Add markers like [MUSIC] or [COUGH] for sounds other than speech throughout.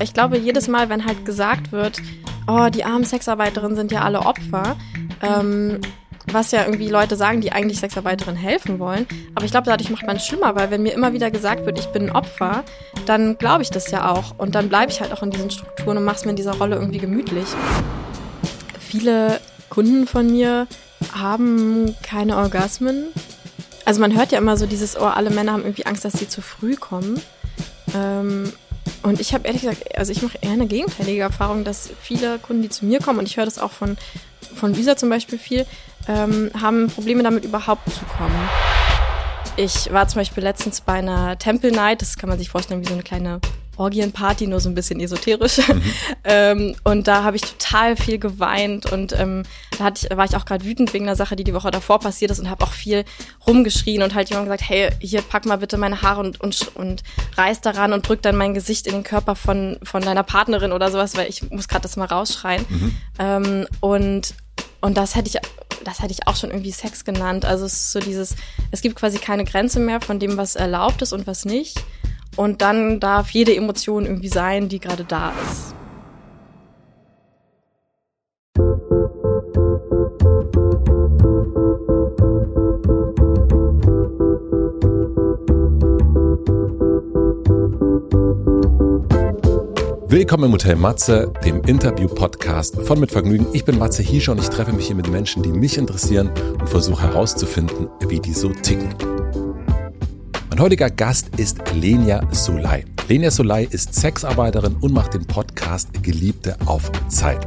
Ich glaube, jedes Mal, wenn halt gesagt wird, oh, die armen Sexarbeiterinnen sind ja alle Opfer, ähm, was ja irgendwie Leute sagen, die eigentlich Sexarbeiterinnen helfen wollen. Aber ich glaube, dadurch macht man es schlimmer, weil wenn mir immer wieder gesagt wird, ich bin ein Opfer, dann glaube ich das ja auch. Und dann bleibe ich halt auch in diesen Strukturen und mache es mir in dieser Rolle irgendwie gemütlich. Viele Kunden von mir haben keine Orgasmen. Also man hört ja immer so dieses, oh, alle Männer haben irgendwie Angst, dass sie zu früh kommen. Ähm, und ich habe ehrlich gesagt, also ich mache eher eine gegenteilige Erfahrung, dass viele Kunden, die zu mir kommen, und ich höre das auch von, von Lisa zum Beispiel viel, ähm, haben Probleme damit überhaupt zu kommen. Ich war zum Beispiel letztens bei einer Temple Night, das kann man sich vorstellen wie so eine kleine Orgienparty, nur so ein bisschen esoterisch. Mhm. [LAUGHS] ähm, und da habe ich total viel geweint und ähm, da hatte ich, war ich auch gerade wütend wegen einer Sache, die die Woche davor passiert ist und habe auch viel rumgeschrien und halt jemand gesagt, hey, hier pack mal bitte meine Haare und, und, und reiß daran und drück dann mein Gesicht in den Körper von, von deiner Partnerin oder sowas, weil ich muss gerade das mal rausschreien. Mhm. Ähm, und und das hätte ich, das hätte ich auch schon irgendwie Sex genannt. Also es ist so dieses, es gibt quasi keine Grenze mehr von dem, was erlaubt ist und was nicht. Und dann darf jede Emotion irgendwie sein, die gerade da ist. Willkommen im Hotel Matze, dem Interview-Podcast von Mit Vergnügen. Ich bin Matze Hiescher und ich treffe mich hier mit Menschen, die mich interessieren und versuche herauszufinden, wie die so ticken. Mein heutiger Gast ist Lenia Solai. Lenia Solai ist Sexarbeiterin und macht den Podcast Geliebte auf Zeit.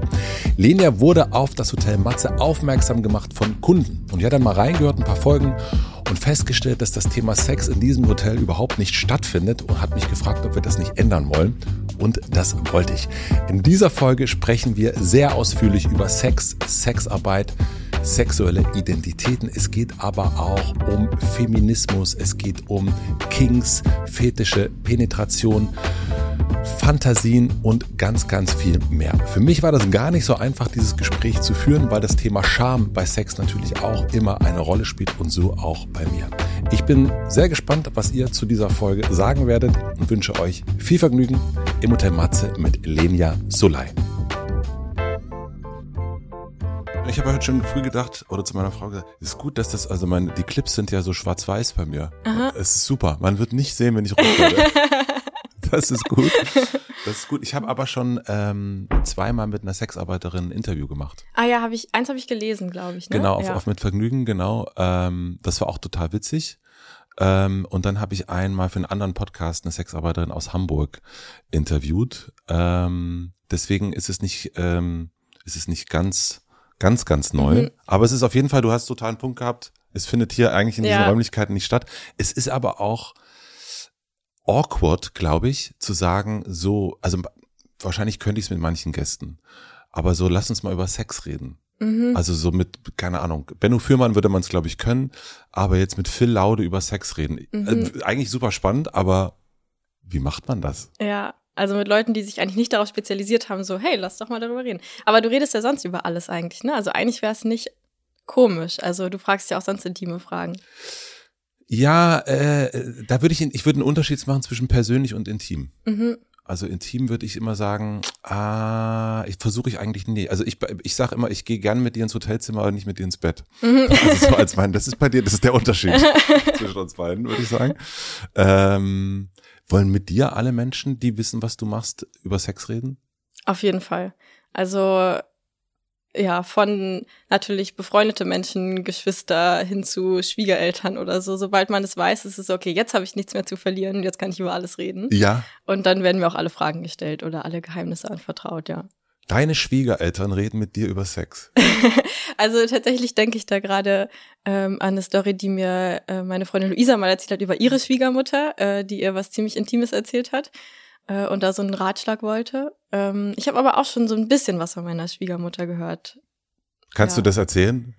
Lenia wurde auf das Hotel Matze aufmerksam gemacht von Kunden und die hat dann mal reingehört, ein paar Folgen und festgestellt, dass das Thema Sex in diesem Hotel überhaupt nicht stattfindet und hat mich gefragt, ob wir das nicht ändern wollen. Und das wollte ich. In dieser Folge sprechen wir sehr ausführlich über Sex, Sexarbeit, sexuelle Identitäten. Es geht aber auch um Feminismus, es geht um Kings, fetische Penetration. Fantasien und ganz, ganz viel mehr. Für mich war das gar nicht so einfach, dieses Gespräch zu führen, weil das Thema Scham bei Sex natürlich auch immer eine Rolle spielt und so auch bei mir. Ich bin sehr gespannt, was ihr zu dieser Folge sagen werdet und wünsche euch viel Vergnügen im Hotel Matze mit Lenia Solai. Ich habe heute schon früh gedacht, oder zu meiner Frau gesagt, es ist gut, dass das, also meine, die Clips sind ja so schwarz-weiß bei mir. Aha. Es ist super. Man wird nicht sehen, wenn ich rot werde. [LAUGHS] das ist gut. Das ist gut. Ich habe aber schon ähm, zweimal mit einer Sexarbeiterin ein Interview gemacht. Ah ja, habe ich, eins habe ich gelesen, glaube ich. Ne? Genau, auf, ja. auf mit Vergnügen, genau. Ähm, das war auch total witzig. Ähm, und dann habe ich einmal für einen anderen Podcast eine Sexarbeiterin aus Hamburg interviewt. Ähm, deswegen ist es nicht, ähm, ist es nicht ganz Ganz, ganz neu. Mhm. Aber es ist auf jeden Fall, du hast total einen Punkt gehabt. Es findet hier eigentlich in diesen ja. Räumlichkeiten nicht statt. Es ist aber auch awkward, glaube ich, zu sagen, so, also wahrscheinlich könnte ich es mit manchen Gästen. Aber so, lass uns mal über Sex reden. Mhm. Also so mit, keine Ahnung, Benno Fürmann würde man es, glaube ich, können, aber jetzt mit Phil Laude über Sex reden. Mhm. Äh, eigentlich super spannend, aber wie macht man das? Ja, also mit Leuten, die sich eigentlich nicht darauf spezialisiert haben, so, hey, lass doch mal darüber reden. Aber du redest ja sonst über alles eigentlich, ne? Also eigentlich wäre es nicht komisch. Also du fragst ja auch sonst intime Fragen. Ja, äh, da würde ich, ich würde einen Unterschied machen zwischen persönlich und intim. Mhm. Also intim würde ich immer sagen, ah, ich versuche ich eigentlich nee. Also ich, ich sage immer, ich gehe gerne mit dir ins Hotelzimmer, aber nicht mit dir ins Bett. [LAUGHS] Mhm. Also so als mein, das ist bei dir, das ist der Unterschied [LAUGHS] zwischen uns beiden, würde ich sagen. Ähm, wollen mit dir alle Menschen, die wissen, was du machst, über Sex reden? Auf jeden Fall. Also ja, von natürlich befreundete Menschen, Geschwister hin zu Schwiegereltern oder so. Sobald man es weiß, ist es okay, jetzt habe ich nichts mehr zu verlieren, jetzt kann ich über alles reden. Ja. Und dann werden mir auch alle Fragen gestellt oder alle Geheimnisse anvertraut, ja. Deine Schwiegereltern reden mit dir über Sex. [LAUGHS] also tatsächlich denke ich da gerade ähm, an eine Story, die mir äh, meine Freundin Luisa mal erzählt hat über ihre Schwiegermutter, äh, die ihr was ziemlich Intimes erzählt hat äh, und da so einen Ratschlag wollte. Ähm, ich habe aber auch schon so ein bisschen was von meiner Schwiegermutter gehört. Kannst ja. du das erzählen?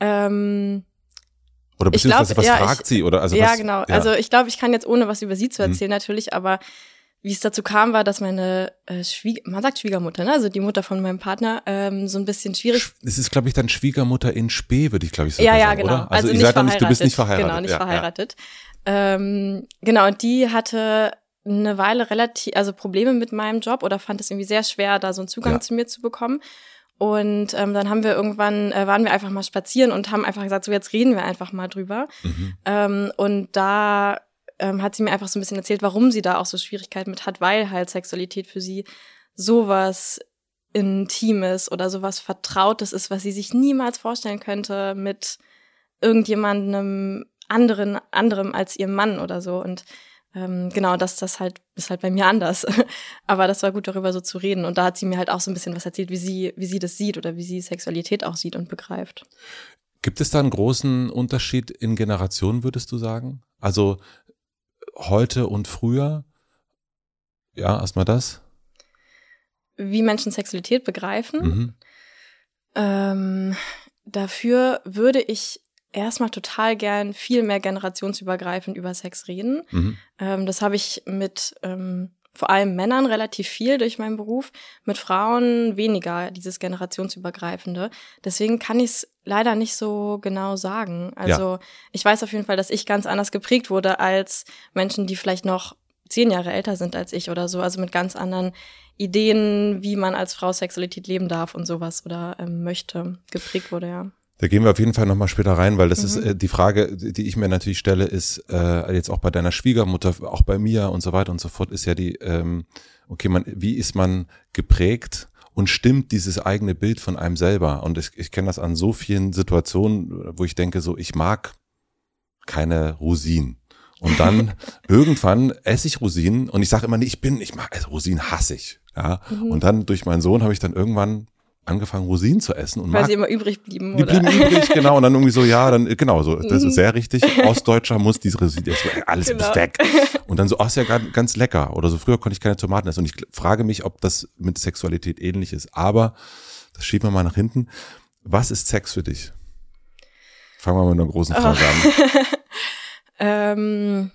Ähm, oder beziehungsweise glaub, was ja, fragt ich, sie oder also ja was, genau. Ja. Also ich glaube, ich kann jetzt ohne was über sie zu mhm. erzählen hm. natürlich, aber wie es dazu kam, war, dass meine äh, Schwieg man sagt Schwiegermutter, ne? also die Mutter von meinem Partner, ähm, so ein bisschen schwierig. Es ist, glaube ich, dann Schwiegermutter in Spee, würde ich, glaube ich, sagen. Ja, ja, genau. Oder? Also, also ihr seid nicht, du bist nicht verheiratet. Genau, nicht ja, verheiratet. Ja. Ähm, genau, und die hatte eine Weile relativ, also Probleme mit meinem Job oder fand es irgendwie sehr schwer, da so einen Zugang ja. zu mir zu bekommen. Und ähm, dann haben wir irgendwann, äh, waren wir einfach mal spazieren und haben einfach gesagt, so jetzt reden wir einfach mal drüber. Mhm. Ähm, und da ähm, hat sie mir einfach so ein bisschen erzählt, warum sie da auch so Schwierigkeiten mit hat, weil halt Sexualität für sie sowas Intimes oder sowas Vertrautes ist, was sie sich niemals vorstellen könnte mit irgendjemandem anderen, anderem als ihrem Mann oder so. Und ähm, genau, das, das halt ist halt bei mir anders. [LAUGHS] Aber das war gut, darüber so zu reden. Und da hat sie mir halt auch so ein bisschen was erzählt, wie sie, wie sie das sieht oder wie sie Sexualität auch sieht und begreift. Gibt es da einen großen Unterschied in Generationen, würdest du sagen? Also heute und früher? Ja, erstmal das. Wie Menschen Sexualität begreifen. Mhm. Ähm, dafür würde ich erstmal total gern viel mehr generationsübergreifend über Sex reden. Mhm. Ähm, das habe ich mit ähm, vor allem Männern relativ viel durch meinen Beruf, mit Frauen weniger, dieses generationsübergreifende. Deswegen kann ich es leider nicht so genau sagen. Also ja. ich weiß auf jeden Fall, dass ich ganz anders geprägt wurde als Menschen, die vielleicht noch zehn Jahre älter sind als ich oder so, also mit ganz anderen Ideen, wie man als Frau Sexualität leben darf und sowas oder ähm, möchte, geprägt wurde, ja. Da gehen wir auf jeden Fall nochmal später rein, weil das mhm. ist äh, die Frage, die ich mir natürlich stelle, ist äh, jetzt auch bei deiner Schwiegermutter, auch bei mir und so weiter und so fort, ist ja die, ähm, okay, man, wie ist man geprägt und stimmt dieses eigene Bild von einem selber? Und ich, ich kenne das an so vielen Situationen, wo ich denke, so, ich mag keine Rosinen. Und dann [LAUGHS] irgendwann esse ich Rosinen und ich sage immer, nee, ich bin, ich mag, also Rosinen hasse ich. Ja. Mhm. Und dann durch meinen Sohn habe ich dann irgendwann angefangen, Rosinen zu essen. Und Weil sie immer übrig blieben, die oder? Die blieben übrig, [LAUGHS] genau. Und dann irgendwie so, ja, dann, genau, so, das ist mhm. sehr richtig. Ostdeutscher muss diese Rosinen, alles genau. weg. [LAUGHS] Und dann so, ach, ist ja ganz lecker. Oder so, früher konnte ich keine Tomaten essen. Und ich frage mich, ob das mit Sexualität ähnlich ist. Aber, das schieben wir mal nach hinten. Was ist Sex für dich? Fangen wir mal mit einer großen Frage oh. an. [LAUGHS] ähm,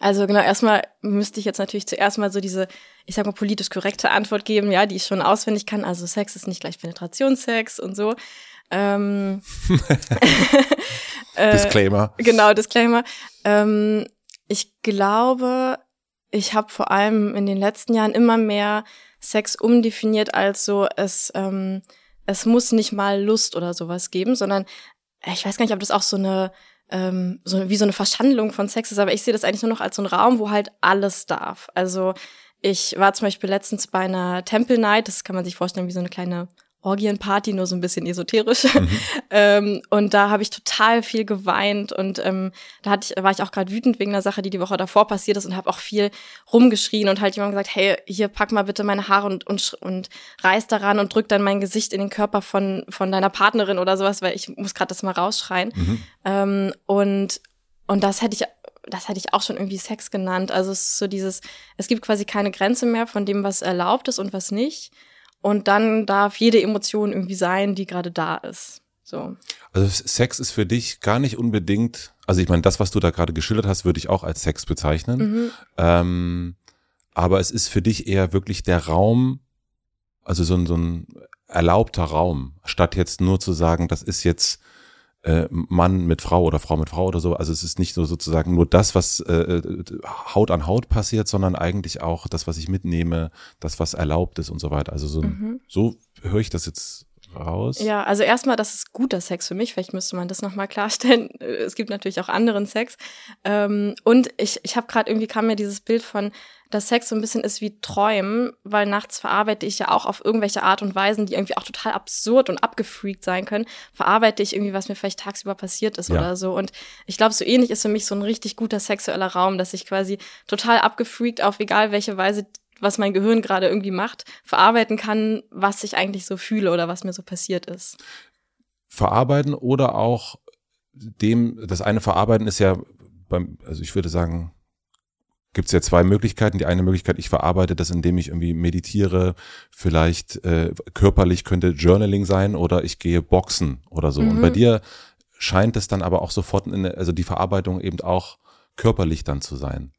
also genau, erstmal müsste ich jetzt natürlich zuerst mal so diese, ich sag mal, politisch korrekte Antwort geben, ja, die ich schon auswendig kann. Also Sex ist nicht gleich Penetrationssex und so. Ähm, [LAUGHS] äh, Disclaimer. Genau, Disclaimer. Ähm, ich glaube, ich habe vor allem in den letzten Jahren immer mehr Sex umdefiniert als so, es, ähm, es muss nicht mal Lust oder sowas geben, sondern ich weiß gar nicht, ob das auch so eine ähm, so wie so eine Verschandlung von Sex ist, aber ich sehe das eigentlich nur noch als so ein Raum, wo halt alles darf. Also ich war zum Beispiel letztens bei einer Temple Night, das kann man sich vorstellen wie so eine kleine Orgienparty, nur so ein bisschen esoterisch. Mhm. [LAUGHS] ähm, und da habe ich total viel geweint und ähm, da hatte ich, war ich auch gerade wütend wegen einer Sache, die die Woche davor passiert ist und habe auch viel rumgeschrien und halt jemand gesagt, hey, hier pack mal bitte meine Haare und und, und reiß daran und drück dann mein Gesicht in den Körper von von deiner Partnerin oder sowas, weil ich muss gerade das mal rausschreien. Mhm. Ähm, und und das hätte ich das hätte ich auch schon irgendwie Sex genannt. Also es ist so dieses, es gibt quasi keine Grenze mehr von dem, was erlaubt ist und was nicht. Und dann darf jede Emotion irgendwie sein, die gerade da ist. So. Also Sex ist für dich gar nicht unbedingt, also ich meine, das, was du da gerade geschildert hast, würde ich auch als Sex bezeichnen. Mhm. Ähm, aber es ist für dich eher wirklich der Raum, also so ein, so ein erlaubter Raum, statt jetzt nur zu sagen, das ist jetzt äh, Mann mit Frau oder Frau mit Frau oder so. Also es ist nicht so sozusagen nur das, was äh, äh, Haut an Haut passiert, sondern eigentlich auch das, was ich mitnehme, das, was erlaubt ist und so weiter. Also so, mhm. so höre ich das jetzt raus. Ja, also erstmal, das ist guter Sex für mich. Vielleicht müsste man das nochmal klarstellen. [LAUGHS] Es gibt natürlich auch anderen Sex. Ähm, und ich, ich habe gerade irgendwie kam mir dieses Bild von dass Sex so ein bisschen ist wie Träumen, weil nachts verarbeite ich ja auch auf irgendwelche Art und Weisen, die irgendwie auch total absurd und abgefreakt sein können, verarbeite ich irgendwie, was mir vielleicht tagsüber passiert ist ja. oder so. Und ich glaube, so ähnlich ist für mich so ein richtig guter sexueller Raum, dass ich quasi total abgefreakt auf egal welche Weise was mein Gehirn gerade irgendwie macht, verarbeiten kann, was ich eigentlich so fühle oder was mir so passiert ist. Verarbeiten oder auch dem, das eine Verarbeiten ist ja beim, also ich würde sagen, gibt es ja zwei Möglichkeiten. Die eine Möglichkeit, ich verarbeite das, indem ich irgendwie meditiere, vielleicht äh, körperlich könnte Journaling sein oder ich gehe boxen oder so. Mhm. Und bei mhm. dir scheint es dann aber auch sofort, in, also die Verarbeitung eben auch körperlich dann zu sein.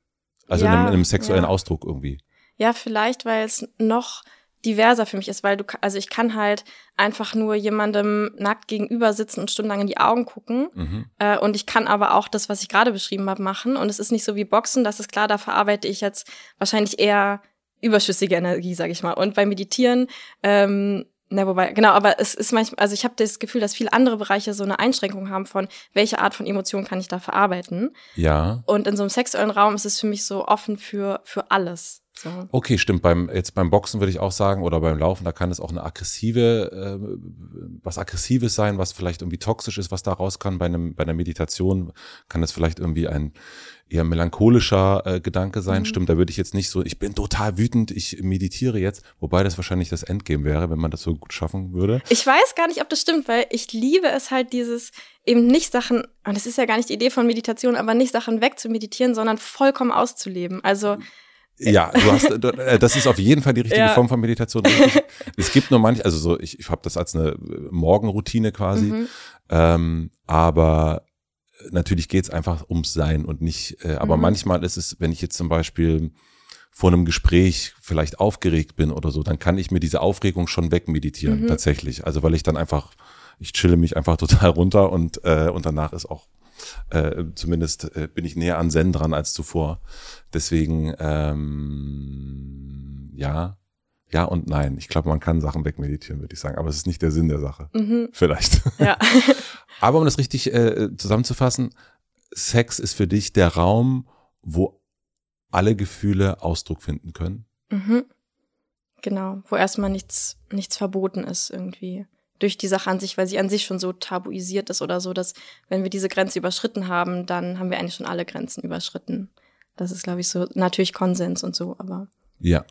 Also ja, in, einem, in einem sexuellen ja. Ausdruck irgendwie. Ja, vielleicht, weil es noch diverser für mich ist, weil du, also ich kann halt einfach nur jemandem nackt gegenüber sitzen und stundenlang in die Augen gucken. Mhm. Äh, und ich kann aber auch das, was ich gerade beschrieben habe, machen. Und es ist nicht so wie Boxen, das ist klar, da verarbeite ich jetzt wahrscheinlich eher überschüssige Energie, sage ich mal. Und beim Meditieren, ähm, na, wobei, genau, aber es ist manchmal, also ich habe das Gefühl, dass viele andere Bereiche so eine Einschränkung haben von, welche Art von Emotion kann ich da verarbeiten. Ja. Und in so einem sexuellen Raum ist es für mich so offen für, für alles. So. Okay, stimmt. Beim jetzt beim Boxen würde ich auch sagen oder beim Laufen, da kann es auch eine aggressive, äh, was aggressives sein, was vielleicht irgendwie toxisch ist, was da raus kann. Bei einem bei einer Meditation kann es vielleicht irgendwie ein eher melancholischer äh, Gedanke sein. Mhm. Stimmt, da würde ich jetzt nicht so, ich bin total wütend, ich meditiere jetzt, wobei das wahrscheinlich das Endgame wäre, wenn man das so gut schaffen würde. Ich weiß gar nicht, ob das stimmt, weil ich liebe es halt dieses eben nicht Sachen, und das ist ja gar nicht die Idee von Meditation, aber nicht Sachen wegzumeditieren, sondern vollkommen auszuleben. Also ja, du hast, äh, das ist auf jeden Fall die richtige ja. Form von Meditation. es gibt nur manche, also so, ich, ich habe das als eine Morgenroutine quasi, mhm. ähm, aber natürlich geht's einfach ums Sein und nicht, äh, aber mhm. manchmal ist es, wenn ich jetzt zum Beispiel vor einem Gespräch vielleicht aufgeregt bin oder so, dann kann ich mir diese Aufregung schon wegmeditieren, mhm. tatsächlich. Also weil ich dann einfach, ich chille mich einfach [LAUGHS] total runter und, äh, und danach ist auch äh, zumindest äh, bin ich näher an Zen dran als zuvor. Deswegen, ähm, ja, ja und nein. Ich glaube, man kann Sachen wegmeditieren, würde ich sagen. Aber es ist nicht der Sinn der Sache. Mhm. Vielleicht. Ja. [LAUGHS] [LAUGHS] Aber um das richtig äh, zusammenzufassen, Sex ist für dich der Raum, wo alle Gefühle Ausdruck finden können. Mhm. Genau, wo erstmal nichts, nichts verboten ist irgendwie durch die Sache an sich, weil sie an sich schon so tabuisiert ist oder so, dass wenn wir diese Grenze überschritten haben, dann haben wir eigentlich schon alle Grenzen überschritten. Das ist, glaube ich, so natürlich Konsens und so, aber. Ja.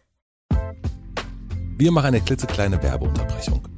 Wir machen eine klitzekleine Werbeunterbrechung.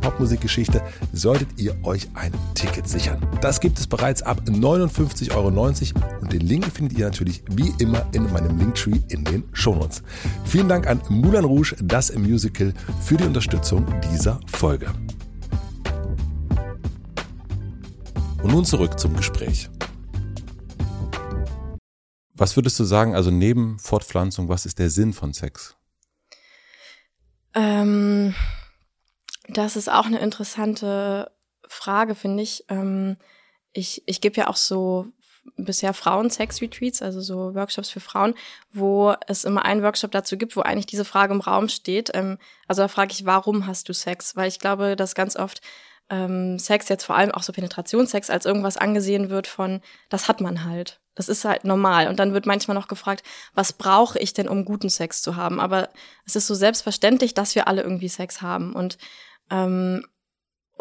Popmusikgeschichte, solltet ihr euch ein Ticket sichern. Das gibt es bereits ab 59,90 Euro und den Link findet ihr natürlich wie immer in meinem Linktree in den Shownotes. Vielen Dank an Moulin Rouge, das Musical, für die Unterstützung dieser Folge. Und nun zurück zum Gespräch. Was würdest du sagen, also neben Fortpflanzung, was ist der Sinn von Sex? Ähm, das ist auch eine interessante Frage, finde ich. Ähm, ich ich gebe ja auch so bisher Frauen-Sex-Retreats, also so Workshops für Frauen, wo es immer einen Workshop dazu gibt, wo eigentlich diese Frage im Raum steht. Ähm, also da frage ich, warum hast du Sex? Weil ich glaube, dass ganz oft ähm, Sex jetzt vor allem auch so Penetrationssex als irgendwas angesehen wird von, das hat man halt. Das ist halt normal. Und dann wird manchmal noch gefragt, was brauche ich denn, um guten Sex zu haben? Aber es ist so selbstverständlich, dass wir alle irgendwie Sex haben. Und ähm,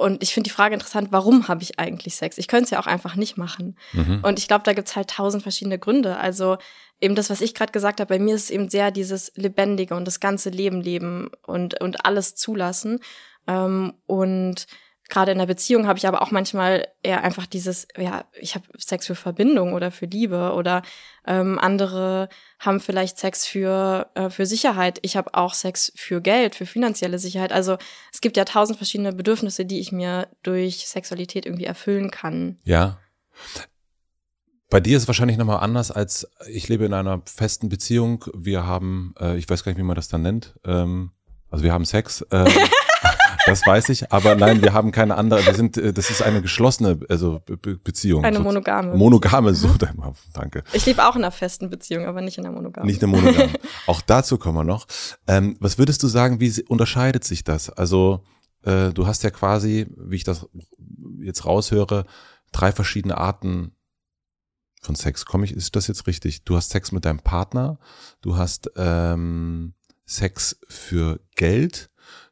und ich finde die Frage interessant, warum habe ich eigentlich Sex? Ich könnte es ja auch einfach nicht machen. Mhm. Und ich glaube, da gibt's halt tausend verschiedene Gründe. Also eben das, was ich gerade gesagt habe, bei mir ist es eben sehr dieses Lebendige und das ganze Leben leben und, und alles zulassen. Ähm, und gerade in der Beziehung habe ich aber auch manchmal eher einfach dieses, ja, ich habe Sex für Verbindung oder für Liebe oder ähm, andere haben vielleicht Sex für, äh, für Sicherheit. Ich habe auch Sex für Geld, für finanzielle Sicherheit. Also es gibt ja tausend verschiedene Bedürfnisse, die ich mir durch Sexualität irgendwie erfüllen kann. Ja. Bei dir ist es wahrscheinlich nochmal anders als ich lebe in einer festen Beziehung. Wir haben, äh, ich weiß gar nicht, wie man das dann nennt. Ähm, also wir haben Sex. [LAUGHS] Ähm, das weiß ich, aber nein, wir haben keine andere, wir sind, äh, das ist eine geschlossene also Be Beziehung. Eine monogame. Monogame, so, [LAUGHS] danke. Ich lebe auch in einer festen Beziehung, aber nicht in einer monogamen. Nicht in einer monogamen. auch dazu kommen wir noch. Ähm, was würdest du sagen, wie unterscheidet sich das? Also, äh, du hast ja quasi, wie ich das jetzt raushöre, drei verschiedene Arten von Sex. Komme ich, ist das jetzt richtig? Du hast Sex mit deinem Partner, du hast ähm, Sex für Geld,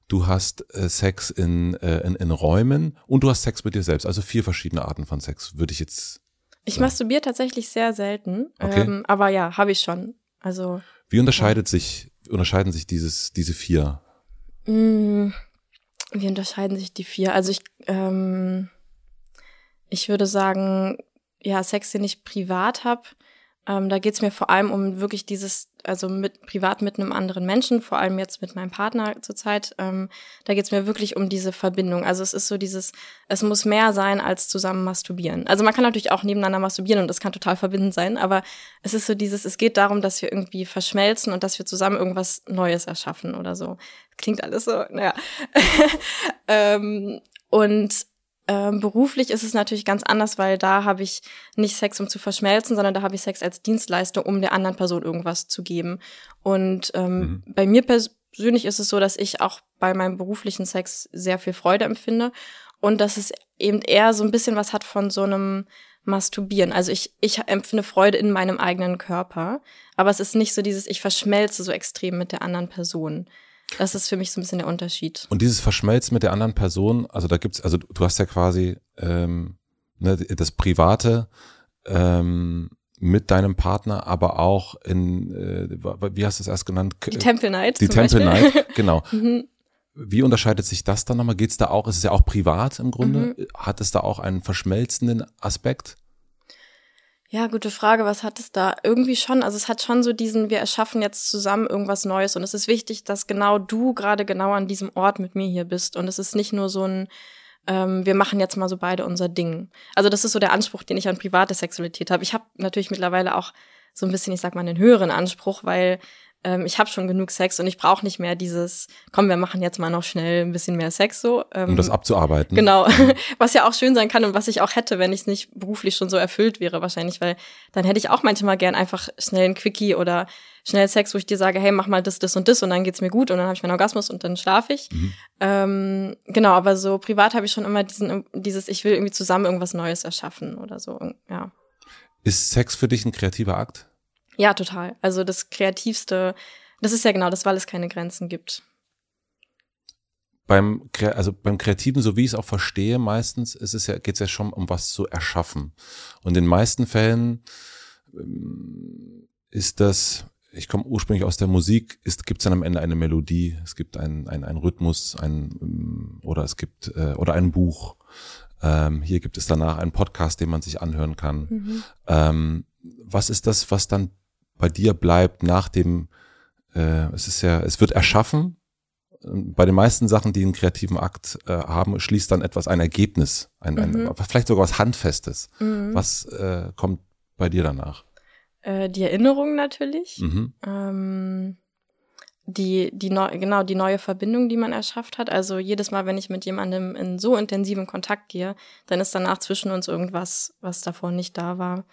du hast äh, Sex in, äh, in, in Räumen und du hast Sex mit dir selbst. Also vier verschiedene Arten von Sex, würde ich jetzt. Ich sagen. masturbiere tatsächlich sehr selten, okay. ähm, aber ja, habe ich schon. Also. Wie unterscheidet ja. sich unterscheiden sich dieses diese vier? Mm, wie unterscheiden sich die vier? Also ich ähm, ich würde sagen, ja, Sex, den ich privat habe, ähm, da geht's mir vor allem um wirklich dieses, also mit privat mit einem anderen Menschen, vor allem jetzt mit meinem Partner zurzeit, ähm, da geht's mir wirklich um diese Verbindung. Also es ist so dieses, es muss mehr sein als zusammen masturbieren. Also man kann natürlich auch nebeneinander masturbieren und das kann total verbindend sein, aber es ist so dieses, es geht darum, dass wir irgendwie verschmelzen und dass wir zusammen irgendwas Neues erschaffen oder so. Klingt alles so, naja. [LAUGHS] ähm, und ähm, beruflich ist es natürlich ganz anders, weil da habe ich nicht Sex, um zu verschmelzen, sondern da habe ich Sex als Dienstleistung, um der anderen Person irgendwas zu geben. Und ähm, mhm. bei mir persönlich ist es so, dass ich auch bei meinem beruflichen Sex sehr viel Freude empfinde und dass es eben eher so ein bisschen was hat von so einem Masturbieren. Also ich, ich empfinde Freude in meinem eigenen Körper, aber es ist nicht so dieses, ich verschmelze so extrem mit der anderen Person. Das ist für mich so ein bisschen der Unterschied. Und dieses Verschmelzen mit der anderen Person, also da gibt's, also du hast ja quasi ähm, ne, das Private ähm, mit deinem Partner, aber auch in, äh, wie hast du es erst genannt? Die Temple Night. Die Temple Beispiel. Night, genau. [LAUGHS] mhm. Wie unterscheidet sich das dann nochmal? Geht's da auch, ist es ja auch privat im Grunde? Mhm. Hat es da auch einen verschmelzenden Aspekt? Ja, gute Frage. Was hat es da? Irgendwie schon. Also es hat schon so diesen, wir erschaffen jetzt zusammen irgendwas Neues. Und es ist wichtig, dass genau du gerade genau an diesem Ort mit mir hier bist. Und es ist nicht nur so ein, ähm, wir machen jetzt mal so beide unser Ding. Also das ist so der Anspruch, den ich an private Sexualität habe. Ich habe natürlich mittlerweile auch so ein bisschen, ich sag mal, einen höheren Anspruch, weil ähm, ich habe schon genug Sex und ich brauche nicht mehr dieses, komm, wir machen jetzt mal noch schnell ein bisschen mehr Sex so. Ähm, um das abzuarbeiten. Genau, [LAUGHS] was ja auch schön sein kann und was ich auch hätte, wenn ich es nicht beruflich schon so erfüllt wäre wahrscheinlich, weil dann hätte ich auch manchmal gern einfach schnell ein Quickie oder schnell Sex, wo ich dir sage, hey, mach mal das, das und das und dann geht's mir gut und dann habe ich meinen Orgasmus und dann schlafe ich. Mhm. Ähm, genau, aber so privat habe ich schon immer diesen, dieses, ich will irgendwie zusammen irgendwas Neues erschaffen oder so, ja. Ist Sex für dich ein kreativer Akt? Ja, total. Also das Kreativste, das ist ja genau das, weil es keine Grenzen gibt. Beim, also beim Kreativen, so wie ich es auch verstehe, meistens ist es ja, geht es ja schon um was zu erschaffen. Und in den meisten Fällen ähm, ist das, ich komme ursprünglich aus der Musik, ist, gibt es dann am Ende eine Melodie, es gibt einen ein, ein Rhythmus, ein, ähm, oder es gibt, äh, oder ein Buch. Ähm, hier gibt es danach einen Podcast, den man sich anhören kann. Mhm. Ähm, was ist das, was dann bei dir bleibt nach dem, äh, es ist ja, es wird erschaffen. Bei den meisten Sachen, die einen kreativen Akt äh, haben, schließt dann etwas ein Ergebnis, ein, mhm. ein, vielleicht sogar was Handfestes. Mhm. Was äh, kommt bei dir danach? Äh, die Erinnerung natürlich. Mhm. Ähm, die, die neu, genau, die neue Verbindung, die man erschafft hat. Also jedes Mal, wenn ich mit jemandem in so intensiven Kontakt gehe, dann ist danach zwischen uns irgendwas, was davor nicht da war.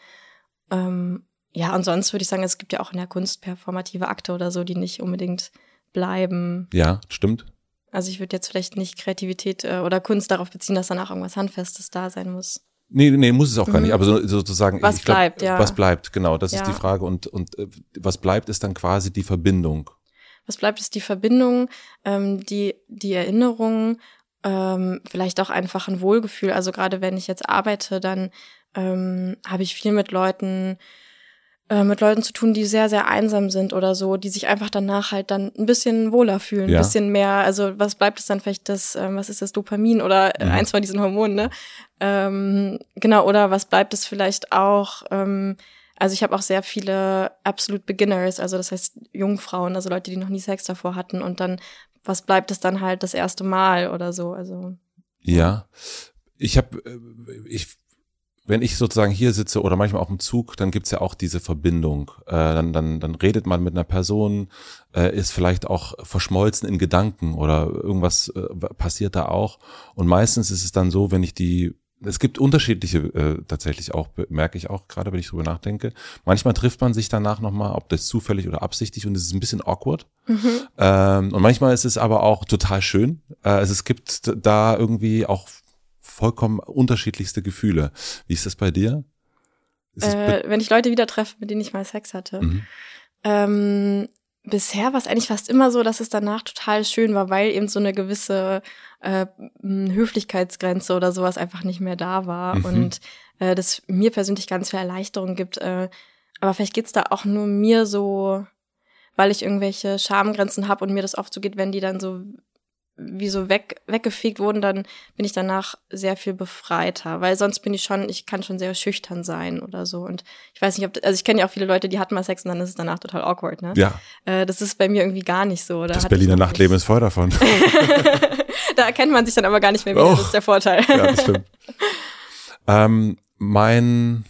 Ähm, ja, und sonst würde ich sagen, es gibt ja auch in der Kunst performative Akte oder so, die nicht unbedingt bleiben. Ja, stimmt. Also ich würde jetzt vielleicht nicht Kreativität äh, oder Kunst darauf beziehen, dass danach irgendwas Handfestes da sein muss. Nee, nee, muss es auch mhm. gar nicht. Aber so, sozusagen, was glaub, bleibt, ja. Was bleibt, genau, das ja. ist die Frage. Und, und äh, was bleibt, ist dann quasi die Verbindung. Was bleibt, ist die Verbindung, ähm, die, die Erinnerung, ähm, vielleicht auch einfach ein Wohlgefühl. Also gerade wenn ich jetzt arbeite, dann ähm, habe ich viel mit Leuten äh, mit Leuten zu tun, die sehr, sehr einsam sind oder so, die sich einfach danach halt dann ein bisschen wohler fühlen, ja. ein bisschen mehr, also was bleibt es dann vielleicht das, ähm, was ist das Dopamin oder mhm. eins von diesen Hormonen, ne? Ähm, genau, oder was bleibt es vielleicht auch, ähm, also ich habe auch sehr viele absolute Beginners, also das heißt Jungfrauen, also Leute, die noch nie Sex davor hatten und dann, was bleibt es dann halt das erste Mal oder so, also. Ja, ich habe, äh, ich wenn ich sozusagen hier sitze oder manchmal auch im Zug, dann gibt's ja auch diese Verbindung. Äh, dann, dann, dann redet man mit einer Person, äh, ist vielleicht auch verschmolzen in Gedanken oder irgendwas äh, passiert da auch. Und meistens ist es dann so, wenn ich die es gibt unterschiedliche äh, tatsächlich auch, merke ich auch gerade, wenn ich drüber nachdenke. Manchmal trifft man sich danach nochmal, ob das zufällig oder absichtlich und es ist ein bisschen awkward. Mhm. Ähm, und manchmal ist es aber auch total schön. Äh, also es gibt da irgendwie auch vollkommen unterschiedlichste Gefühle. Wie ist das bei dir? Äh, wenn ich Leute wieder treffe, mit denen ich mal Sex hatte. Mhm. Ähm, bisher war es eigentlich fast immer so, dass es danach total schön war, weil eben so eine gewisse äh, Höflichkeitsgrenze oder sowas einfach nicht mehr da war. Mhm. Und äh, das mir persönlich ganz viel Erleichterung gibt. Äh, aber vielleicht geht's da auch nur mir so, weil ich irgendwelche Schamgrenzen habe und mir das oft so geht, wenn die dann so wie so weg, weggefegt wurden, dann bin ich danach sehr viel befreiter, weil sonst bin ich schon, ich kann schon sehr schüchtern sein oder so und ich weiß nicht, ob, also ich kenne ja auch viele Leute, die hatten mal Sex und dann ist es danach total awkward, ne? Ja. Äh, das ist bei mir irgendwie gar nicht so. Da das Berliner Nachtleben ist voll davon. [LAUGHS] da erkennt man sich dann aber gar nicht mehr wieder, oh. das ist der Vorteil. ja, das stimmt. [LAUGHS] ähm, mein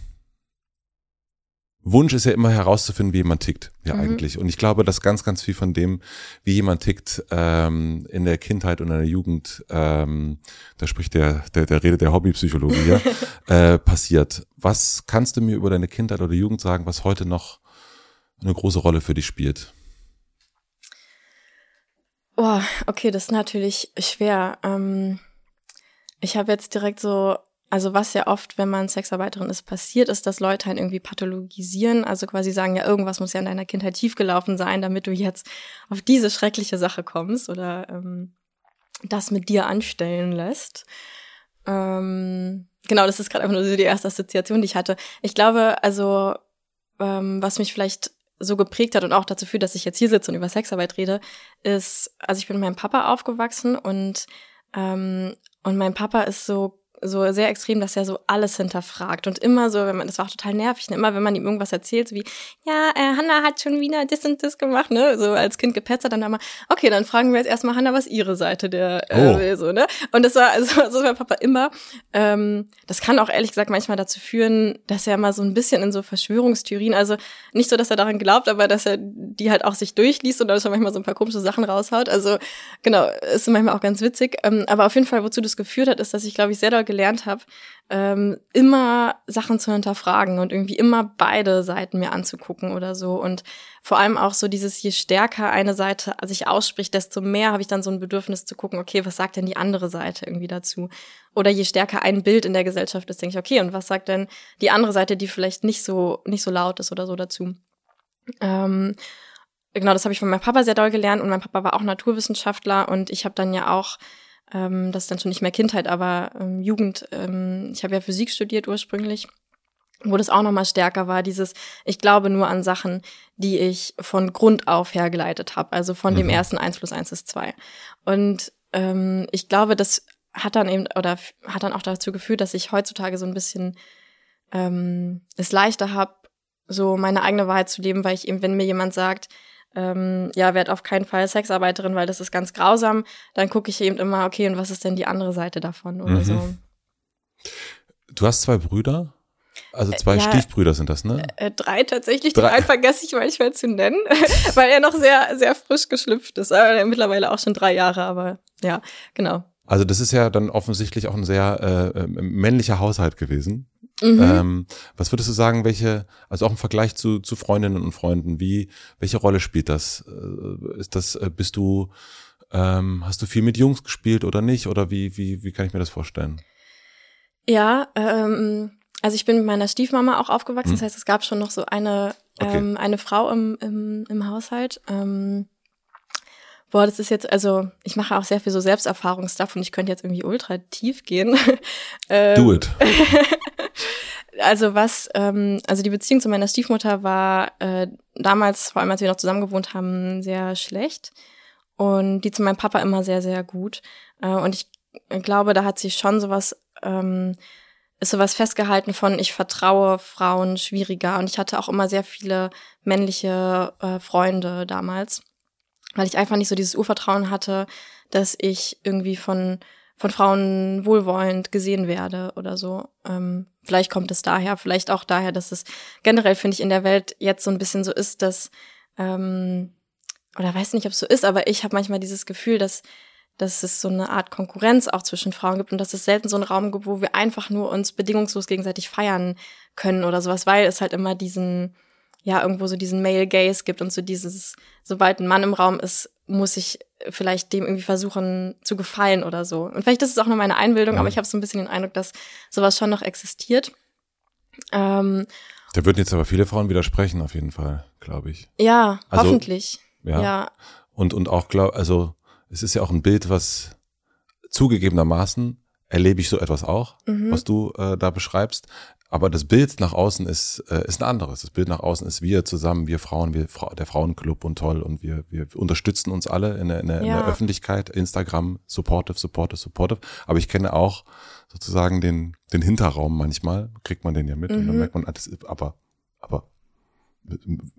Wunsch ist ja immer herauszufinden, wie jemand tickt, ja mhm. eigentlich. Und ich glaube, dass ganz, ganz viel von dem, wie jemand tickt, ähm, in der Kindheit und in der Jugend, ähm, da spricht der, der, der Rede der Hobbypsychologe hier, [LAUGHS] äh, passiert. Was kannst du mir über deine Kindheit oder Jugend sagen, was heute noch eine große Rolle für dich spielt? Oh, okay, das ist natürlich schwer. Ähm, ich habe jetzt direkt so also was ja oft, wenn man Sexarbeiterin ist, passiert, ist, dass Leute halt irgendwie pathologisieren, also quasi sagen, ja, irgendwas muss ja in deiner Kindheit tiefgelaufen sein, damit du jetzt auf diese schreckliche Sache kommst oder ähm, das mit dir anstellen lässt. Ähm, genau, das ist gerade einfach nur so die erste Assoziation, die ich hatte. Ich glaube, also ähm, was mich vielleicht so geprägt hat und auch dazu führt, dass ich jetzt hier sitze und über Sexarbeit rede, ist, also ich bin mit meinem Papa aufgewachsen und ähm, und mein Papa ist so so sehr extrem, dass er so alles hinterfragt. Und immer so, wenn man, das war auch total nervig, ne? immer wenn man ihm irgendwas erzählt, so wie, ja, äh, Hanna hat schon wieder das und das gemacht, ne, so als Kind gepetzert, dann immer, okay, dann fragen wir jetzt erstmal Hanna, was ihre Seite der äh, will, so, ne, und das war, also, [LAUGHS] so mein Papa immer, ähm, das kann auch ehrlich gesagt manchmal dazu führen, dass er mal so ein bisschen in so Verschwörungstheorien, also nicht so, dass er daran glaubt, aber dass er die halt auch sich durchliest und dass er manchmal so ein paar komische Sachen raushaut, also, genau, ist manchmal auch ganz witzig, ähm, aber auf jeden Fall, wozu das geführt hat, ist, dass ich, glaube ich, sehr doll gelernt habe, ähm, immer Sachen zu hinterfragen und irgendwie immer beide Seiten mir anzugucken oder so. Und vor allem auch so dieses, je stärker eine Seite sich ausspricht, desto mehr habe ich dann so ein Bedürfnis zu gucken, okay, was sagt denn die andere Seite irgendwie dazu? Oder je stärker ein Bild in der Gesellschaft ist, denke ich, okay, und was sagt denn die andere Seite, die vielleicht nicht so, nicht so laut ist oder so dazu? Ähm, genau, das habe ich von meinem Papa sehr doll gelernt und mein Papa war auch Naturwissenschaftler und ich habe dann ja auch ähm, das ist dann schon nicht mehr Kindheit, aber ähm, Jugend. Ähm, ich habe ja Physik studiert ursprünglich, wo das auch nochmal stärker war, dieses, ich glaube nur an Sachen, die ich von Grund auf hergeleitet habe, also von mhm. dem ersten eins plus eins ist zwei. Und ähm, ich glaube, das hat dann eben, oder hat dann auch dazu geführt, dass ich heutzutage so ein bisschen ähm, es leichter habe, so meine eigene Wahrheit zu leben, weil ich eben, wenn mir jemand sagt, ähm, ja, werd auf keinen Fall Sexarbeiterin, weil das ist ganz grausam. Dann gucke ich eben immer, okay, und was ist denn die andere Seite davon oder mhm. so. Du hast zwei Brüder? Also zwei äh, ja, Stiefbrüder sind das, ne? Äh, drei tatsächlich. Drei. Die einen vergesse ich manchmal zu nennen, [LAUGHS] weil er noch sehr, sehr frisch geschlüpft ist. Aber mittlerweile auch schon drei Jahre, aber ja, genau. Also das ist ja dann offensichtlich auch ein sehr äh, männlicher Haushalt gewesen. Mhm. Ähm, was würdest du sagen, welche, also auch im Vergleich zu, zu Freundinnen und Freunden, wie, welche Rolle spielt das? Äh, ist das, äh, bist du, ähm, hast du viel mit Jungs gespielt oder nicht? Oder wie, wie, wie kann ich mir das vorstellen? Ja, ähm, also ich bin mit meiner Stiefmama auch aufgewachsen. Hm. Das heißt, es gab schon noch so eine, okay. ähm, eine Frau im, im, im Haushalt. Ähm, boah, das ist jetzt, also ich mache auch sehr viel so Selbsterfahrungsstuff und ich könnte jetzt irgendwie ultra tief gehen. [LAUGHS] ähm, Do it. [LAUGHS] also was, ähm, also die Beziehung zu meiner Stiefmutter war äh, damals, vor allem als wir noch zusammen gewohnt haben, sehr schlecht. Und die zu meinem Papa immer sehr, sehr gut. Äh, und ich glaube, da hat sich schon sowas, ähm, ist sowas festgehalten von, ich vertraue Frauen schwieriger. Und ich hatte auch immer sehr viele männliche äh, Freunde damals weil ich einfach nicht so dieses Urvertrauen hatte, dass ich irgendwie von von Frauen wohlwollend gesehen werde oder so. Ähm, vielleicht kommt es daher, vielleicht auch daher, dass es generell, finde ich, in der Welt jetzt so ein bisschen so ist, dass, ähm, oder weiß nicht, ob es so ist, aber ich habe manchmal dieses Gefühl, dass, dass es so eine Art Konkurrenz auch zwischen Frauen gibt und dass es selten so einen Raum gibt, wo wir einfach nur uns bedingungslos gegenseitig feiern können oder sowas, weil es halt immer diesen, ja irgendwo so diesen Male Gaze gibt und so dieses, sobald ein Mann im Raum ist, muss ich vielleicht dem irgendwie versuchen zu gefallen oder so. Und vielleicht ist es auch nur meine Einbildung, ja. aber ich habe so ein bisschen den Eindruck, dass sowas schon noch existiert. Ähm, Da würden jetzt aber viele Frauen widersprechen, auf jeden Fall, glaube ich. Ja, Also, hoffentlich. Ja. ja. Und, und auch, glaub, also es ist ja auch ein Bild, was zugegebenermaßen erlebe ich so etwas auch, Mhm. was du äh, da beschreibst. Aber das Bild nach außen ist, äh, ist ein anderes. Das Bild nach außen ist wir zusammen, wir Frauen, wir Fra der Frauenclub und toll und wir, wir unterstützen uns alle in der, in der, in der Ja. Öffentlichkeit, Instagram, supportive, supportive, supportive. Aber ich kenne auch sozusagen den, den Hinterraum manchmal, kriegt man den ja mit und dann Mhm. merkt man, ah, das aber, aber,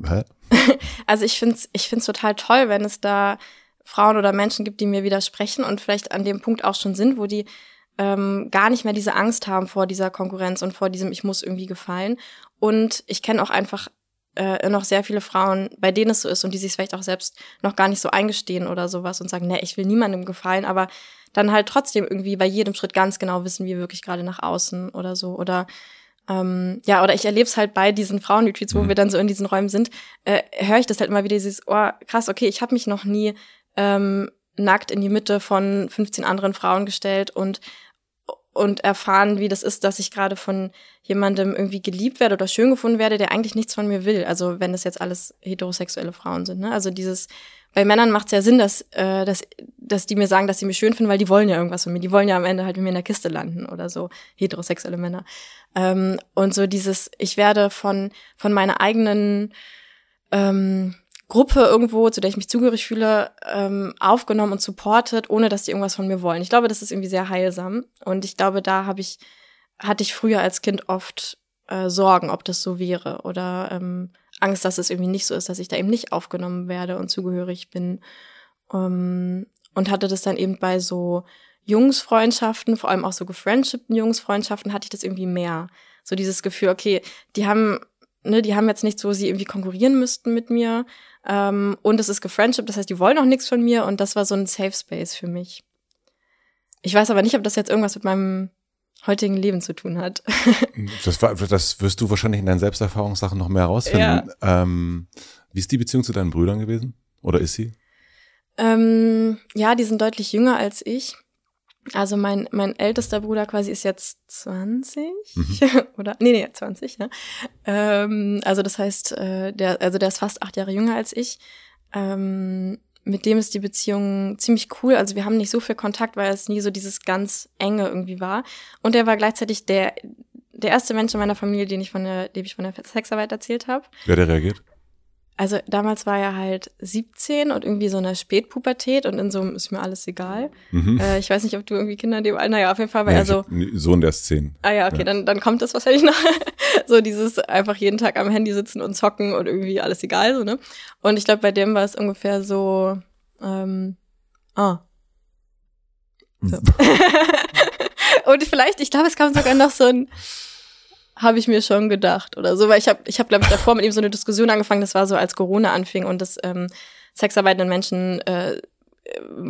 hä? [LAUGHS] Also ich finde es ich find's total toll, wenn es da Frauen oder Menschen gibt, die mir widersprechen und vielleicht an dem Punkt auch schon sind, wo die ähm, gar nicht mehr diese Angst haben vor dieser Konkurrenz und vor diesem Ich muss irgendwie gefallen. Und ich kenne auch einfach äh, noch sehr viele Frauen, bei denen es so ist und die sich vielleicht auch selbst noch gar nicht so eingestehen oder sowas und sagen, nee, ich will niemandem gefallen, aber dann halt trotzdem irgendwie bei jedem Schritt ganz genau wissen, wie wirklich gerade nach außen oder so. Oder ähm, ja, oder ich erlebe es halt bei diesen Frauenretreats, wo Mhm. wir dann so in diesen Räumen sind, äh, höre ich das halt immer wieder, dieses, oh, krass, okay, ich habe mich noch nie ähm, nackt in die Mitte von 15 anderen Frauen gestellt und und erfahren, wie das ist, dass ich gerade von jemandem irgendwie geliebt werde oder schön gefunden werde, der eigentlich nichts von mir will. Also wenn das jetzt alles heterosexuelle Frauen sind. Ne? Also dieses, bei Männern macht es ja Sinn, dass, äh, dass, dass die mir sagen, dass sie mich schön finden, weil die wollen ja irgendwas von mir. Die wollen ja am Ende halt mit mir in der Kiste landen oder so, heterosexuelle Männer. Ähm, und so dieses, ich werde von, von meiner eigenen ähm, Gruppe irgendwo, zu der ich mich zugehörig fühle, ähm, aufgenommen und supported, ohne dass die irgendwas von mir wollen. Ich glaube, das ist irgendwie sehr heilsam. Und ich glaube, da habe ich, hatte ich früher als Kind oft äh, Sorgen, ob das so wäre. Oder ähm, Angst, dass es irgendwie nicht so ist, dass ich da eben nicht aufgenommen werde und zugehörig bin. Ähm, und hatte das dann eben bei so Jungsfreundschaften, vor allem auch so gefriendshippten Jungsfreundschaften, hatte ich das irgendwie mehr. So dieses Gefühl, okay, die haben, ne, die haben jetzt nicht so, sie irgendwie konkurrieren müssten mit mir. Ähm, und es ist gefriendship, das heißt, die wollen auch nichts von mir und das war so ein Safe Space für mich. Ich weiß aber nicht, ob das jetzt irgendwas mit meinem heutigen Leben zu tun hat. [LAUGHS] Das, war, das wirst du wahrscheinlich in deinen Selbsterfahrungssachen noch mehr herausfinden. Ähm, wie ist die Beziehung zu deinen Brüdern gewesen? Oder ist sie? ähm, ja, die sind deutlich jünger als ich. Also mein, mein ältester Bruder quasi ist jetzt 20 [LAUGHS] oder nee, nee, 20, ja. Ähm, also das heißt, äh, der, also der ist fast acht Jahre jünger als ich. Ähm, mit dem ist die Beziehung ziemlich cool. Also wir haben nicht so viel Kontakt, weil es nie so dieses ganz enge irgendwie war. Und er war gleichzeitig der, der erste Mensch in meiner Familie, den ich von der, dem ich von der Sexarbeit erzählt habe. Wer der reagiert? Also damals war er halt 17 und irgendwie so eine Spätpubertät und in so einem ist mir alles egal. Mhm. Äh, ich weiß nicht, ob du irgendwie Kinder in dem Alter, naja, auf jeden Fall war Nee, er so, Sohn, der ist zehn. ah ja, okay, Ja. dann, dann kommt das wahrscheinlich noch. [LAUGHS] so dieses einfach jeden Tag am Handy sitzen und zocken und irgendwie alles egal, so, ne? Und ich glaube, bei dem war es ungefähr so, ähm, ah. So. [LAUGHS] [LAUGHS] und vielleicht, ich glaube, es kam sogar noch so ein, habe ich mir schon gedacht oder so, weil ich habe, ich habe glaube ich davor mit ihm so eine Diskussion angefangen. Das war so, als Corona anfing und das ähm, sexarbeitenden Menschen äh,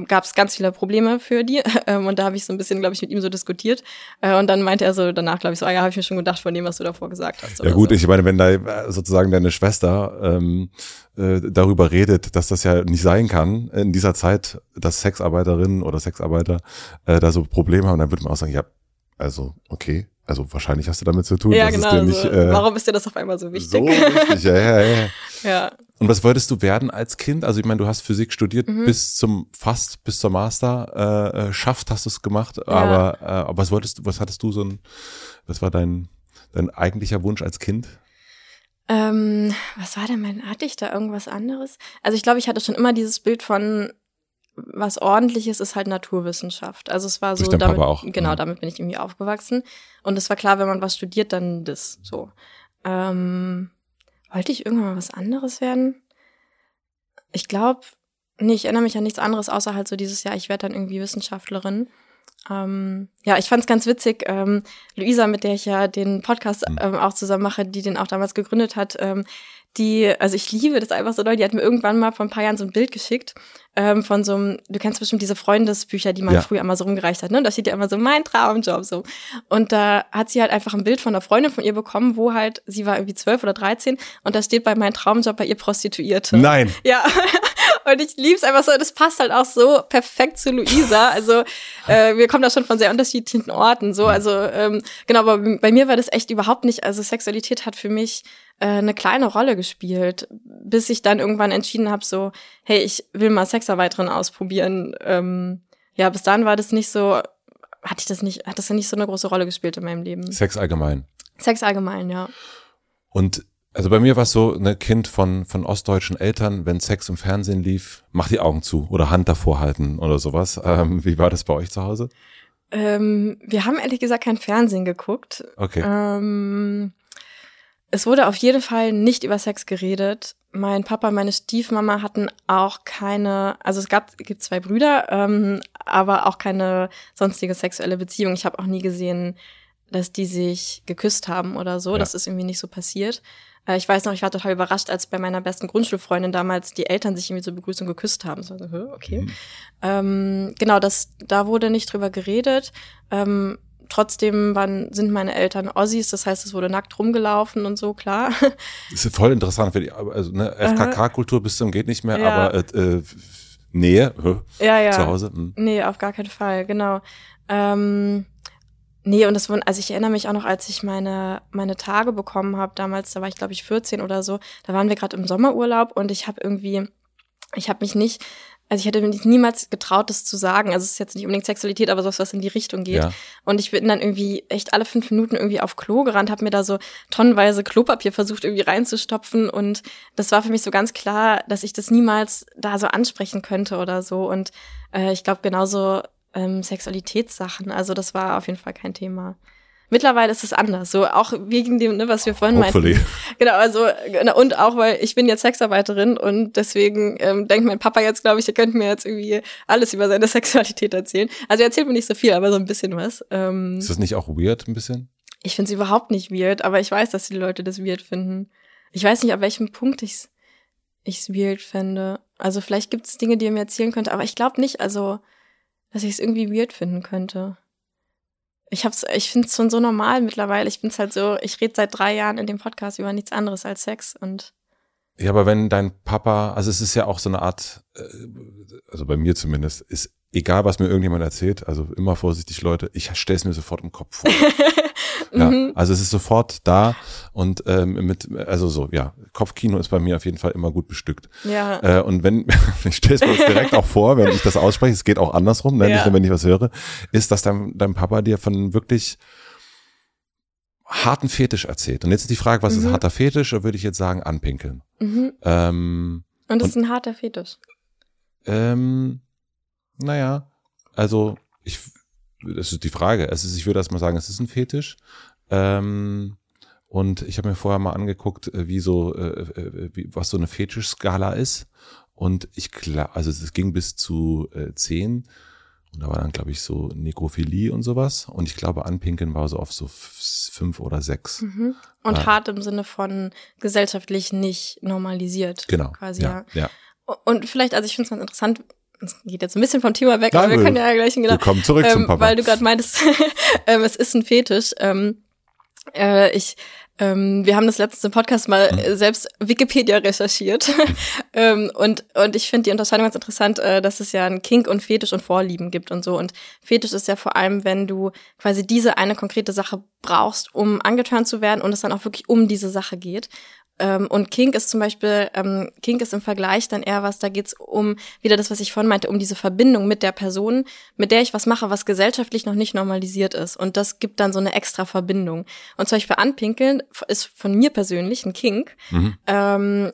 gab es ganz viele Probleme für die [LAUGHS] ähm, und da habe ich so ein bisschen, glaube ich, mit ihm so diskutiert äh, und dann meinte er so danach, glaube ich, so, ah ja, habe ich mir schon gedacht von dem, was du davor gesagt hast. Ja gut, so. ich meine, wenn da äh, sozusagen deine Schwester ähm, äh, darüber redet, dass das ja nicht sein kann in dieser Zeit, dass Sexarbeiterinnen oder Sexarbeiter äh, da so Probleme haben, dann würde man auch sagen, ja, also okay, also wahrscheinlich hast du damit zu tun, ja, genau. dir nicht äh, Warum ist dir das auf einmal so wichtig? so wichtig, ja, ja, ja. [LAUGHS] ja. Und was wolltest du werden als Kind? Also ich meine, du hast Physik studiert Mhm. bis zum fast bis zur Master äh, schafft hast du es gemacht, aber äh, aber was wolltest du, was hattest du so ein was war dein dein eigentlicher Wunsch als Kind? Ähm, was war denn mein, hatte ich da irgendwas anderes? Also ich glaube, ich hatte schon immer dieses Bild von was ordentliches ist halt Naturwissenschaft. Also es war so, damit, genau, ja. damit bin ich irgendwie aufgewachsen. Und es war klar, wenn man was studiert, dann das so. Ähm, wollte ich irgendwann mal was anderes werden? Ich glaube, nee, ich erinnere mich an nichts anderes, außer halt so dieses Jahr, ich werde dann irgendwie Wissenschaftlerin. Ähm, ja, ich fand es ganz witzig. Ähm, Luisa, mit der ich ja den Podcast Mhm. ähm, auch zusammen mache, die den auch damals gegründet hat, ähm, die, also ich liebe das einfach so doll, die hat mir irgendwann mal vor ein paar Jahren so ein Bild geschickt ähm, von so einem, du kennst bestimmt diese Freundesbücher, die man Ja. früher immer so rumgereicht hat, ne? Da steht ja immer so mein Traumjob so. Und da hat sie halt einfach ein Bild von einer Freundin von ihr bekommen, wo halt, sie war irgendwie zwölf oder dreizehn und da steht bei mein Traumjob bei ihr Prostituierte. Nein. Ja. Und ich lieb's einfach so, das passt halt auch so perfekt zu Luisa. Also [LAUGHS] äh, wir kommen da schon von sehr unterschiedlichen Orten. So, also ähm, genau, aber bei mir war das echt überhaupt nicht. Also Sexualität hat für mich äh, eine kleine Rolle gespielt, bis ich dann irgendwann entschieden habe, so, hey, ich will mal Sexarbeiterin ausprobieren. Ähm, ja, bis dann war das nicht so, hatte ich das nicht, hat das ja nicht so eine große Rolle gespielt in meinem Leben. Sex allgemein. Sex allgemein, ja. Und also bei mir war es so, ein ne Kind von, von ostdeutschen Eltern, wenn Sex im Fernsehen lief, mach die Augen zu oder Hand davor halten oder sowas. Ähm, wie war das bei euch zu Hause? Ähm, wir haben ehrlich gesagt kein Fernsehen geguckt. Okay. Ähm, es wurde auf jeden Fall nicht über Sex geredet. Mein Papa und meine Stiefmama hatten auch keine, also es gab gibt zwei Brüder, ähm, aber auch keine sonstige sexuelle Beziehung. Ich habe auch nie gesehen, dass die sich geküsst haben oder so. Ja. Das ist irgendwie nicht so passiert. Äh, ich weiß noch, ich war total überrascht, als bei meiner besten Grundschulfreundin damals die Eltern sich irgendwie zur Begrüßung geküsst haben. So, okay. Mhm. Ähm, genau, das, da wurde nicht drüber geredet. Ähm, trotzdem waren, sind meine Eltern Ossis, das heißt, es wurde nackt rumgelaufen und so, klar. Das [LAUGHS] ist voll interessant für die, also ne, FKK-Kultur bis zum geht nicht mehr, ja. aber äh, äh, Nähe ja, ja. zu Hause. Hm. Nee, auf gar keinen Fall, genau. Ähm, nee, und das wurden, also ich erinnere mich auch noch, als ich meine, meine Tage bekommen habe, damals, da war ich glaube ich 14 oder so, da waren wir gerade im Sommerurlaub und ich habe irgendwie, ich habe mich nicht also ich hätte mich niemals getraut, das zu sagen. Also es ist jetzt nicht unbedingt Sexualität, aber sowas, was in die Richtung geht. Ja. Und ich bin dann irgendwie echt alle fünf Minuten irgendwie auf Klo gerannt, habe mir da so tonnenweise Klopapier versucht irgendwie reinzustopfen. Und das war für mich so ganz klar, dass ich das niemals da so ansprechen könnte oder so. Und äh, ich glaube genauso ähm, Sexualitätssachen. Also das war auf jeden Fall kein Thema. Mittlerweile ist es anders, so auch wegen dem, ne, was wir vorhin Hopefully. meinten. [LAUGHS] Genau, also genau, und auch weil ich bin jetzt Sexarbeiterin und deswegen ähm, denkt mein Papa jetzt, glaube ich, er könnte mir jetzt irgendwie alles über seine [LAUGHS] Sexualität erzählen. Also er erzählt mir nicht so viel, aber so ein bisschen was. Ähm, ist das nicht auch weird ein bisschen? Ich finde es überhaupt nicht weird, aber ich weiß, dass die Leute das weird finden. Ich weiß nicht, ab welchem Punkt ich es weird finde. Also vielleicht gibt es Dinge, die er mir erzählen könnte, aber ich glaube nicht, also dass ich es irgendwie weird finden könnte. Ich hab's, ich finde es schon so normal mittlerweile. Ich bin's halt so, ich rede seit drei Jahren in dem Podcast über nichts anderes als Sex und ja, aber wenn dein Papa, also es ist ja auch so eine Art, äh, also bei mir zumindest, ist egal, was mir irgendjemand erzählt, also immer vorsichtig, Leute, ich stelle es mir sofort im Kopf vor. [LAUGHS] Ja, mhm. also es ist sofort da und ähm, mit, also so, ja, Kopfkino ist bei mir auf jeden Fall immer gut bestückt. Ja. Äh, und wenn, [LAUGHS] ich stelle es mir jetzt direkt auch vor, wenn ich das ausspreche, es geht auch andersrum, ne? Ja. nicht nur wenn ich was höre, ist, dass dein, dein Papa dir von wirklich harten Fetisch erzählt. Und jetzt ist die Frage, was mhm. ist harter Fetisch? Da würde ich jetzt sagen, anpinkeln. Mhm. Ähm, und das ist ein harter Fetisch. Ähm, naja, also ich das ist die Frage. Es ist, ich würde erst mal sagen, es ist ein Fetisch. Ähm, und ich habe mir vorher mal angeguckt, äh, wie so, äh, äh, wie, was so eine Fetischskala ist. Und ich klar, also es ging bis zu äh, zehn. Und da war dann, glaube ich, so Nekrophilie und sowas. Und ich glaube, Anpinkeln war so auf so fünf oder sechs. Mhm. Und äh, hart im Sinne von gesellschaftlich nicht normalisiert. Genau. Quasi, ja. ja. Und vielleicht, also ich finde es ganz interessant, es geht jetzt ein bisschen vom Thema weg, Nein, aber wir können ja gleich genau, wir kommen zurück ähm, zum Papa. weil du gerade meintest, [LAUGHS] ähm, es ist ein Fetisch. Ähm, äh, ich ähm, wir haben das letzte Podcast mal mhm. selbst Wikipedia recherchiert [LAUGHS] ähm, und und ich finde die Unterscheidung ganz interessant, äh, dass es ja ein Kink und Fetisch und Vorlieben gibt und so und Fetisch ist ja vor allem, wenn du quasi diese eine konkrete Sache brauchst, um angeturnt zu werden und es dann auch wirklich um diese Sache geht ähm, und Kink ist zum Beispiel, ähm, Kink ist im Vergleich dann eher was, da geht's um, wieder das, was ich vorhin meinte, um diese Verbindung mit der Person, mit der ich was mache, was gesellschaftlich noch nicht normalisiert ist. Und das gibt dann so eine extra Verbindung. Und zum Beispiel Anpinkeln ist von mir persönlich ein Kink. Mhm. Ähm,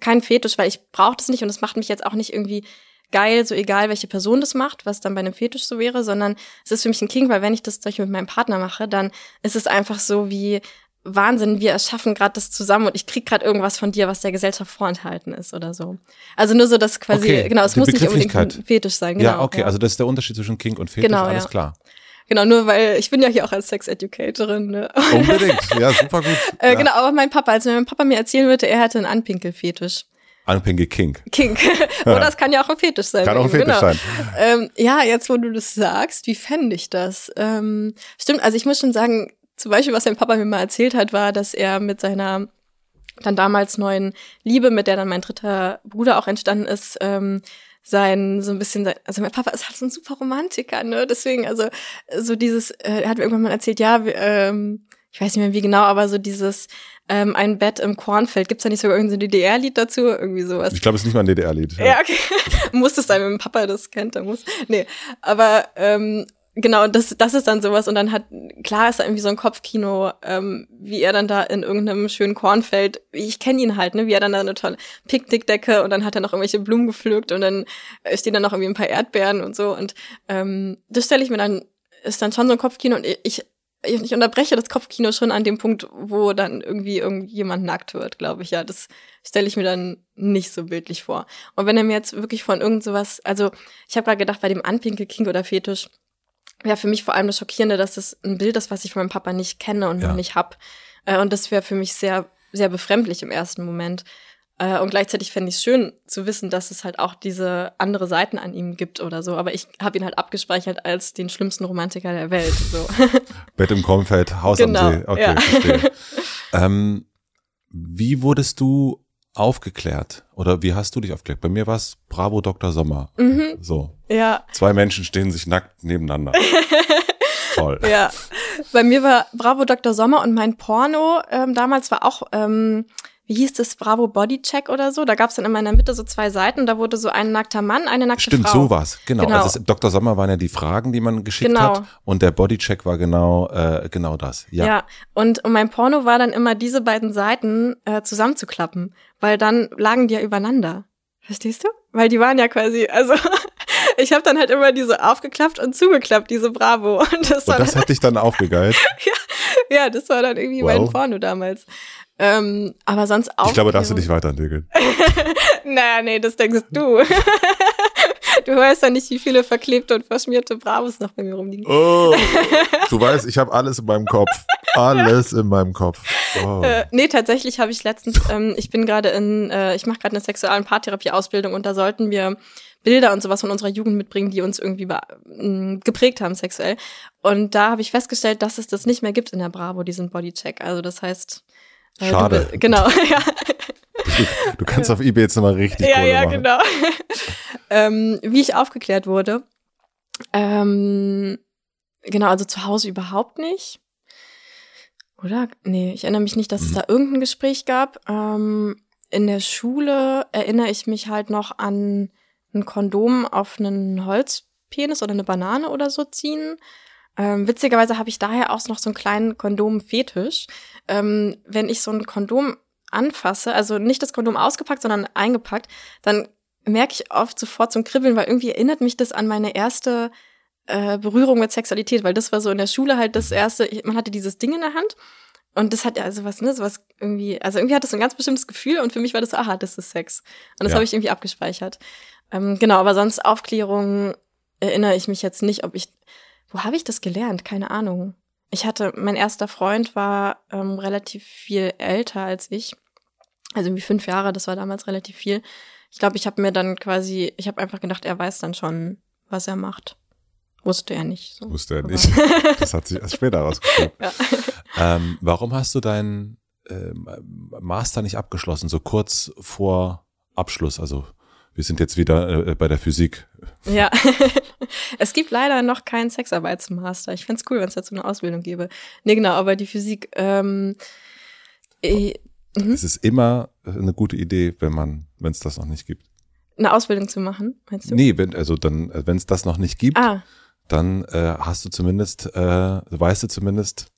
kein Fetisch, weil ich brauche das nicht und es macht mich jetzt auch nicht irgendwie geil, so egal welche Person das macht, was dann bei einem Fetisch so wäre, sondern es ist für mich ein King, weil wenn ich das zum Beispiel mit meinem Partner mache, dann ist es einfach so wie, Wahnsinn, wir erschaffen gerade das zusammen und ich krieg gerade irgendwas von dir, was der Gesellschaft vorenthalten ist oder so. Also nur so, dass quasi, okay, genau, es muss nicht unbedingt ein Fetisch sein. Genau, ja, okay, ja. also das ist der Unterschied zwischen Kink und Fetisch, genau, alles ja. klar. Genau, nur weil ich bin ja hier auch als Sex-Educatorin. Ne? Unbedingt, [LAUGHS] ja, super gut. äh, Genau, aber mein Papa, als mein Papa mir erzählen würde, er hätte einen Anpinkel-Fetisch. Anpinkel-Kink. Kink. Oder es [LAUGHS] kann ja auch ein Fetisch sein. Kann auch ein Fetisch genau. sein. Ähm, ja, jetzt wo du das sagst, wie fände ich das? Ähm, stimmt, also ich muss schon sagen, zum Beispiel, was mein Papa mir mal erzählt hat, war, dass er mit seiner dann damals neuen Liebe, mit der dann mein dritter Bruder auch entstanden ist, ähm, sein so ein bisschen sein, also mein Papa ist halt so ein super Romantiker, ne? Deswegen also so dieses äh, er hat mir irgendwann mal erzählt, ja, wir, ähm, ich weiß nicht mehr wie genau, aber so dieses ähm, ein Bett im Kornfeld. Gibt's da nicht sogar irgendein DDR-Lied dazu? Irgendwie sowas. Ich glaube, es ist nicht mal ein DDR-Lied. Ja. ja, okay. [LAUGHS] muss es sein, wenn mein Papa das kennt, dann muss. Nee. Aber ähm, genau, das, das ist dann sowas. Und dann hat, klar ist da irgendwie so ein Kopfkino, ähm, wie er dann da in irgendeinem schönen Kornfeld, ich kenne ihn halt, ne, wie er dann da eine tolle Picknickdecke und dann hat er noch irgendwelche Blumen gepflückt und dann stehen da noch irgendwie ein paar Erdbeeren und so. Und ähm, das stelle ich mir dann, ist dann schon so ein Kopfkino und ich, ich unterbreche das Kopfkino schon an dem Punkt, wo dann irgendwie irgendjemand nackt wird, glaube ich. Ja, das stelle ich mir dann nicht so bildlich vor. Und wenn er mir jetzt wirklich von irgend sowas, also ich habe gerade gedacht, bei dem Anpinkel-King oder Fetisch, wäre für mich vor allem das Schockierende, dass das ein Bild ist, was ich von meinem Papa nicht kenne und ja. noch nicht hab. Äh, und das wäre für mich sehr, sehr befremdlich im ersten Moment. Äh, und gleichzeitig fände ich es schön zu wissen, dass es halt auch diese andere Seiten an ihm gibt oder so. Aber ich habe ihn halt abgespeichert als den schlimmsten Romantiker der Welt. So. [LAUGHS] Bett im Kornfeld, Haus genau, am See. Okay, ja. verstehe. [LAUGHS] ähm, wie wurdest du aufgeklärt? Oder wie hast du dich aufgeklärt? Bei mir war es Bravo Dr. Sommer. Mhm. So. Ja. Zwei Menschen stehen sich nackt nebeneinander. [LAUGHS] Toll. Ja. Bei mir war Bravo Dr. Sommer und mein Porno ähm, damals war auch ähm, wie hieß das, Bravo Bodycheck oder so. Da gab es dann immer in der Mitte so zwei Seiten. Da wurde so ein nackter Mann, eine nackte Stimmt, Frau. Stimmt, sowas. Genau. genau. Also es, Dr. Sommer waren ja die Fragen, die man geschickt genau. hat. Und der Bodycheck war genau, äh, genau das. Ja. ja. Und, und mein Porno war dann immer diese beiden Seiten äh, zusammenzuklappen. Weil dann lagen die ja übereinander. Verstehst du? Weil die waren ja quasi, also [LAUGHS] ich habe dann halt immer diese aufgeklappt und zugeklappt, diese Bravo. [LAUGHS] Und das, und das hat dich dann aufgegeilt? [LAUGHS] ja, ja, das war dann irgendwie wow. mein Porno damals. Ähm, aber sonst auch. Ich glaube, darfst du dich weiterentwickeln. naja, nee, das denkst du. Du weißt ja nicht, wie viele verklebte und verschmierte Bravos noch bei mir rumliegen. Oh, [LAUGHS] du weißt, ich habe alles in meinem Kopf. Alles in meinem Kopf. Oh. Äh, nee, tatsächlich habe ich letztens, [LAUGHS] ähm, ich bin gerade in, äh, ich mache gerade eine Sexual- und Paartherapie-Ausbildung und da sollten wir Bilder und sowas von unserer Jugend mitbringen, die uns irgendwie geprägt haben sexuell. Und da habe ich festgestellt, dass es das nicht mehr gibt in der Bravo, diesen Bodycheck. Also das heißt, äh, Schade. Genau, [LAUGHS] ja. Du, kannst auf eBay jetzt nochmal richtig Ja, Kohle ja, machen. genau. [LAUGHS] ähm, wie ich aufgeklärt wurde. Ähm, genau, also zu Hause überhaupt nicht. Oder? Nee, ich erinnere mich nicht, dass mhm. es da irgendein Gespräch gab. Ähm, in der Schule erinnere ich mich halt noch an ein Kondom auf einen Holzpenis oder eine Banane oder so ziehen. Ähm, witzigerweise habe ich daher auch noch so einen kleinen Kondom-Fetisch. Ähm, wenn ich so ein Kondom anfasse, also nicht das Kondom ausgepackt, sondern eingepackt, dann merke ich oft sofort zum Kribbeln, weil irgendwie erinnert mich das an meine erste äh, Berührung mit Sexualität, weil das war so in der Schule halt das erste, man hatte dieses Ding in der Hand und das hat ja also was, ne, sowas irgendwie, also irgendwie hat das so ein ganz bestimmtes Gefühl und für mich war das, aha, das ist Sex. Und das ja. habe ich irgendwie abgespeichert. Ähm, genau, aber sonst Aufklärung erinnere ich mich jetzt nicht, ob ich wo habe ich das gelernt? Keine Ahnung. Ich hatte, mein erster Freund war ähm, relativ viel älter als ich. Also irgendwie fünf Jahre, das war damals relativ viel. Ich glaube, ich habe mir dann quasi, ich habe einfach gedacht, er weiß dann schon, was er macht. Wusste er nicht. So. Wusste er nicht. [LAUGHS] Das hat sich erst später rausgefunden. Ja. Ähm, warum hast du deinen äh, Master nicht abgeschlossen, so kurz vor Abschluss? Also wir sind jetzt wieder äh, bei der Physik. Ja, [LAUGHS] es gibt leider noch keinen Sexarbeitsmaster. Ich fände es cool, wenn es dazu eine Ausbildung gäbe. Nee, genau, aber die Physik. Ähm, äh, es ist immer eine gute Idee, wenn man, wenn es das noch nicht gibt. Eine Ausbildung zu machen, meinst du? Nee, wenn, also dann, äh, wenn es das noch nicht gibt, ah. dann äh, hast du zumindest, äh, weißt du zumindest,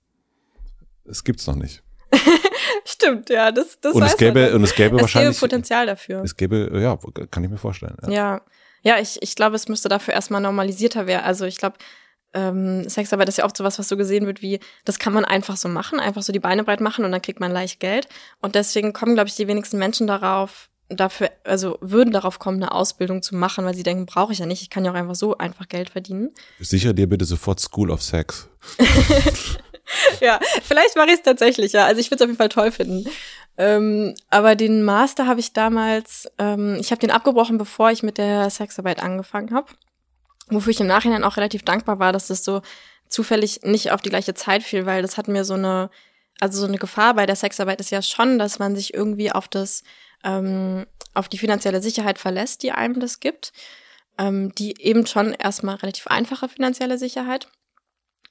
es gibt's noch nicht. [LAUGHS] Stimmt, ja, das, das und es gäbe, und es gäbe es wahrscheinlich. Es gäbe Potenzial dafür. Es gäbe, ja, kann ich mir vorstellen. Ja, ja, ja ich, ich glaube, es müsste dafür erstmal normalisierter werden. Also ich glaube, ähm, Sexarbeit ist ja oft sowas, was so gesehen wird wie, das kann man einfach so machen, einfach so die Beine breit machen und dann kriegt man leicht Geld. Und deswegen kommen, glaube ich, die wenigsten Menschen darauf, dafür, also würden darauf kommen, eine Ausbildung zu machen, weil sie denken, brauche ich ja nicht, ich kann ja auch einfach so einfach Geld verdienen. Sicher dir bitte sofort School of Sex. [LAUGHS] [LAUGHS] ja, vielleicht mache ich es tatsächlich, ja. Also ich würde es auf jeden Fall toll finden. Ähm, aber den Master habe ich damals, ähm, ich habe den abgebrochen, bevor ich mit der Sexarbeit angefangen habe. Wofür ich im Nachhinein auch relativ dankbar war, dass das so zufällig nicht auf die gleiche Zeit fiel, weil das hat mir so eine also so eine Gefahr bei der Sexarbeit ist ja schon, dass man sich irgendwie auf das, ähm, auf die finanzielle Sicherheit verlässt, die einem das gibt. Ähm, die eben schon erstmal relativ einfache finanzielle Sicherheit.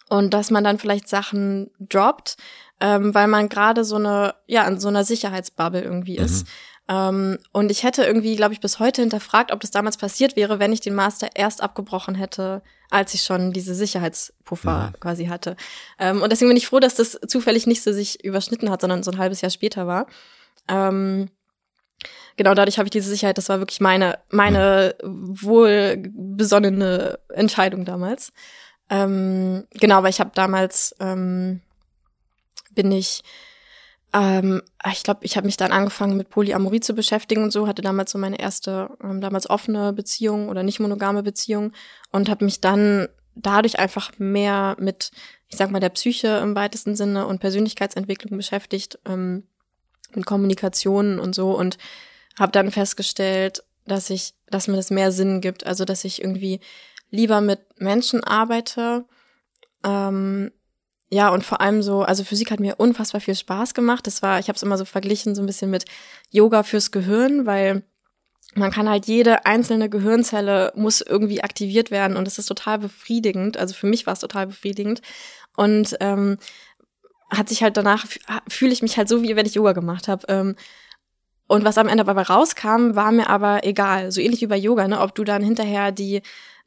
Und dass man dann vielleicht Sachen droppt, ähm, weil man gerade so eine, ja, in so einer Sicherheitsbubble irgendwie ist. Mhm. Ähm, und ich hätte irgendwie, glaube ich, bis heute hinterfragt, ob das damals passiert wäre, wenn ich den Master erst abgebrochen hätte, als ich schon diese Sicherheitspuffer ja. quasi hatte. Ähm, und deswegen bin ich froh, dass das zufällig nicht so sich überschnitten hat, sondern so ein halbes Jahr später war. Ähm, genau dadurch habe ich diese Sicherheit, das war wirklich meine, meine wohlbesonnene Entscheidung damals. Ähm, genau, weil ich habe damals, ähm, bin ich ähm, ich glaube, ich habe mich dann angefangen mit Polyamorie zu beschäftigen und so, hatte damals so meine erste, ähm, damals offene Beziehung oder nicht monogame Beziehung und habe mich dann dadurch einfach mehr mit, ich sag mal, der Psyche im weitesten Sinne und Persönlichkeitsentwicklung beschäftigt, ähm, mit Kommunikation und so und habe dann festgestellt, dass ich, dass mir das mehr Sinn gibt, also dass ich irgendwie lieber mit Menschen arbeite, ähm, ja, und vor allem so, also Physik hat mir unfassbar viel Spaß gemacht. Das war, ich habe es immer so verglichen, so ein bisschen mit Yoga fürs Gehirn, weil man kann halt jede einzelne Gehirnzelle muss irgendwie aktiviert werden und es ist total befriedigend. Also für mich war es total befriedigend. Und ähm, hat sich halt danach, fühle ich mich halt so, wie wenn ich Yoga gemacht habe. Ähm, und was am Ende dabei rauskam, war mir aber egal. So ähnlich wie bei Yoga, ne? Ob du dann hinterher die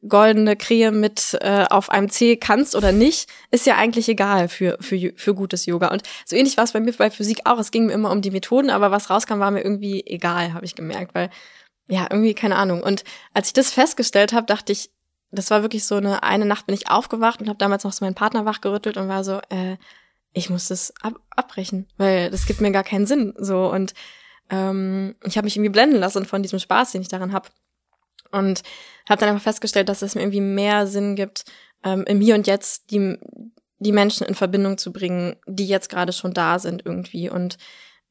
goldene Krähe mit äh, auf einem C kannst oder nicht, ist ja eigentlich egal für, für, für gutes Yoga. Und so ähnlich war es bei mir bei Physik auch. Es ging mir immer um die Methoden, aber was rauskam, war mir irgendwie egal, habe ich gemerkt, weil ja, irgendwie keine Ahnung. Und als ich das festgestellt habe, dachte ich, das war wirklich so eine eine Nacht bin ich aufgewacht und habe damals noch so meinen Partner wachgerüttelt und war so, äh, ich muss das ab abbrechen, weil das gibt mir gar keinen Sinn. So und ähm, ich habe mich irgendwie blenden lassen von diesem Spaß, den ich daran habe. Und habe dann einfach festgestellt, dass es mir irgendwie mehr Sinn gibt, ähm, im Hier und Jetzt die, die Menschen in Verbindung zu bringen, die jetzt gerade schon da sind irgendwie. Und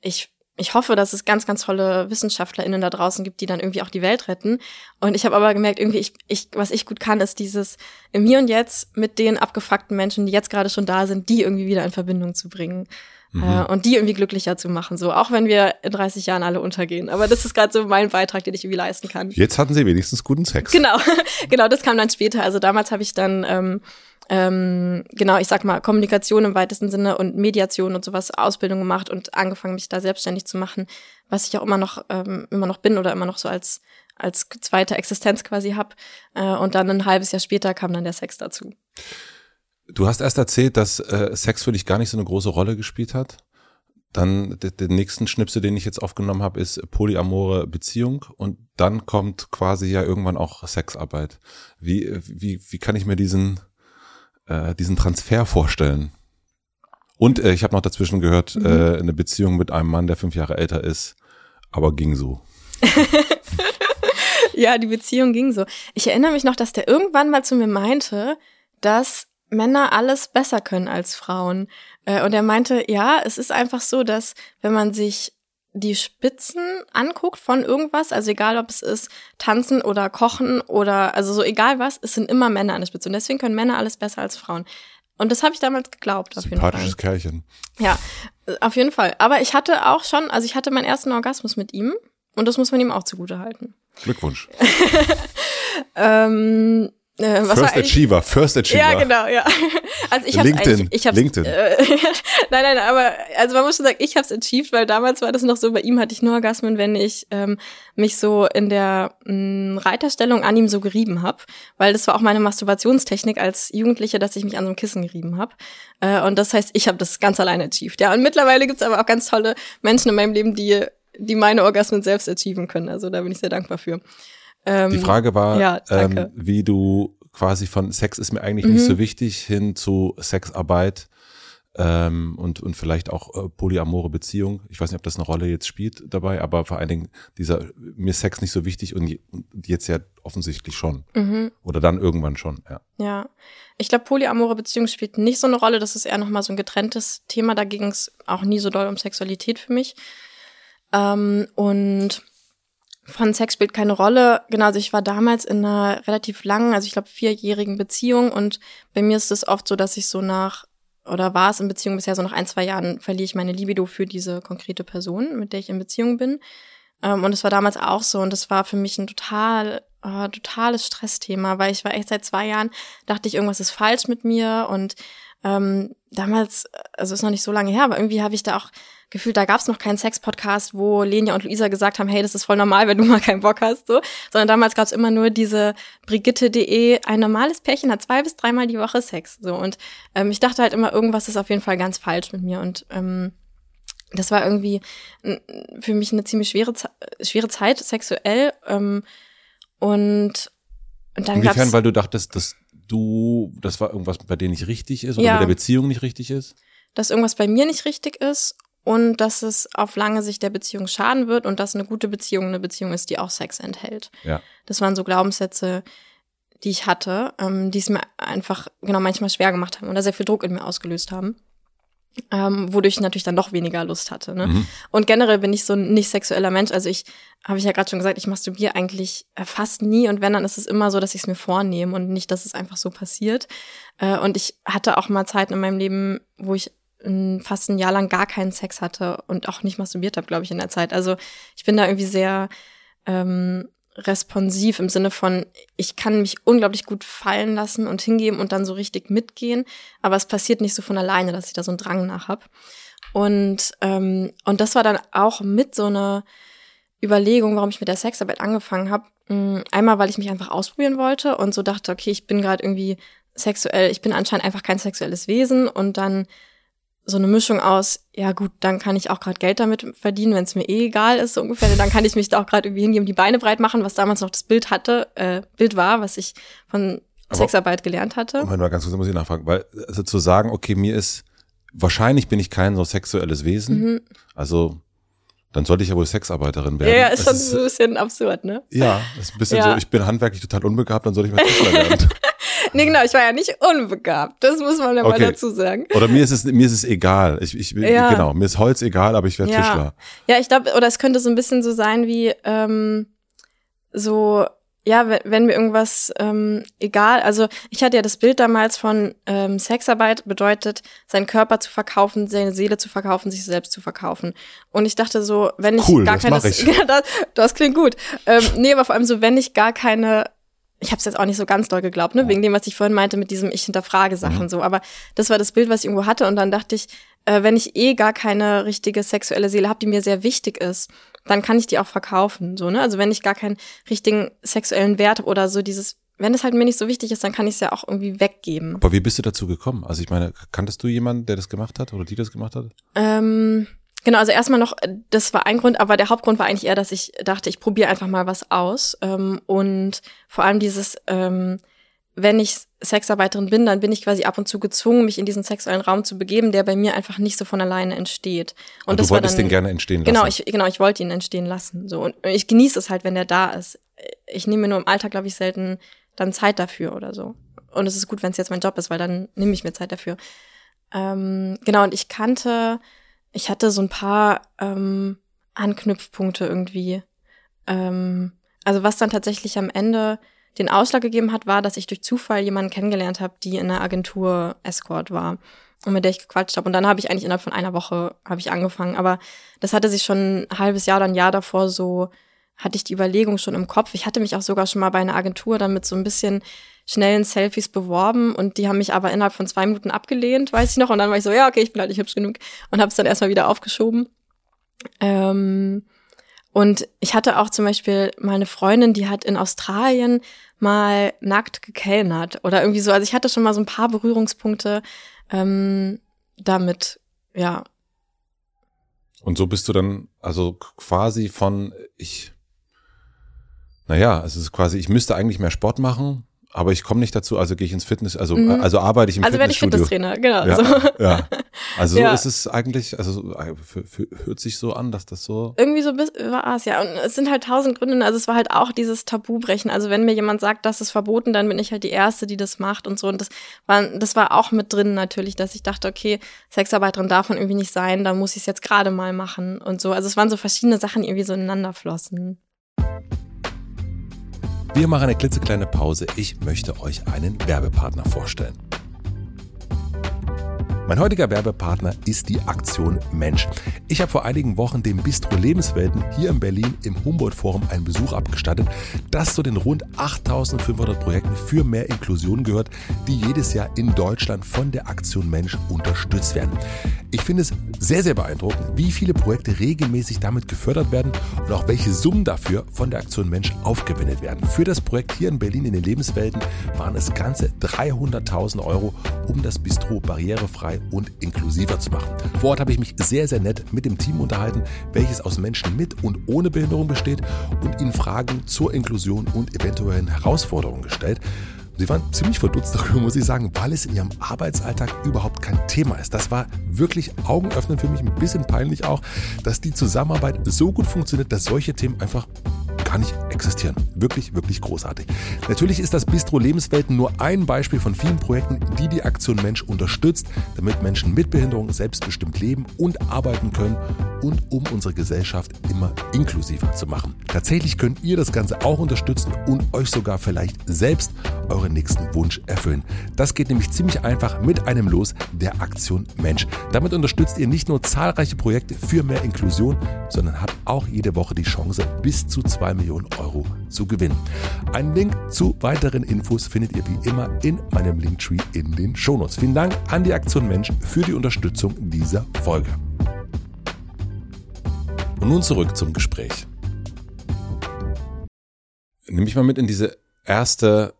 ich, ich hoffe, dass es ganz, ganz tolle WissenschaftlerInnen da draußen gibt, die dann irgendwie auch die Welt retten. Und ich habe aber gemerkt, irgendwie, ich, ich, was ich gut kann, ist dieses im Hier und Jetzt mit den abgefuckten Menschen, die jetzt gerade schon da sind, die irgendwie wieder in Verbindung zu bringen. Mhm. Äh, und die irgendwie glücklicher zu machen, so auch wenn wir in 30 Jahren alle untergehen. Aber das ist gerade so mein Beitrag, den ich irgendwie leisten kann. Jetzt hatten sie wenigstens guten Sex. Genau, [LAUGHS] genau, das kam dann später. Also damals habe ich dann ähm, ähm, genau, ich sag mal, Kommunikation im weitesten Sinne und Mediation und sowas, Ausbildung gemacht und angefangen, mich da selbstständig zu machen, was ich auch immer noch, ähm, immer noch bin oder immer noch so als, als zweite Existenz quasi hab. Äh, und dann ein halbes Jahr später kam dann der Sex dazu. Du hast erst erzählt, dass äh, Sex für dich gar nicht so eine große Rolle gespielt hat. Dann den nächsten Schnipsel, den ich jetzt aufgenommen habe, ist polyamore Beziehung und dann kommt quasi ja irgendwann auch Sexarbeit. Wie wie wie kann ich mir diesen äh, diesen Transfer vorstellen? Und äh, ich habe noch dazwischen gehört, mhm. äh, eine Beziehung mit einem Mann, der fünf Jahre älter ist, aber ging so. [LAUGHS] ja, die Beziehung ging so. Ich erinnere mich noch, dass der irgendwann mal zu mir meinte, dass Männer alles besser können als Frauen. Äh, und er meinte, ja, es ist einfach so, dass wenn man sich die Spitzen anguckt von irgendwas, also egal ob es ist tanzen oder kochen oder also so egal was, es sind immer Männer an der Spitze und deswegen können Männer alles besser als Frauen. Und das habe ich damals geglaubt, auf jeden Fall. Sympathisches Kerlchen. Ja, auf jeden Fall. Aber ich hatte auch schon, also ich hatte meinen ersten Orgasmus mit ihm und das muss man ihm auch zugute halten. Glückwunsch. [LAUGHS] ähm, äh, First Achiever, First Achiever. Ja, genau, ja. [LAUGHS] Also ich hab's LinkedIn, ich hab's, LinkedIn. Äh, [LAUGHS] nein, nein, aber also man muss schon sagen, ich hab's achieved, weil damals war das noch so, bei ihm hatte ich nur Orgasmen, wenn ich ähm, mich so in der mh, Reiterstellung an ihm so gerieben hab, weil das war auch meine Masturbationstechnik als Jugendliche, dass ich mich an so einem Kissen gerieben hab. Äh, und das heißt, ich habe das ganz alleine achieved. Ja, und mittlerweile gibt's aber auch ganz tolle Menschen in meinem Leben, die die meine Orgasmen selbst achieven können. Also da bin ich sehr dankbar für. Ähm, die Frage war, ja, ähm, wie du quasi von Sex ist mir eigentlich mhm. nicht so wichtig hin zu Sexarbeit ähm, und, und vielleicht auch äh, polyamore Beziehung. Ich weiß nicht, ob das eine Rolle jetzt spielt dabei, aber vor allen Dingen dieser, mir ist Sex nicht so wichtig und jetzt ja offensichtlich schon. Mhm. Oder dann irgendwann schon, ja. Ja. Ich glaube, polyamore Beziehung spielt nicht so eine Rolle. Das ist eher nochmal so ein getrenntes Thema. Da ging es auch nie so doll um Sexualität für mich. Ähm, und von Sex spielt keine Rolle. Genau, also ich war damals in einer relativ langen, also ich glaube vierjährigen Beziehung und bei mir ist es oft so, dass ich so nach oder war es in Beziehung bisher so nach ein, zwei Jahren verliere ich meine Libido für diese konkrete Person, mit der ich in Beziehung bin. Ähm, und es war damals auch so und das war für mich ein total, äh, totales Stressthema, weil ich war echt seit zwei Jahren, dachte ich, irgendwas ist falsch mit mir und ähm, damals, also ist noch nicht so lange her, aber irgendwie habe ich da auch gefühlt, da gab es noch keinen Sex-Podcast, wo Lenia und Luisa gesagt haben, hey, das ist voll normal, wenn du mal keinen Bock hast, so. Sondern damals gab es immer nur diese Brigitte.de, ein normales Pärchen hat zwei bis dreimal die Woche Sex, so. Und ähm, ich dachte halt immer, irgendwas ist auf jeden Fall ganz falsch mit mir und ähm, das war irgendwie für mich eine ziemlich schwere, schwere Zeit sexuell ähm, und, und dann Inwiefern, gab's, weil du dachtest, dass du, das war irgendwas bei dir nicht richtig ist oder Ja. bei der Beziehung nicht richtig ist? dass irgendwas bei mir nicht richtig ist und dass es auf lange Sicht der Beziehung schaden wird und dass eine gute Beziehung eine Beziehung ist, die auch Sex enthält. Ja. Das waren so Glaubenssätze, die ich hatte, ähm, die es mir einfach genau manchmal schwer gemacht haben oder sehr viel Druck in mir ausgelöst haben. Ähm, wodurch ich natürlich dann noch weniger Lust hatte. Ne? Mhm. Und generell bin ich so ein nicht sexueller Mensch. Also ich habe ich ja gerade schon gesagt, ich masturbiere eigentlich äh, fast nie und wenn, dann ist es immer so, dass ich es mir vornehme und nicht, dass es einfach so passiert. Äh, und ich hatte auch mal Zeiten in meinem Leben, wo ich fast ein Jahr lang gar keinen Sex hatte und auch nicht masturbiert habe, glaube ich, in der Zeit. Also ich bin da irgendwie sehr ähm, responsiv im Sinne von, ich kann mich unglaublich gut fallen lassen und hingeben und dann so richtig mitgehen, aber es passiert nicht so von alleine, dass ich da so einen Drang nach hab. Und, ähm, und das war dann auch mit so einer Überlegung, warum ich mit der Sexarbeit angefangen habe. Einmal, weil ich mich einfach ausprobieren wollte und so dachte, okay, ich bin gerade irgendwie sexuell, ich bin anscheinend einfach kein sexuelles Wesen und dann so eine Mischung aus, ja gut, dann kann ich auch gerade Geld damit verdienen, wenn es mir eh egal ist, so ungefähr. Dann kann ich mich da auch gerade irgendwie hingeben, die Beine breit machen, was damals noch das Bild hatte, äh, Bild war, was ich von Aber- Sexarbeit gelernt hatte. Moment mal ganz kurz, muss ich nachfragen, weil also zu sagen, okay, mir ist wahrscheinlich bin ich kein so sexuelles Wesen, Mhm. also dann sollte ich ja wohl Sexarbeiterin werden. Ja, ist schon so ein bisschen absurd, ne? ja, ist ein bisschen Ja. so, ich bin handwerklich total unbegabt, dann soll ich mal Tischler werden. [LAUGHS] Nee, genau, ich war ja nicht unbegabt. Das muss man ja mal Okay. dazu sagen. Oder mir ist es mir ist es egal. Ich, ich Ja. genau, mir ist Holz egal, aber ich werde Ja. Tischler. Ja, ich glaube, oder es könnte so ein bisschen so sein wie ähm, so, ja, wenn, mir irgendwas ähm, egal, also ich hatte ja das Bild damals von ähm, Sexarbeit bedeutet, seinen Körper zu verkaufen, seine Seele zu verkaufen, sich selbst zu verkaufen. Und ich dachte so, wenn ich Cool, gar das keine, ich. [LAUGHS] Ja, das, das klingt gut. Ähm, nee, aber vor allem so, wenn ich gar keine ich habe es jetzt auch nicht so ganz doll geglaubt, ne, wegen dem, was ich vorhin meinte mit diesem ich hinterfrage Sachen Mhm. so, aber das war das Bild, was ich irgendwo hatte und dann dachte ich, äh, wenn ich eh gar keine richtige sexuelle Seele habe, die mir sehr wichtig ist, dann kann ich die auch verkaufen, so, ne? Also wenn ich gar keinen richtigen sexuellen Wert habe oder so dieses wenn es halt mir nicht so wichtig ist, dann kann ich es ja auch irgendwie weggeben. Aber wie bist du dazu gekommen? Also ich meine, kanntest du jemanden, der das gemacht hat oder die das gemacht hat? Ähm, genau, also erstmal noch, das war ein Grund, aber der Hauptgrund war eigentlich eher, dass ich dachte, ich probiere einfach mal was aus. Ähm, und vor allem dieses, ähm, wenn ich Sexarbeiterin bin, dann bin ich quasi ab und zu gezwungen, mich in diesen sexuellen Raum zu begeben, der bei mir einfach nicht so von alleine entsteht. Und, Und du das war wolltest dann, den gerne entstehen lassen. Genau, ich, genau, ich wollte ihn entstehen lassen. So. Und ich genieße es halt, wenn der da ist. Ich nehme mir nur im Alltag, glaube ich, selten dann Zeit dafür oder so. Und es ist gut, wenn es jetzt mein Job ist, weil dann nehme ich mir Zeit dafür. Ähm, genau, und ich kannte, ich hatte so ein paar ähm, Anknüpfpunkte irgendwie. Ähm, also was dann tatsächlich am Ende den Ausschlag gegeben hat, war, dass ich durch Zufall jemanden kennengelernt habe, die in einer Agentur Escort war und mit der ich gequatscht habe. Und dann habe ich eigentlich innerhalb von einer Woche habe ich angefangen. Aber das hatte sich schon ein halbes Jahr oder ein Jahr davor so, hatte ich die Überlegung schon im Kopf. Ich hatte mich auch sogar schon mal bei einer Agentur dann mit so ein bisschen schnellen Selfies beworben und die haben mich aber innerhalb von zwei Minuten abgelehnt, weiß ich noch. Und dann war ich so, ja, okay, ich bin halt nicht hübsch genug und habe es dann erstmal wieder aufgeschoben. Ähm, und ich hatte auch zum Beispiel mal eine Freundin, die hat in Australien mal nackt gekellnert oder irgendwie so. Also ich hatte schon mal so ein paar Berührungspunkte ähm, damit, ja. Und so bist du dann also quasi von ich naja, es ist quasi, ich müsste eigentlich mehr Sport machen, aber ich komme nicht dazu, also gehe ich ins Fitness, also Mhm. also arbeite ich im Also werde ich Fitnessstudio. Fitnesstrainer, genau. Ja, So. ja. Also so [LAUGHS] Ja. ist es eigentlich, also so, äh, für, für, hört sich so an, dass das so. Irgendwie so bis- war es ja. Und es sind halt tausend Gründe. Also es war halt auch dieses Tabubrechen. Also wenn mir jemand sagt, das ist verboten, dann bin ich halt die Erste, die das macht und so. Und das war, das war auch mit drin natürlich, dass ich dachte, okay, Sexarbeiterin darf man irgendwie nicht sein, dann muss ich es jetzt gerade mal machen und so. Also es waren so verschiedene Sachen, die irgendwie so ineinander flossen. Wir machen eine klitzekleine Pause. Ich möchte euch einen Werbepartner vorstellen. Mein heutiger Werbepartner ist die Aktion Mensch. Ich habe vor einigen Wochen dem Bistro Lebenswelten hier in Berlin im Humboldt Forum einen Besuch abgestattet, das zu den rund 8500 Projekten für mehr Inklusion gehört, die jedes Jahr in Deutschland von der Aktion Mensch unterstützt werden. Ich finde es sehr, sehr beeindruckend, wie viele Projekte regelmäßig damit gefördert werden und auch welche Summen dafür von der Aktion Mensch aufgewendet werden. Für das Projekt hier in Berlin in den Lebenswelten waren es ganze 300.000 Euro, um das Bistro barrierefrei und inklusiver zu machen. Vor Ort habe ich mich sehr, sehr nett mit dem Team unterhalten, welches aus Menschen mit und ohne Behinderung besteht und ihnen Fragen zur Inklusion und eventuellen Herausforderungen gestellt. Sie waren ziemlich verdutzt [LAUGHS] darüber, muss ich sagen, weil es in ihrem Arbeitsalltag überhaupt kein Thema ist. Das war wirklich augenöffnend für mich, ein bisschen peinlich auch, dass die Zusammenarbeit so gut funktioniert, dass solche Themen einfach gar nicht existieren. Wirklich, wirklich großartig. Natürlich ist das Bistro Lebenswelten nur ein Beispiel von vielen Projekten, die die Aktion Mensch unterstützt, damit Menschen mit Behinderung selbstbestimmt leben und arbeiten können und um unsere Gesellschaft immer inklusiver zu machen. Tatsächlich könnt ihr das Ganze auch unterstützen und euch sogar vielleicht selbst euren nächsten Wunsch erfüllen. Das geht nämlich ziemlich einfach mit einem Los der Aktion Mensch. Damit unterstützt ihr nicht nur zahlreiche Projekte für mehr Inklusion, sondern habt auch jede Woche die Chance, bis zu zwei Millionen Euro zu gewinnen. Einen Link zu weiteren Infos findet ihr wie immer in meinem Linktree in den Shownotes. Vielen Dank an die Aktion Mensch für die Unterstützung dieser Folge. Und nun zurück zum Gespräch. Nimm mich mal mit in diese erste,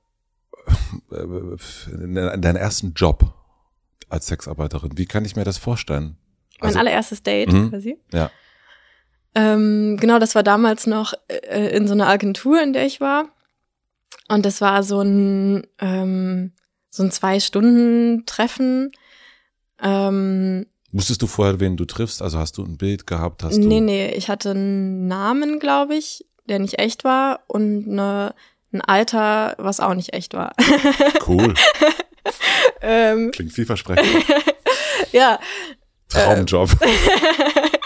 in deinen ersten Job als Sexarbeiterin. Wie kann ich mir das vorstellen? Also, mein allererstes Date mhm. quasi. Ja. Ähm, genau, das war damals noch äh, in so einer Agentur, in der ich war. Und das war so ein, ähm, so ein Zwei-Stunden-Treffen. Ähm, Wusstest du vorher, wen du triffst? Also hast du ein Bild gehabt? Hast du nee, nee, ich hatte einen Namen, glaube ich, der nicht echt war und eine, ein Alter, was auch nicht echt war. [LAUGHS] Cool. ähm, Klingt vielversprechend. [LAUGHS] ja. Traumjob. [LAUGHS]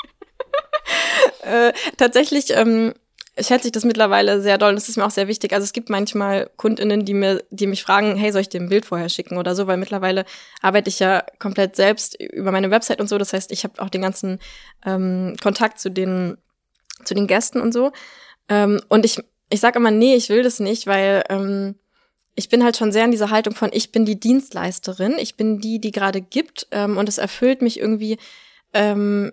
Äh, tatsächlich ähm, schätze ich das mittlerweile sehr doll und das ist mir auch sehr wichtig. Also es gibt manchmal KundInnen, die mir, die mich fragen, hey, soll ich dir ein Bild vorher schicken oder so, weil mittlerweile arbeite ich ja komplett selbst über meine Website und so. Das heißt, ich habe auch den ganzen ähm, Kontakt zu den, zu den Gästen und so. Ähm, und ich, ich sage immer, nee, ich will das nicht, weil ähm, ich bin halt schon sehr in dieser Haltung von, ich bin die Dienstleisterin, ich bin die, die gerade gibt ähm, und es erfüllt mich irgendwie, ähm,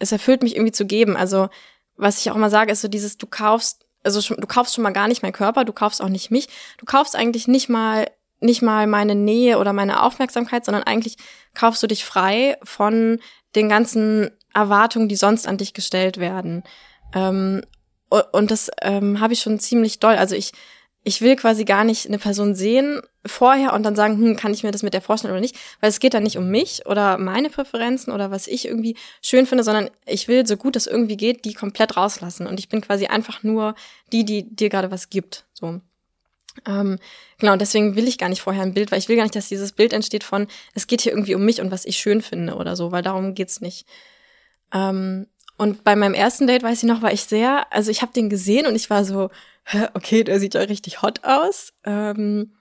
es erfüllt mich irgendwie zu geben. Also was ich auch immer sage, ist so dieses, du kaufst, also du kaufst schon mal gar nicht meinen Körper, du kaufst auch nicht mich, du kaufst eigentlich nicht mal nicht mal meine Nähe oder meine Aufmerksamkeit, sondern eigentlich kaufst du dich frei von den ganzen Erwartungen, die sonst an dich gestellt werden. Ähm, und das ähm, habe ich schon ziemlich doll. Also ich ich will quasi gar nicht eine Person sehen vorher und dann sagen, hm, kann ich mir das mit der vorstellen oder nicht, weil es geht dann nicht um mich oder meine Präferenzen oder was ich irgendwie schön finde, sondern ich will so gut es irgendwie geht, die komplett rauslassen und ich bin quasi einfach nur die, die dir gerade was gibt, so. Ähm, genau, deswegen will ich gar nicht vorher ein Bild, weil ich will gar nicht, dass dieses Bild entsteht von, es geht hier irgendwie um mich und was ich schön finde oder so, weil darum geht's nicht. Ähm, und bei meinem ersten Date, weiß ich noch, war ich sehr, also ich habe den gesehen und ich war so, okay, der sieht ja richtig hot aus. Ähm,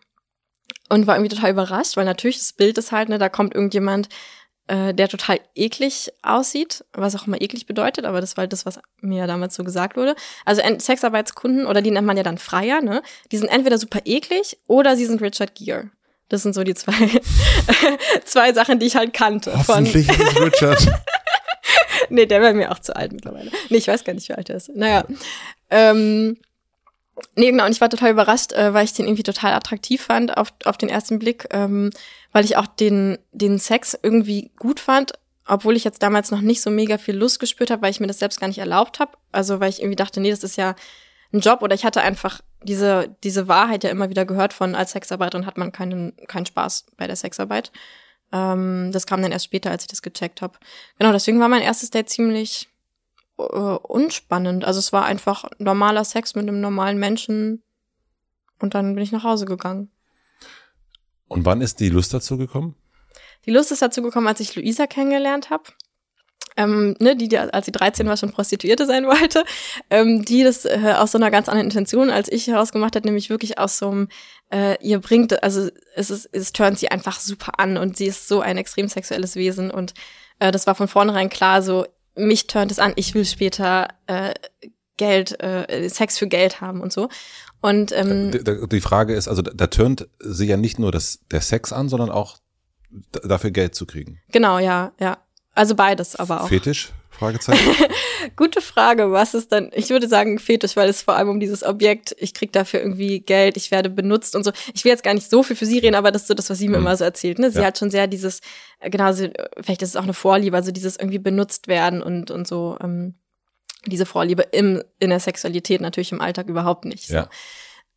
und war irgendwie total überrascht, weil natürlich das Bild ist halt, ne, da kommt irgendjemand, äh, der total eklig aussieht, was auch immer eklig bedeutet, aber das war halt das, was mir damals so gesagt wurde. Also Sexarbeitskunden, oder die nennt man ja dann Freier, ne, die sind entweder super eklig oder sie sind Richard Gere. Das sind so die zwei, [LAUGHS] zwei Sachen, die ich halt kannte. Hoffentlich von ist Richard. [LAUGHS] nee, der wäre mir auch zu alt mittlerweile. Nee, ich weiß gar nicht, wie alt er ist. Naja. Ähm, Nee, genau, und ich war total überrascht, äh, weil ich den irgendwie total attraktiv fand auf, auf den ersten Blick, ähm, weil ich auch den, den Sex irgendwie gut fand, obwohl ich jetzt damals noch nicht so mega viel Lust gespürt habe, weil ich mir das selbst gar nicht erlaubt habe. Also weil ich irgendwie dachte, nee, das ist ja ein Job oder ich hatte einfach diese, diese Wahrheit ja immer wieder gehört von, als Sexarbeiterin hat man keinen, keinen Spaß bei der Sexarbeit. Ähm, das kam dann erst später, als ich das gecheckt habe. Genau, deswegen war mein erstes Date ziemlich äh, unspannend. Also es war einfach normaler Sex mit einem normalen Menschen und dann bin ich nach Hause gegangen. Und wann ist die Lust dazu gekommen? Die Lust ist dazu gekommen, als ich Luisa kennengelernt habe. ähm, ne, die, die als sie 13 war schon Prostituierte sein [LAUGHS] wollte, ähm, die das äh, aus so einer ganz anderen Intention als ich herausgemacht hat, nämlich wirklich aus so einem, äh, ihr bringt, also es ist, es turnt sie einfach super an und sie ist so ein extrem sexuelles Wesen und äh, das war von vornherein klar, so mich turnt es an, ich will später äh, Geld, äh, Sex für Geld haben und so. Und ähm, die, die Frage ist, also da turnt sie ja nicht nur das, der Sex an, sondern auch dafür Geld zu kriegen. Genau, ja, ja. Also beides aber auch. Fetisch? Fragezeichen. [LAUGHS] Gute Frage. Was ist dann? Ich würde sagen Fetisch, weil es vor allem um dieses Objekt, ich krieg dafür irgendwie Geld, ich werde benutzt und so. Ich will jetzt gar nicht so viel für sie reden, aber das ist so das, was sie mir mhm. immer so erzählt. Ne? Sie ja. hat schon sehr dieses, äh, genau, vielleicht ist es auch eine Vorliebe, also dieses irgendwie benutzt werden und, und so, ähm, diese Vorliebe im, in der Sexualität natürlich im Alltag überhaupt nicht. So. Ja.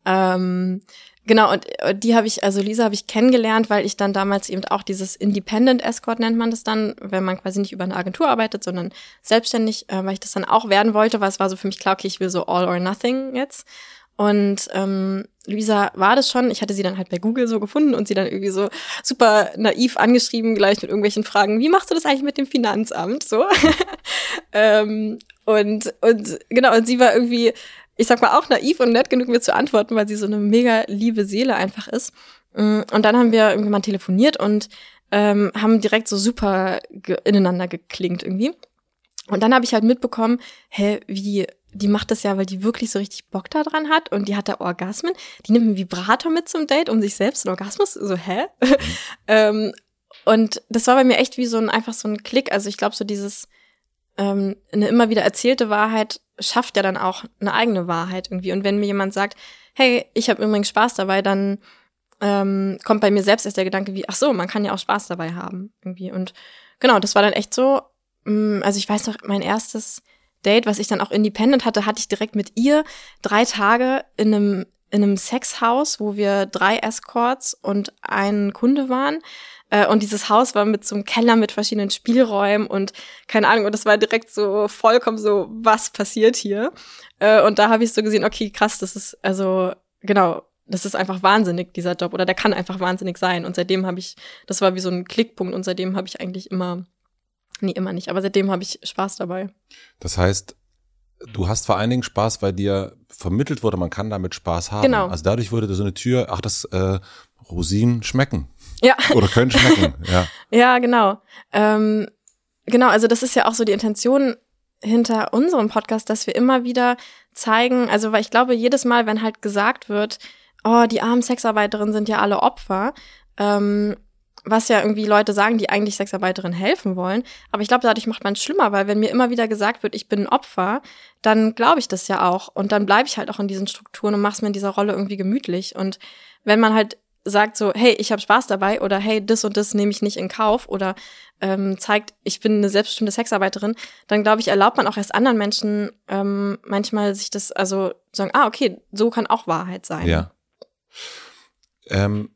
Ähm, Genau, und äh, die habe ich, also Lisa habe ich kennengelernt, weil ich dann damals eben auch dieses Independent Escort nennt man das dann, wenn man quasi nicht über eine Agentur arbeitet, sondern selbstständig, äh, weil ich das dann auch werden wollte, weil es war so für mich klar, okay, ich will so all or nothing jetzt. Und ähm, Luisa war das schon. Ich hatte sie dann halt bei Google so gefunden und sie dann irgendwie so super naiv angeschrieben, gleich mit irgendwelchen Fragen, wie machst du das eigentlich mit dem Finanzamt? So. [LAUGHS] ähm, und, und genau, und sie war irgendwie ich sag mal, auch naiv und nett genug, mir zu antworten, weil sie so eine mega liebe Seele einfach ist. Mm, und dann haben wir irgendwie mal telefoniert und ähm, haben direkt so super ge ineinander geklingt irgendwie. Und dann habe ich halt mitbekommen, hä, wie, die macht das ja, weil die wirklich so richtig Bock da dran hat und die hat da Orgasmen. Die nimmt einen Vibrator mit zum Date, um sich selbst einen Orgasmus, so hä? [LAUGHS] ähm, und das war bei mir echt wie so ein, einfach so ein Klick. Also ich glaube, so dieses, ähm, eine immer wieder erzählte Wahrheit schafft ja dann auch eine eigene Wahrheit irgendwie. Und wenn mir jemand sagt, hey, ich habe übrigens Spaß dabei, dann ähm, kommt bei mir selbst erst der Gedanke wie, ach so, man kann ja auch Spaß dabei haben irgendwie. Und genau, das war dann echt so. Mh, mm, also ich weiß noch, mein erstes Date, was ich dann auch independent hatte, hatte ich direkt mit ihr drei Tage in einem in einem Sexhaus, wo wir drei Escorts und ein Kunde waren. Äh, und dieses Haus war mit so einem Keller mit verschiedenen Spielräumen und keine Ahnung. Und das war direkt so vollkommen so, was passiert hier? Äh, und da habe ich so gesehen, okay, krass, das ist also genau, das ist einfach wahnsinnig dieser Job oder der kann einfach wahnsinnig sein. Und seitdem habe ich, das war wie so ein Klickpunkt und seitdem habe ich eigentlich immer, nee, immer nicht, aber seitdem habe ich Spaß dabei. Das heißt, du hast vor allen Dingen Spaß, weil dir vermittelt wurde, man kann damit Spaß haben. Genau. Also dadurch wurde so eine Tür, ach, das äh, Rosinen schmecken. Ja. Oder können schmecken, [LAUGHS] ja. ja, genau. Ähm, genau, also das ist ja auch so die Intention hinter unserem Podcast, dass wir immer wieder zeigen, also weil ich glaube, jedes Mal, wenn halt gesagt wird, oh, die armen Sexarbeiterinnen sind ja alle Opfer, ähm, was ja irgendwie Leute sagen, die eigentlich Sexarbeiterinnen helfen wollen. Aber ich glaube, dadurch macht man es schlimmer, weil wenn mir immer wieder gesagt wird, ich bin ein Opfer, dann glaube ich das ja auch. Und dann bleibe ich halt auch in diesen Strukturen und mache es mir in dieser Rolle irgendwie gemütlich. Und wenn man halt sagt so, hey, ich habe Spaß dabei oder hey, das und das nehme ich nicht in Kauf oder ähm, zeigt, ich bin eine selbstbestimmte Sexarbeiterin, dann glaube ich, erlaubt man auch erst anderen Menschen ähm, manchmal sich das, also sagen, ah, okay, so kann auch Wahrheit sein. Ja. Ähm,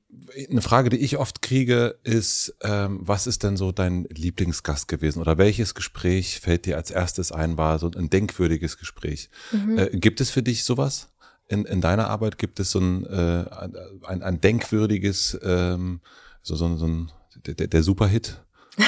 eine Frage, die ich oft kriege, ist, ähm, was ist denn so dein Lieblingsgast gewesen oder welches Gespräch fällt dir als erstes ein, war so ein denkwürdiges Gespräch? Mhm. Äh, gibt es für dich sowas? In, in deiner Arbeit gibt es so ein, äh, ein, ein denkwürdiges, ähm, so, so, so ein, der, der Superhit? [LAUGHS]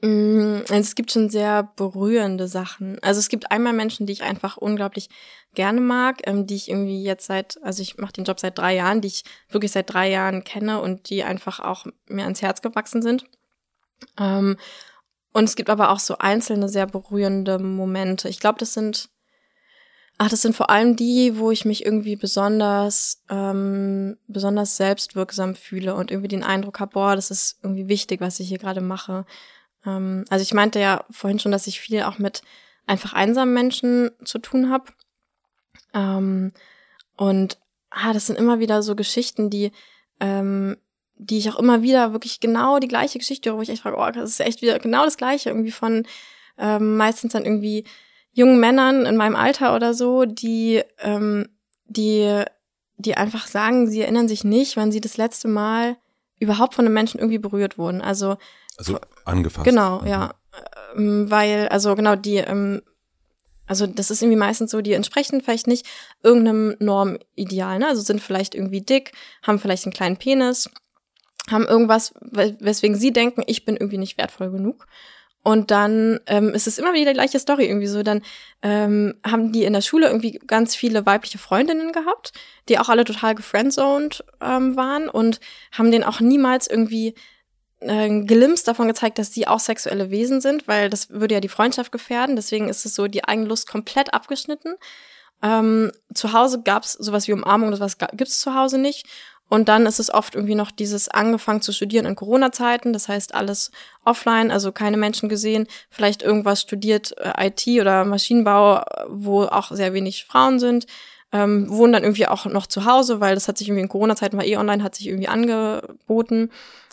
Mm, also es gibt schon sehr berührende Sachen. Also es gibt einmal Menschen, die ich einfach unglaublich gerne mag, ähm, die ich irgendwie jetzt seit, also ich mache den Job seit drei Jahren, die ich wirklich seit drei Jahren kenne und die einfach auch mir ans Herz gewachsen sind. Ähm, und es gibt aber auch so einzelne sehr berührende Momente. Ich glaube, das sind Ach, das sind vor allem die, wo ich mich irgendwie besonders, ähm, besonders selbstwirksam fühle und irgendwie den Eindruck habe, boah, das ist irgendwie wichtig, was ich hier gerade mache. Ähm, also ich meinte ja vorhin schon, dass ich viel auch mit einfach einsamen Menschen zu tun habe. Ähm, und ah, das sind immer wieder so Geschichten, die, ähm, die ich auch immer wieder wirklich genau die gleiche Geschichte höre, wo ich echt frage, oh, das ist echt wieder genau das Gleiche, irgendwie von ähm, meistens dann irgendwie jungen Männern in meinem Alter oder so, die, ähm, die, die einfach sagen, sie erinnern sich nicht, wann sie das letzte Mal überhaupt von einem Menschen irgendwie berührt wurden. Also, also angefasst. Genau, mhm. ja. Ähm, weil, also genau, die, ähm, also das ist irgendwie meistens so, die entsprechen vielleicht nicht irgendeinem Normideal, ne? Also sind vielleicht irgendwie dick, haben vielleicht einen kleinen Penis, haben irgendwas, weswegen sie denken, ich bin irgendwie nicht wertvoll genug. Und dann ähm, ist es immer wieder die gleiche Story irgendwie so. Dann ähm, haben die in der Schule irgendwie ganz viele weibliche Freundinnen gehabt, die auch alle total gefriendzoned ähm, waren und haben denen auch niemals irgendwie äh, Glimps davon gezeigt, dass sie auch sexuelle Wesen sind, weil das würde ja die Freundschaft gefährden. Deswegen ist es so die Eigenlust komplett abgeschnitten. Ähm, zu Hause gab's sowas wie Umarmung, das gibt's zu Hause nicht. Und dann ist es oft irgendwie noch dieses angefangen zu studieren in Corona-Zeiten, das heißt alles offline, also keine Menschen gesehen, vielleicht irgendwas studiert, äh, IT oder Maschinenbau, wo auch sehr wenig Frauen sind, ähm, wohnen dann irgendwie auch noch zu Hause, weil das hat sich irgendwie in Corona-Zeiten war eh online, hat sich irgendwie angeboten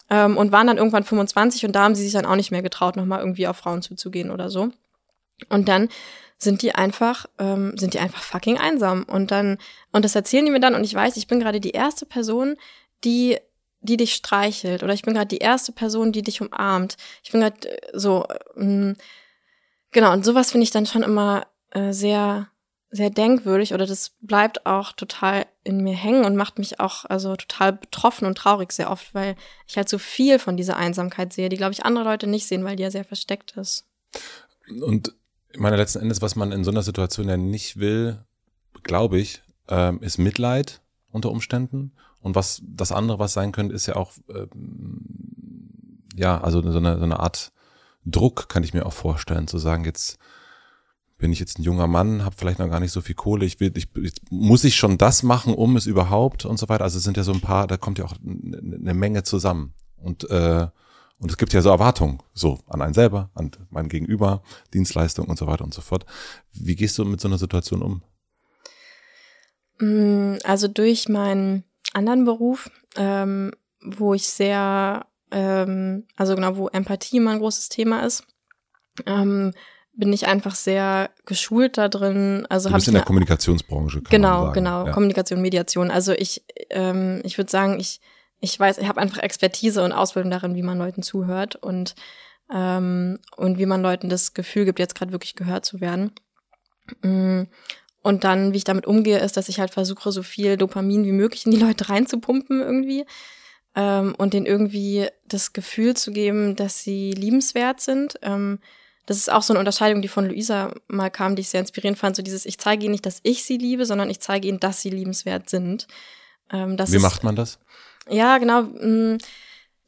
ähm, und waren dann irgendwann 25 und da haben sie sich dann auch nicht mehr getraut, nochmal irgendwie auf Frauen zuzugehen oder so. Und dann sind die einfach, ähm, sind die einfach fucking einsam. Und dann, und das erzählen die mir dann, und ich weiß, ich bin gerade die erste Person, die die dich streichelt oder ich bin gerade die erste Person, die dich umarmt. Ich bin gerade äh, so ähm, genau und sowas finde ich dann schon immer äh, sehr sehr denkwürdig oder das bleibt auch total in mir hängen und macht mich auch also total betroffen und traurig sehr oft, weil ich halt so viel von dieser Einsamkeit sehe, die glaube ich andere Leute nicht sehen, weil die ja sehr versteckt ist. Und ich meine, letzten Endes, was man in so einer Situation ja nicht will, glaube ich, ähm, ist Mitleid unter Umständen. Und was das andere, was sein könnte, ist ja auch, ähm, ja, also so eine, so eine Art Druck kann ich mir auch vorstellen, zu sagen, jetzt bin ich jetzt ein junger Mann, habe vielleicht noch gar nicht so viel Kohle, ich will, ich, muss ich schon das machen, um es überhaupt und so weiter. Also es sind ja so ein paar, da kommt ja auch eine Menge zusammen. Und äh, und es gibt ja so Erwartungen, so an einen selber, an mein Gegenüber, Dienstleistung und so weiter und so fort. Wie gehst du mit so einer Situation um? Mm, also durch meinen anderen Beruf, ähm, wo ich sehr, ähm, also genau, wo Empathie immer ein großes Thema ist, ähm, bin ich einfach sehr geschult da drin. Also du bist in der Kommunikationsbranche. genau, genau, ja. Kommunikation, Mediation. Also ich, ähm, ich würde sagen, ich ich weiß, ich habe einfach Expertise und Ausbildung darin, wie man Leuten zuhört und ähm, und wie man Leuten das Gefühl gibt, jetzt gerade wirklich gehört zu werden. Mm, und dann, wie ich damit umgehe, ist, dass ich halt versuche, so viel Dopamin wie möglich in die Leute reinzupumpen irgendwie ähm, und denen irgendwie das Gefühl zu geben, dass sie liebenswert sind. Ähm, das ist auch so eine Unterscheidung, die von Luisa mal kam, die ich sehr inspirierend fand. So dieses, ich zeige ihnen nicht, dass ich sie liebe, sondern ich zeige ihnen, dass sie liebenswert sind. Ähm, wie macht man das? Ja, genau. Mh, mm,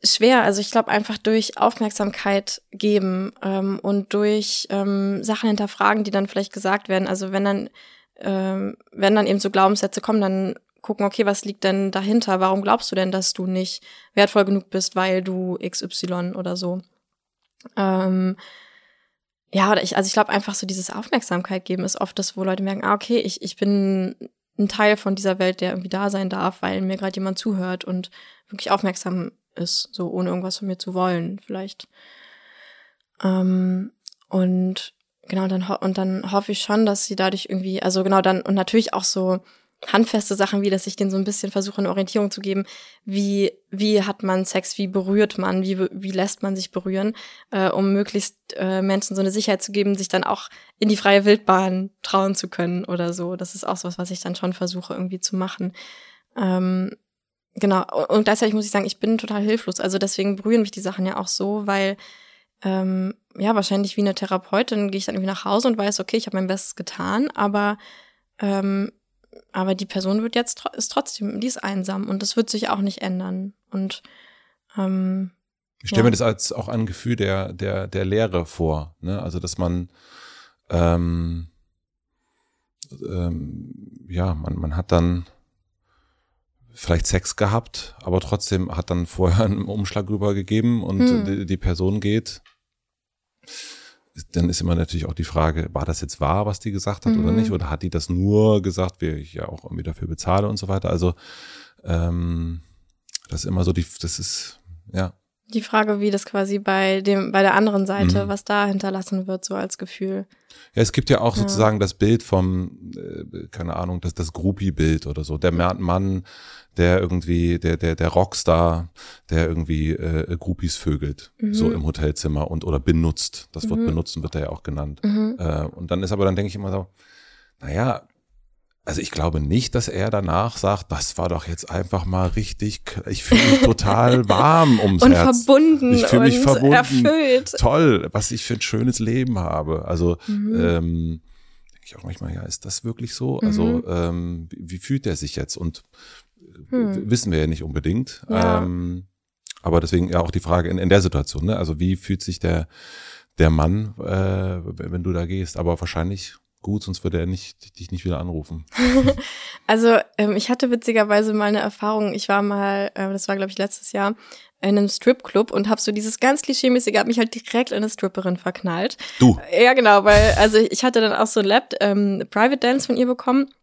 schwer. Also ich glaube einfach durch Aufmerksamkeit geben ähm, und durch ähm, Sachen hinterfragen, die dann vielleicht gesagt werden. Also wenn dann, ähm, wenn dann eben so Glaubenssätze kommen, dann gucken, okay, was liegt denn dahinter? Warum glaubst du denn, dass du nicht wertvoll genug bist, weil du XY oder so? Ähm, ja, oder ich, also ich glaube einfach so dieses Aufmerksamkeit geben ist oft das, wo Leute merken, ah, okay, ich, ich bin ein Teil von dieser Welt, der irgendwie da sein darf, weil mir gerade jemand zuhört und wirklich aufmerksam ist, so ohne irgendwas von mir zu wollen, vielleicht. Ähm, und genau, dann und dann hoffe ich schon, dass sie dadurch irgendwie, also genau dann und natürlich auch so handfeste Sachen wie, dass ich denen so ein bisschen versuche, eine Orientierung zu geben, wie, wie hat man Sex, wie berührt man, wie, wie lässt man sich berühren, äh, um möglichst äh, Menschen so eine Sicherheit zu geben, sich dann auch in die freie Wildbahn trauen zu können oder so. Das ist auch so was, was ich dann schon versuche irgendwie zu machen. Ähm, genau, und gleichzeitig muss ich sagen, ich bin total hilflos. Also deswegen berühren mich die Sachen ja auch so, weil ähm, ja, wahrscheinlich wie eine Therapeutin gehe ich dann irgendwie nach Hause und weiß, okay, ich habe mein Bestes getan, aber ähm, aber die Person wird jetzt ist trotzdem, die ist einsam und das wird sich auch nicht ändern. Und ähm, ich stelle ja. mir das als auch ein Gefühl der der der Leere vor, ne? Also dass man ähm, ähm, ja man man hat dann vielleicht Sex gehabt, aber trotzdem hat dann vorher [LAUGHS] einen Umschlag rübergegeben und hm. die, die Person geht dann ist immer natürlich auch die Frage, war das jetzt wahr, was die gesagt hat mhm. oder nicht? Oder hat die das nur gesagt, wie ich ja auch irgendwie dafür bezahle und so weiter? Also ähm, das ist immer so die, das ist, ja. Die Frage, wie das quasi bei dem, bei der anderen Seite, mhm. was da hinterlassen wird, so als Gefühl. Ja, es gibt ja auch ja. sozusagen das Bild vom, äh, keine Ahnung, das, das Groupie-Bild oder so. Der Mann, der irgendwie, der, der, der Rockstar, der irgendwie äh, Groupies vögelt, mhm. so im Hotelzimmer und oder benutzt. Das Wort mhm. benutzen wird da ja auch genannt. Mhm. Äh, und dann ist aber, dann denke ich immer so, naja, also ich glaube nicht, dass er danach sagt, das war doch jetzt einfach mal richtig, ich fühle mich total [LAUGHS] warm ums und Herz. verbunden Ich fühle mich und verbunden. erfüllt. Toll, was ich für ein schönes Leben habe. Also Mhm. ähm, denke ich auch manchmal, ja, ist das wirklich so? Also ähm, wie, wie fühlt er sich jetzt? Und äh, Hm. wissen wir ja nicht unbedingt. Ja. Ähm, aber deswegen ja auch die Frage in, in der Situation, ne? Also wie fühlt sich der der Mann, äh, wenn du da gehst? Aber wahrscheinlich gut, sonst würde er nicht dich nicht wieder anrufen. [LAUGHS] Also ähm, ich hatte witzigerweise mal eine Erfahrung. Ich war mal, äh, das war glaube ich letztes Jahr, in einem Stripclub und habe so dieses ganz klischeemäßige, hab mich halt direkt in eine Stripperin verknallt. Du, Ja, genau, weil also ich hatte dann auch so ein Lab ähm, Private Dance von ihr bekommen.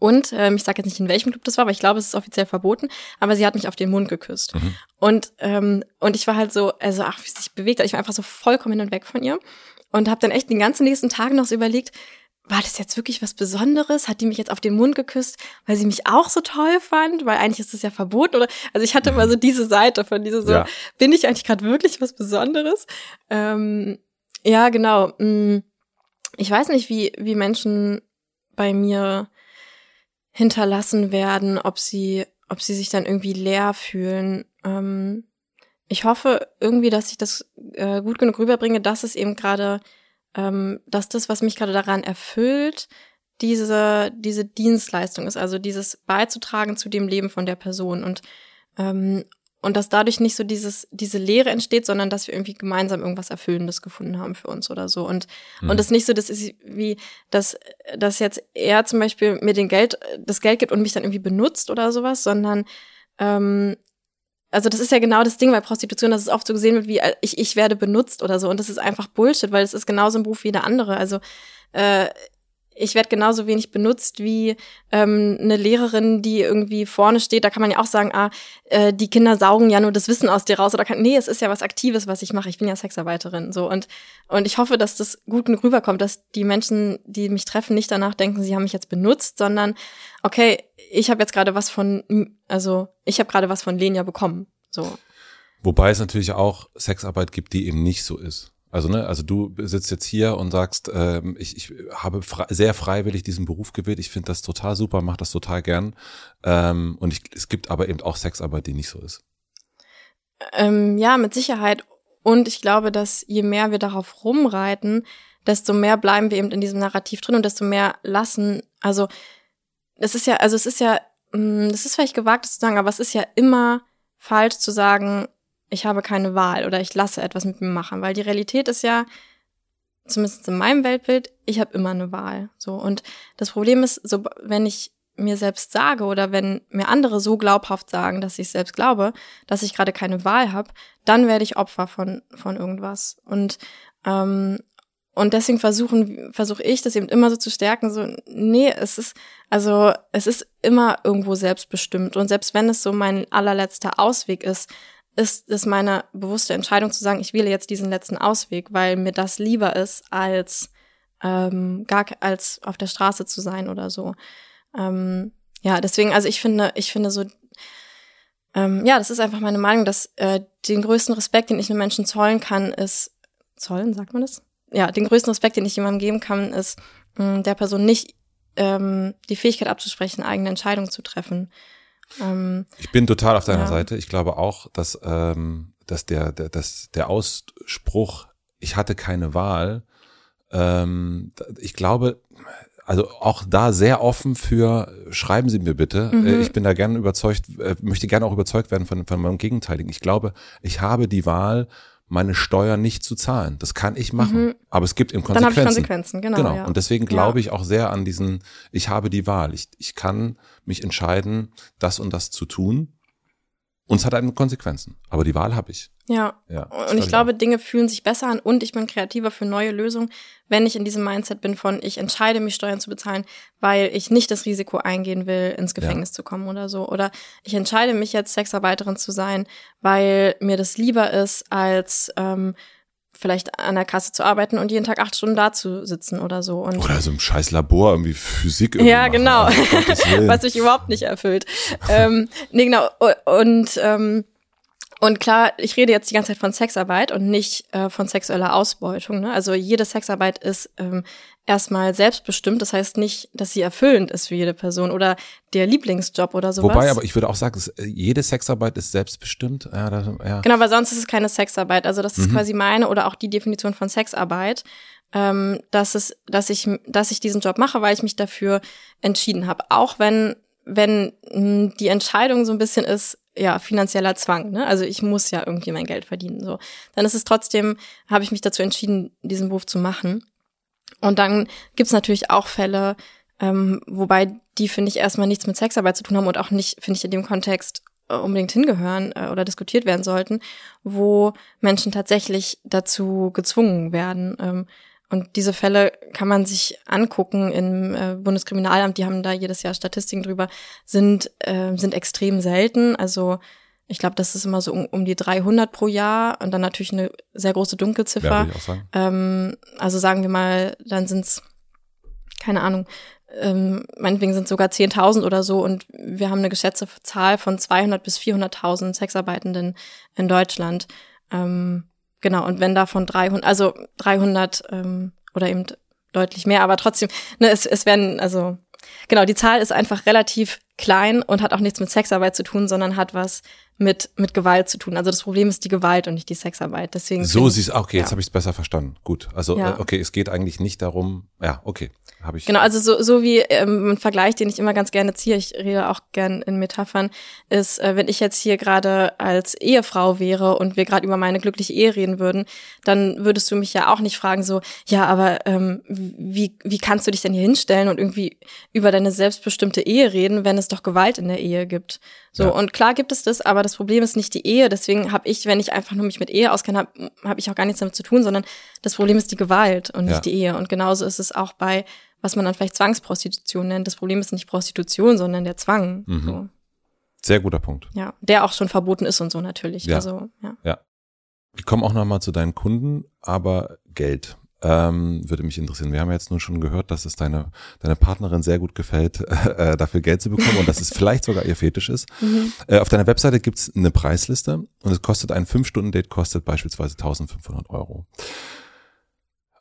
Und ähm, ich sage jetzt nicht, in welchem Club das war, aber ich glaube, es ist offiziell verboten. Aber sie hat mich auf den Mund geküsst. Mhm. Und ähm, und ich war halt so, also ach, wie sie sich bewegt hat. Ich war einfach so vollkommen hin und weg von ihr und habe dann echt den ganzen nächsten Tag noch so überlegt, war das jetzt wirklich was Besonderes? Hat die mich jetzt auf den Mund geküsst, weil sie mich auch so toll fand? Weil eigentlich ist das ja verboten, oder? Also ich hatte immer so diese Seite von diese so, Ja. bin ich eigentlich gerade wirklich was Besonderes? Ähm, ja, genau. Mm, Ich weiß nicht, wie, wie Menschen bei mir hinterlassen werden, ob sie, ob sie sich dann irgendwie leer fühlen. Ähm, ich hoffe irgendwie, dass ich das äh, gut genug rüberbringe, dass es eben gerade, ähm, dass das, was mich gerade daran erfüllt, diese, diese Dienstleistung ist, also dieses beizutragen zu dem Leben von der Person und, ähm, und dass dadurch nicht so dieses, diese Leere entsteht, sondern dass wir irgendwie gemeinsam irgendwas Erfüllendes gefunden haben für uns oder so. Und, Mhm. und das nicht so, das ist wie, dass, dass jetzt er zum Beispiel mir den Geld, das Geld gibt und mich dann irgendwie benutzt oder sowas, sondern, ähm, also das ist ja genau das Ding bei Prostitution, dass es oft so gesehen wird wie äh, ich, ich werde benutzt oder so. Und das ist einfach Bullshit, weil es ist genauso ein Beruf wie der andere. Also äh, ich werde genauso wenig benutzt wie ähm, eine Lehrerin, die irgendwie vorne steht. Da kann man ja auch sagen, ah, äh, die Kinder saugen ja nur das Wissen aus dir raus. Oder kann, nee, es ist ja was Aktives, was ich mache. Ich bin ja Sexarbeiterin. So und und ich hoffe, dass das gut rüberkommt, dass die Menschen, die mich treffen, nicht danach denken, sie haben mich jetzt benutzt, sondern okay, ich habe jetzt gerade was von, also ich habe gerade was von Lenia bekommen. So. Wobei es natürlich auch Sexarbeit gibt, die eben nicht so ist. Also ne, also du sitzt jetzt hier und sagst, ähm, ich, ich habe frei, sehr freiwillig diesen Beruf gewählt. Ich finde das total super, mache das total gern. Ähm, und ich, es gibt aber eben auch Sexarbeit, die nicht so ist. Ähm, ja, mit Sicherheit. Und ich glaube, dass je mehr wir darauf rumreiten, desto mehr bleiben wir eben in diesem Narrativ drin und desto mehr lassen. Also, es ist ja, also es ist ja, mh, das ist vielleicht gewagt das zu sagen, aber es ist ja immer falsch zu sagen, ich habe keine Wahl oder ich lasse etwas mit mir machen, weil die Realität ist ja, zumindest in meinem Weltbild, ich habe immer eine Wahl. So und das Problem ist, so wenn ich mir selbst sage oder wenn mir andere so glaubhaft sagen, dass ich selbst glaube, dass ich gerade keine Wahl habe, dann werde ich Opfer von von irgendwas und ähm, und deswegen versuchen versuche ich das eben immer so zu stärken so nee es ist also es ist immer irgendwo selbstbestimmt und selbst wenn es so mein allerletzter Ausweg ist ist es meine bewusste Entscheidung zu sagen ich wähle jetzt diesen letzten Ausweg weil mir das lieber ist als ähm, gar als auf der Straße zu sein oder so ähm, ja deswegen also ich finde ich finde so ähm, ja das ist einfach meine Meinung dass äh, den größten Respekt den ich einem Menschen zollen kann ist zollen sagt man das ja, den größten Respekt, den ich jemandem geben kann, ist, mh, der Person nicht ähm, die Fähigkeit abzusprechen, eigene Entscheidungen zu treffen. Ähm, Ich bin total auf deiner Ja. Seite. Ich glaube auch, dass, ähm, dass der, der, dass der Ausspruch, ich hatte keine Wahl, ähm, ich glaube, also auch da sehr offen für, schreiben Sie mir bitte. Mhm. Äh, Ich bin da gerne überzeugt, äh, möchte gerne auch überzeugt werden von, von meinem Gegenteiligen. Ich glaube, ich habe die Wahl, meine Steuern nicht zu zahlen. Das kann ich machen. Mhm. Aber es gibt dann habe Konsequenzen. ich Konsequenzen, genau. Genau. Ja. Und deswegen glaube ich auch sehr an diesen, ich habe die Wahl. Ich, ich kann mich entscheiden, das und das zu tun. Und es hat eine Konsequenzen. Aber die Wahl habe ich. ja. Ja, Und ich glaube, Dinge fühlen sich besser an und ich bin kreativer für neue Lösungen, wenn ich in diesem Mindset bin von, ich entscheide mich, Steuern zu bezahlen, weil ich nicht das Risiko eingehen will, ins Gefängnis zu kommen oder so. Oder ich entscheide mich jetzt, Sexarbeiterin zu sein, weil mir das lieber ist, als ähm, vielleicht an der Kasse zu arbeiten und jeden Tag acht Stunden da zu sitzen oder so. Und Oder so im scheiß Labor irgendwie Physik irgendwie Ja, machen. genau. [LAUGHS] Was mich überhaupt nicht erfüllt. ähm, nee, genau. Und ähm, Und klar, ich rede jetzt die ganze Zeit von Sexarbeit und nicht äh, von sexueller Ausbeutung. Ne? Also jede Sexarbeit ist ähm, erstmal selbstbestimmt. Das heißt nicht, dass sie erfüllend ist für jede Person oder der Lieblingsjob oder sowas. Wobei, aber ich würde auch sagen, äh, jede Sexarbeit ist selbstbestimmt. Ja, das, ja. Genau, weil sonst ist es keine Sexarbeit. Also das ist mhm. quasi meine oder auch die Definition von Sexarbeit, ähm, dass es, dass ich, dass ich diesen Job mache, weil ich mich dafür entschieden habe. Auch wenn, wenn mh, die Entscheidung so ein bisschen ist, ja, finanzieller Zwang, ne? Also ich muss ja irgendwie mein Geld verdienen. So. Dann ist es trotzdem, habe ich mich dazu entschieden, diesen Beruf zu machen. Und dann gibt's natürlich auch Fälle, ähm, wobei die, finde ich, erstmal nichts mit Sexarbeit zu tun haben und auch nicht, finde ich, in dem Kontext äh, unbedingt hingehören äh, oder diskutiert werden sollten, wo Menschen tatsächlich dazu gezwungen werden. Ähm, und diese Fälle kann man sich angucken im äh, Bundeskriminalamt, die haben da jedes Jahr Statistiken drüber, sind, äh, sind extrem selten. Also ich glaube, das ist immer so um, um, die 300 pro Jahr und dann natürlich eine sehr große Dunkelziffer. Ja, sagen. Ähm, also sagen wir mal, dann sind's keine Ahnung, ähm, meinetwegen sind sogar 10.000 oder so und wir haben eine geschätzte Zahl von 200 bis 400.000 Sexarbeitenden in Deutschland. Ähm, genau, und wenn davon 300, also 300 ähm, oder eben deutlich mehr, aber trotzdem, ne, es, es werden, also genau, die Zahl ist einfach relativ klein und hat auch nichts mit Sexarbeit zu tun, sondern hat was mit, mit Gewalt zu tun. Also das Problem ist die Gewalt und nicht die Sexarbeit. Deswegen so siehst okay, ja. jetzt habe ich es besser verstanden. Gut, also ja. Äh, okay, es geht eigentlich nicht darum, ja, okay, habe ich. Genau, also so, so wie ähm, ein Vergleich, den ich immer ganz gerne ziehe, ich rede auch gern in Metaphern, ist, äh, wenn ich jetzt hier gerade als Ehefrau wäre und wir gerade über meine glückliche Ehe reden würden, dann würdest du mich ja auch nicht fragen so, ja, aber ähm, wie, wie kannst du dich denn hier hinstellen und irgendwie über deine selbstbestimmte Ehe reden, wenn es doch Gewalt in der Ehe gibt? So, ja. und klar gibt es das, aber das Problem ist nicht die Ehe. Deswegen habe ich, wenn ich einfach nur mich mit Ehe auskenne, habe hab ich auch gar nichts damit zu tun, sondern das Problem ist die Gewalt und nicht ja. die Ehe. Und genauso ist es auch bei, was man dann vielleicht Zwangsprostitution nennt. Das Problem ist nicht Prostitution, sondern der Zwang. Mhm. So. Sehr guter Punkt. Ja, der auch schon verboten ist und so natürlich. Ja. Also, ja. ja. Ich komme auch nochmal zu deinen Kunden, aber Geld. Ähm, würde mich interessieren. Wir haben jetzt nun schon gehört, dass es deine, deine Partnerin sehr gut gefällt, [LAUGHS] äh, dafür Geld zu bekommen und dass es vielleicht sogar ihr Fetisch ist. Mhm. Äh, auf deiner Webseite gibt's eine Preisliste und es kostet ein 5-Stunden-Date kostet beispielsweise 1500 Euro.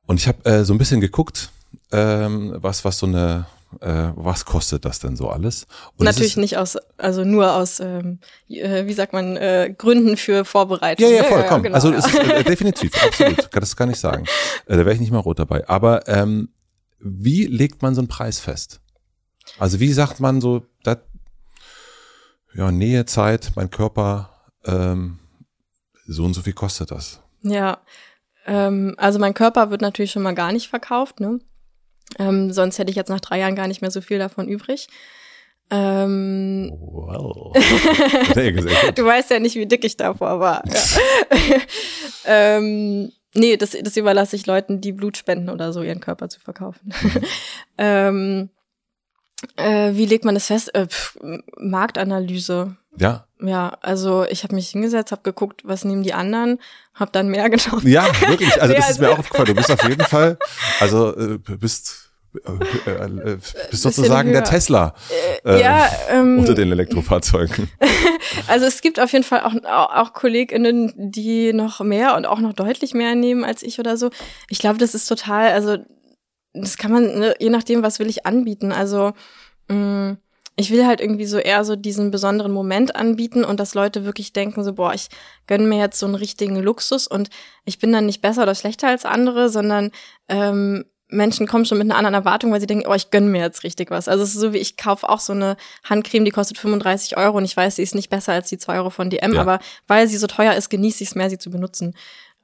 Und ich habe äh, so ein bisschen geguckt, ähm, was, was so eine äh, was kostet das denn so alles? Und Natürlich nicht aus, also nur aus, ähm, äh, wie sagt man, äh, Gründen für Vorbereitung. Ja, ja, voll, komm. Genau, also ja. Ist, äh, [LAUGHS] definitiv, absolut. Das kann ich sagen. Äh, da wäre ich nicht mal rot dabei. Aber ähm, wie legt man so einen Preis fest? Also wie sagt man so, dat, ja, Nähe, Zeit, mein Körper, ähm, so und so viel kostet das? Ja, ähm, also mein Körper wird natürlich schon mal gar nicht verkauft, ne? Ähm, sonst hätte ich jetzt nach drei Jahren gar nicht mehr so viel davon übrig. Ähm, wow. [LAUGHS] du weißt ja nicht, wie dick ich davor war. Ja. [LAUGHS] ähm, nee, das, das überlasse ich Leuten, die Blut spenden oder so, ihren Körper zu verkaufen. Mhm. [LAUGHS] ähm, äh, wie legt man das fest? Äh, pff, Marktanalyse. Ja. Ja, also ich habe mich hingesetzt, habe geguckt, was nehmen die anderen, habe dann mehr [LAUGHS] genommen. Ja, wirklich. Also das ist mir auch aufgefallen. Du bist auf jeden Fall, also äh, bist äh, äh, bist sozusagen der Tesla äh, ja, ähm, unter den Elektrofahrzeugen. [LAUGHS] [LAUGHS] Also es gibt auf jeden Fall auch, auch KollegInnen, die noch mehr und auch noch deutlich mehr nehmen als ich oder so. Ich glaube, das ist total, also das kann man, ne, je nachdem, was will ich anbieten. Also mh, mm, ich will halt irgendwie so eher so diesen besonderen Moment anbieten und dass Leute wirklich denken so, boah, ich gönne mir jetzt so einen richtigen Luxus und ich bin dann nicht besser oder schlechter als andere, sondern ähm, Menschen kommen schon mit einer anderen Erwartung, weil sie denken, oh, ich gönne mir jetzt richtig was. Also es ist so wie, ich kaufe auch so eine Handcreme, die kostet 35 Euro und ich weiß, sie ist nicht besser als die 2 Euro von DM, ja. aber weil sie so teuer ist, genieße ich es mehr, sie zu benutzen.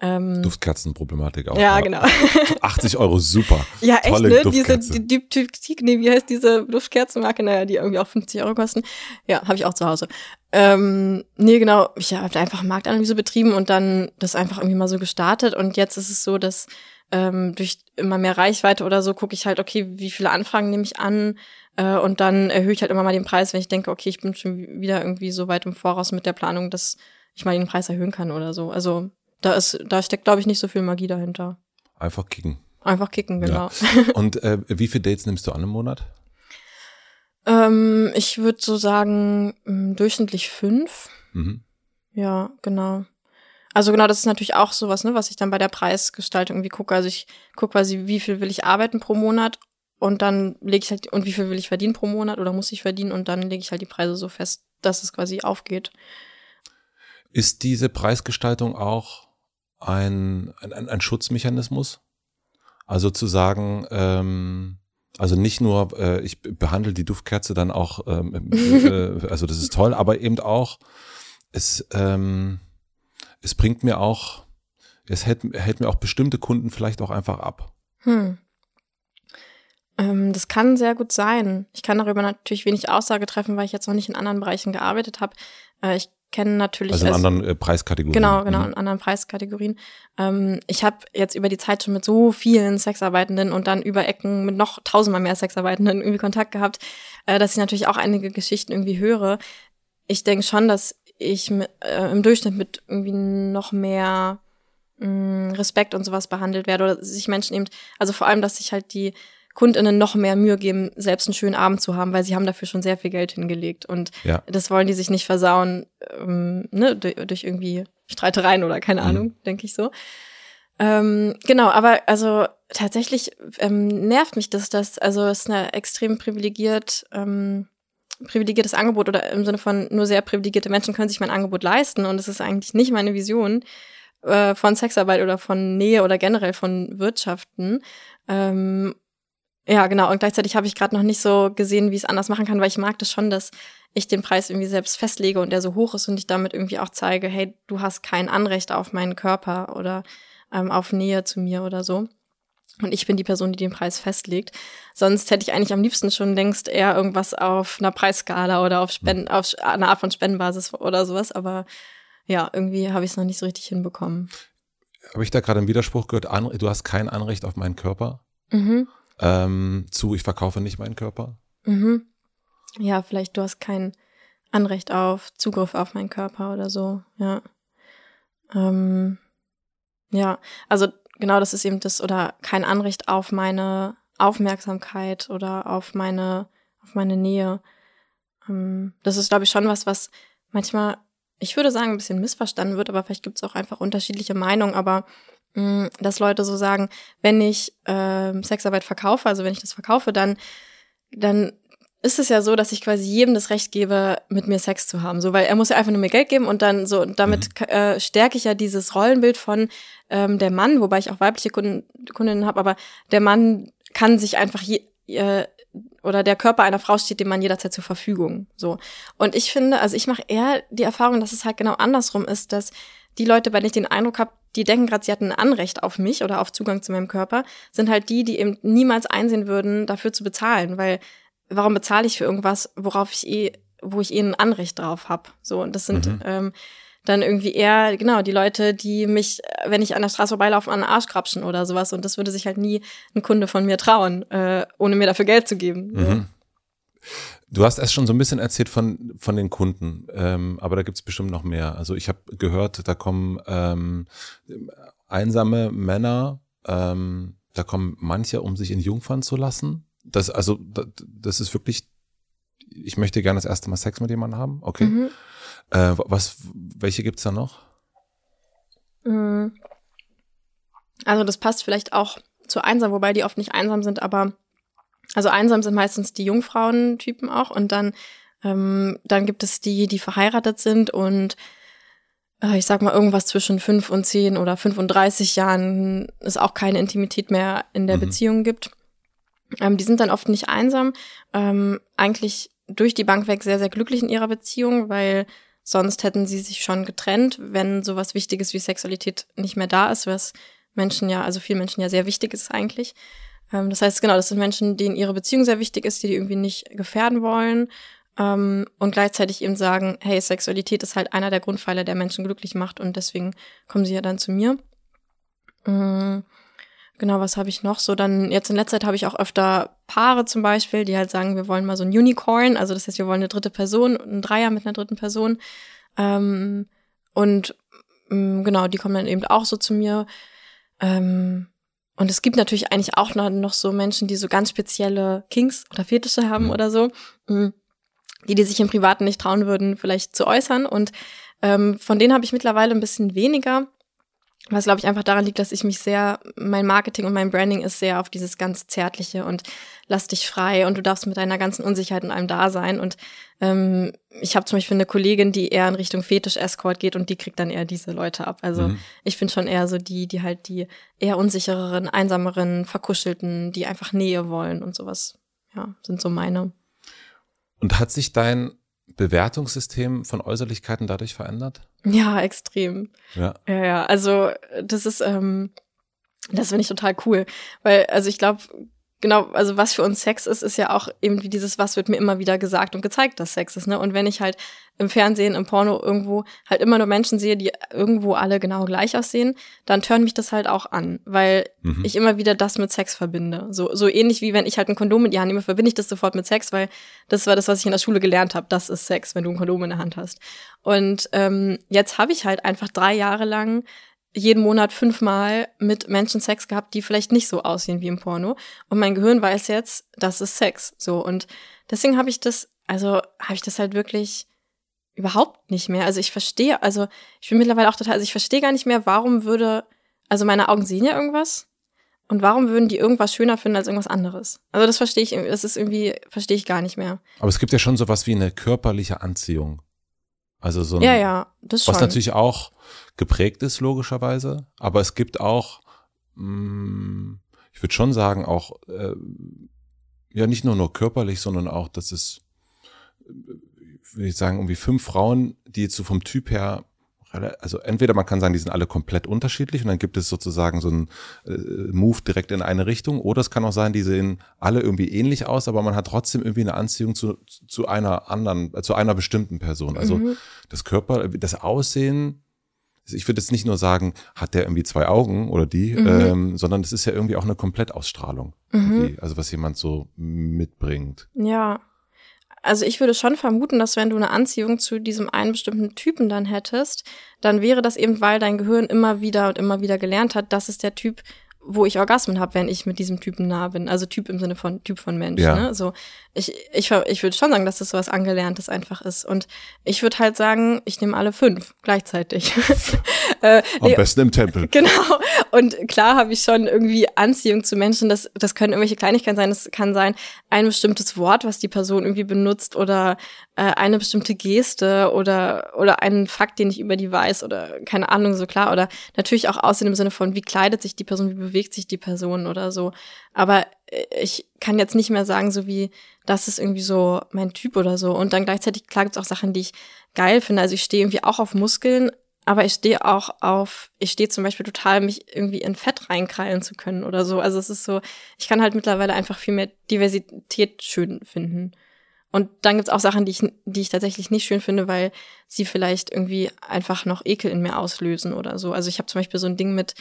Ähm, Duftkerzenproblematik auch. Ja, genau. [LAUGHS] 80 Euro, super. Ja, echt, Tolle ne? Diese, die, die, die, nee, wie heißt diese Duftkerzenmarke? Naja, die irgendwie auch 50 Euro kosten. Ja, habe ich auch zu Hause. Ähm, nee, genau. Ich habe einfach Marktanalyse betrieben und dann das einfach irgendwie mal so gestartet. Und jetzt ist es so, dass ähm, durch immer mehr Reichweite oder so gucke ich halt, okay, wie viele Anfragen nehme ich an? Äh, und dann erhöhe ich halt immer mal den Preis, wenn ich denke, okay, ich bin schon wieder irgendwie so weit im Voraus mit der Planung, dass ich mal den Preis erhöhen kann oder so. Also da ist, da steckt, glaube ich, nicht so viel Magie dahinter. Einfach kicken. Einfach kicken, genau. Ja. [LAUGHS] Und äh, wie viele Dates nimmst du an im Monat? Ähm, ich würde so sagen, durchschnittlich fünf. Mhm. Ja, genau. Also genau, das ist natürlich auch sowas, ne, was ich dann bei der Preisgestaltung irgendwie gucke. Also ich gucke quasi, wie viel will ich arbeiten pro Monat und dann lege ich halt, und wie viel will ich verdienen pro Monat oder muss ich verdienen und dann lege ich halt die Preise so fest, dass es quasi aufgeht. Ist diese Preisgestaltung auch ein, ein, ein Schutzmechanismus? Also zu sagen, ähm, also nicht nur, äh, ich behandle die Duftkerze dann auch, ähm, äh, [LAUGHS] also das ist toll, aber eben auch, es, ähm, es bringt mir auch, es hält, hält mir auch bestimmte Kunden vielleicht auch einfach ab. Hm. Ähm, das kann sehr gut sein. Ich kann darüber natürlich wenig Aussage treffen, weil ich jetzt noch nicht in anderen Bereichen gearbeitet habe. Äh, ich kenne natürlich. Also in anderen äh, Preiskategorien. Genau, genau, mhm. in anderen Preiskategorien. Ähm, ich habe jetzt über die Zeit schon mit so vielen Sexarbeitenden und dann über Ecken mit noch tausendmal mehr Sexarbeitenden irgendwie Kontakt gehabt, äh, dass ich natürlich auch einige Geschichten irgendwie höre. Ich denke schon, dass ich mit, äh, im Durchschnitt mit irgendwie noch mehr mh, mm, Respekt und sowas behandelt werde oder sich Menschen eben, also vor allem, dass sich halt die KundInnen noch mehr Mühe geben, selbst einen schönen Abend zu haben, weil sie haben dafür schon sehr viel Geld hingelegt. Und ja. das wollen die sich nicht versauen, ähm, ne, durch, durch, irgendwie Streitereien oder keine mhm. Ahnung, denke ich so. Ähm, genau, aber also tatsächlich ähm, nervt mich das, dass, also es ist eine extrem privilegiert, ähm, privilegiertes Angebot oder im Sinne von nur sehr privilegierte Menschen können sich mein Angebot leisten und es ist eigentlich nicht meine Vision äh, von Sexarbeit oder von Nähe oder generell von Wirtschaften. Ähm, ja, genau. Und gleichzeitig habe ich gerade noch nicht so gesehen, wie ich es anders machen kann, weil ich mag das schon, dass ich den Preis irgendwie selbst festlege und der so hoch ist und ich damit irgendwie auch zeige, hey, du hast kein Anrecht auf meinen Körper oder ähm, auf Nähe zu mir oder so. Und ich bin die Person, die den Preis festlegt. Sonst hätte ich eigentlich am liebsten schon längst eher irgendwas auf einer Preisskala oder auf Spenden, auf einer Art von Spendenbasis oder sowas. Aber ja, irgendwie habe ich es noch nicht so richtig hinbekommen. Habe ich da gerade einen Widerspruch gehört? Du hast kein Anrecht auf meinen Körper? Mhm ähm, zu, ich verkaufe nicht meinen Körper. Mhm. Ja, vielleicht du hast kein Anrecht auf Zugriff auf meinen Körper oder so, ja. Ähm, ja, also genau das ist eben das, oder kein Anrecht auf meine Aufmerksamkeit oder auf meine, auf meine Nähe. Ähm, das ist, glaube ich, schon was, was manchmal, ich würde sagen, ein bisschen missverstanden wird, aber vielleicht gibt es auch einfach unterschiedliche Meinungen, aber dass Leute so sagen, wenn ich äh, Sexarbeit verkaufe, also wenn ich das verkaufe, dann, dann ist es ja so, dass ich quasi jedem das Recht gebe, mit mir Sex zu haben. So, weil er muss ja einfach nur mir Geld geben und dann so, und damit mhm. äh, stärke ich ja dieses Rollenbild von ähm, der Mann, wobei ich auch weibliche Kunden, Kundinnen habe, aber der Mann kann sich einfach je, äh, oder der Körper einer Frau steht dem Mann jederzeit zur Verfügung. So. Und ich finde, also ich mache eher die Erfahrung, dass es halt genau andersrum ist, dass die Leute, bei denen ich den Eindruck habe, die denken gerade, sie hatten ein Anrecht auf mich oder auf Zugang zu meinem Körper, sind halt die, die eben niemals einsehen würden, dafür zu bezahlen, weil warum bezahle ich für irgendwas, worauf ich eh, wo ich eh ein Anrecht drauf habe. So, und das sind mhm. ähm, dann irgendwie eher, genau, die Leute, die mich, wenn ich an der Straße vorbeilaufe, an den Arsch krapschen oder sowas. Und das würde sich halt nie ein Kunde von mir trauen, äh, ohne mir dafür Geld zu geben. Mhm. Du hast erst schon so ein bisschen erzählt von, von den Kunden, ähm, aber da gibt's bestimmt noch mehr. Also ich habe gehört, da kommen ähm, einsame Männer, ähm, da kommen manche, um sich in Jungfern zu lassen. Das, also, das, das ist wirklich, ich möchte gerne das erste Mal Sex mit jemandem haben. Okay. Mhm. Äh, was, welche gibt's da noch? Mhm. Also das passt vielleicht auch zu einsam, wobei die oft nicht einsam sind, aber also einsam sind meistens die Jungfrauentypen auch und dann, ähm, dann gibt es die, die verheiratet sind und äh, ich sag mal irgendwas zwischen fünf und zehn oder 35 Jahren es auch keine Intimität mehr in der mhm. Beziehung gibt. Ähm, die sind dann oft nicht einsam, ähm, eigentlich durch die Bank weg sehr, sehr glücklich in ihrer Beziehung, weil sonst hätten sie sich schon getrennt, wenn sowas Wichtiges wie Sexualität nicht mehr da ist, was Menschen ja, also vielen Menschen ja sehr wichtig ist eigentlich. Ähm, das heißt, genau, das sind Menschen, denen ihre Beziehung sehr wichtig ist, die die irgendwie nicht gefährden wollen ähm, und gleichzeitig eben sagen, hey, Sexualität ist halt einer der Grundpfeiler, der Menschen glücklich macht und deswegen kommen sie ja dann zu mir. Mhm. Genau, was habe ich noch? So dann, jetzt in letzter Zeit habe ich auch öfter Paare zum Beispiel, die halt sagen, wir wollen mal so ein Unicorn, also das heißt, wir wollen eine dritte Person, ein Dreier mit einer dritten Person. Ähm, und ähm, genau, die kommen dann eben auch so zu mir. Ähm, und es gibt natürlich eigentlich auch noch, noch so Menschen, die so ganz spezielle Kings oder Fetische haben mhm. oder so, mm, die die sich im Privaten nicht trauen würden, vielleicht zu äußern. Und Ähm, von denen habe ich mittlerweile ein bisschen weniger. Was, glaube ich, einfach daran liegt, dass ich mich sehr, mein Marketing und mein Branding ist sehr auf dieses ganz Zärtliche und lass dich frei und du darfst mit deiner ganzen Unsicherheit in einem da sein. Und ähm, ich habe zum Beispiel eine Kollegin, die eher in Richtung Fetisch-Escort geht und die kriegt dann eher diese Leute ab. Also mhm. ich bin schon eher so die, die halt die eher unsichereren, einsameren, verkuschelten, die einfach Nähe wollen und sowas. Ja, sind so meine. Und hat sich dein Bewertungssystem von Äußerlichkeiten dadurch verändert? Ja, extrem. Ja. Ja, ja. Also das ist, ähm, das finde ich total cool. Weil, also ich glaube, genau, also was für uns Sex ist, ist ja auch irgendwie dieses, was wird mir immer wieder gesagt und gezeigt, dass Sex ist, ne? Und wenn ich halt im Fernsehen, im Porno irgendwo halt immer nur Menschen sehe, die irgendwo alle genau gleich aussehen, dann tören mich das halt auch an, weil mhm. ich immer wieder das mit Sex verbinde. So, so ähnlich wie wenn ich halt ein Kondom in die Hand nehme, verbinde ich das sofort mit Sex, weil das war das, was ich in der Schule gelernt habe. Das ist Sex, wenn du ein Kondom in der Hand hast. Und ähm, jetzt habe ich halt einfach drei Jahre lang jeden Monat fünfmal mit Menschen Sex gehabt, die vielleicht nicht so aussehen wie im Porno. Und mein Gehirn weiß jetzt, das ist Sex. So. Und deswegen habe ich das, also habe ich das halt wirklich überhaupt nicht mehr. Also ich verstehe, also ich bin mittlerweile auch total, also ich verstehe gar nicht mehr, warum würde, also meine Augen sehen ja irgendwas. Und warum würden die irgendwas schöner finden als irgendwas anderes? Also das verstehe ich, das ist irgendwie, verstehe ich gar nicht mehr. Aber es gibt ja schon sowas wie eine körperliche Anziehung. Also so ein, ja, ja, das was schon. natürlich auch geprägt ist, logischerweise. Aber es gibt auch, mh, mm, ich würde schon sagen, auch, äh, ja, nicht nur nur körperlich, sondern auch, dass es, würde ich sagen, irgendwie fünf Frauen, die jetzt so vom Typ her also entweder man kann sagen, die sind alle komplett unterschiedlich und dann gibt es sozusagen so einen äh, Move direkt in eine Richtung. Oder es kann auch sein, die sehen alle irgendwie ähnlich aus, aber man hat trotzdem irgendwie eine Anziehung zu, zu einer anderen, äh, zu einer bestimmten Person. Also mhm. das Körper, das Aussehen, ich würde jetzt nicht nur sagen, hat der irgendwie zwei Augen oder die, mhm. ähm, sondern es ist ja irgendwie auch eine Komplettausstrahlung. Mhm. Also was jemand so mitbringt. Ja. Also ich würde schon vermuten, dass wenn du eine Anziehung zu diesem einen bestimmten Typen dann hättest, dann wäre das eben, weil dein Gehirn immer wieder und immer wieder gelernt hat, das ist der Typ, wo ich Orgasmen habe, wenn ich mit diesem Typen nah bin. Also Typ im Sinne von Typ von Mensch. Ja. Ne? So, ich, ich, ich würde schon sagen, dass das so was Angelerntes einfach ist. Und ich würde halt sagen, ich nehme alle fünf gleichzeitig. [LAUGHS] äh, Am nee, besten im Tempel. [LAUGHS] Genau. Und klar habe ich schon irgendwie Anziehung zu Menschen. Das, das können irgendwelche Kleinigkeiten sein. Das kann sein, ein bestimmtes Wort, was die Person irgendwie benutzt oder äh, eine bestimmte Geste oder, oder einen Fakt, den ich über die weiß oder keine Ahnung, so klar. Oder natürlich auch Aussehen im Sinne von, wie kleidet sich die Person, wie bewegt sich die Person oder so. Aber ich kann jetzt nicht mehr sagen, so wie, das ist irgendwie so mein Typ oder so. Und dann gleichzeitig, klar gibt's auch Sachen, die ich geil finde. Also ich stehe irgendwie auch auf Muskeln, aber ich stehe auch auf, ich stehe zum Beispiel total, mich irgendwie in Fett reinkrallen zu können oder so. Also es ist so, ich kann halt mittlerweile einfach viel mehr Diversität schön finden. Und dann gibt's auch Sachen, die ich, die ich tatsächlich nicht schön finde, weil sie vielleicht irgendwie einfach noch Ekel in mir auslösen oder so. Also ich habe zum Beispiel so ein Ding mit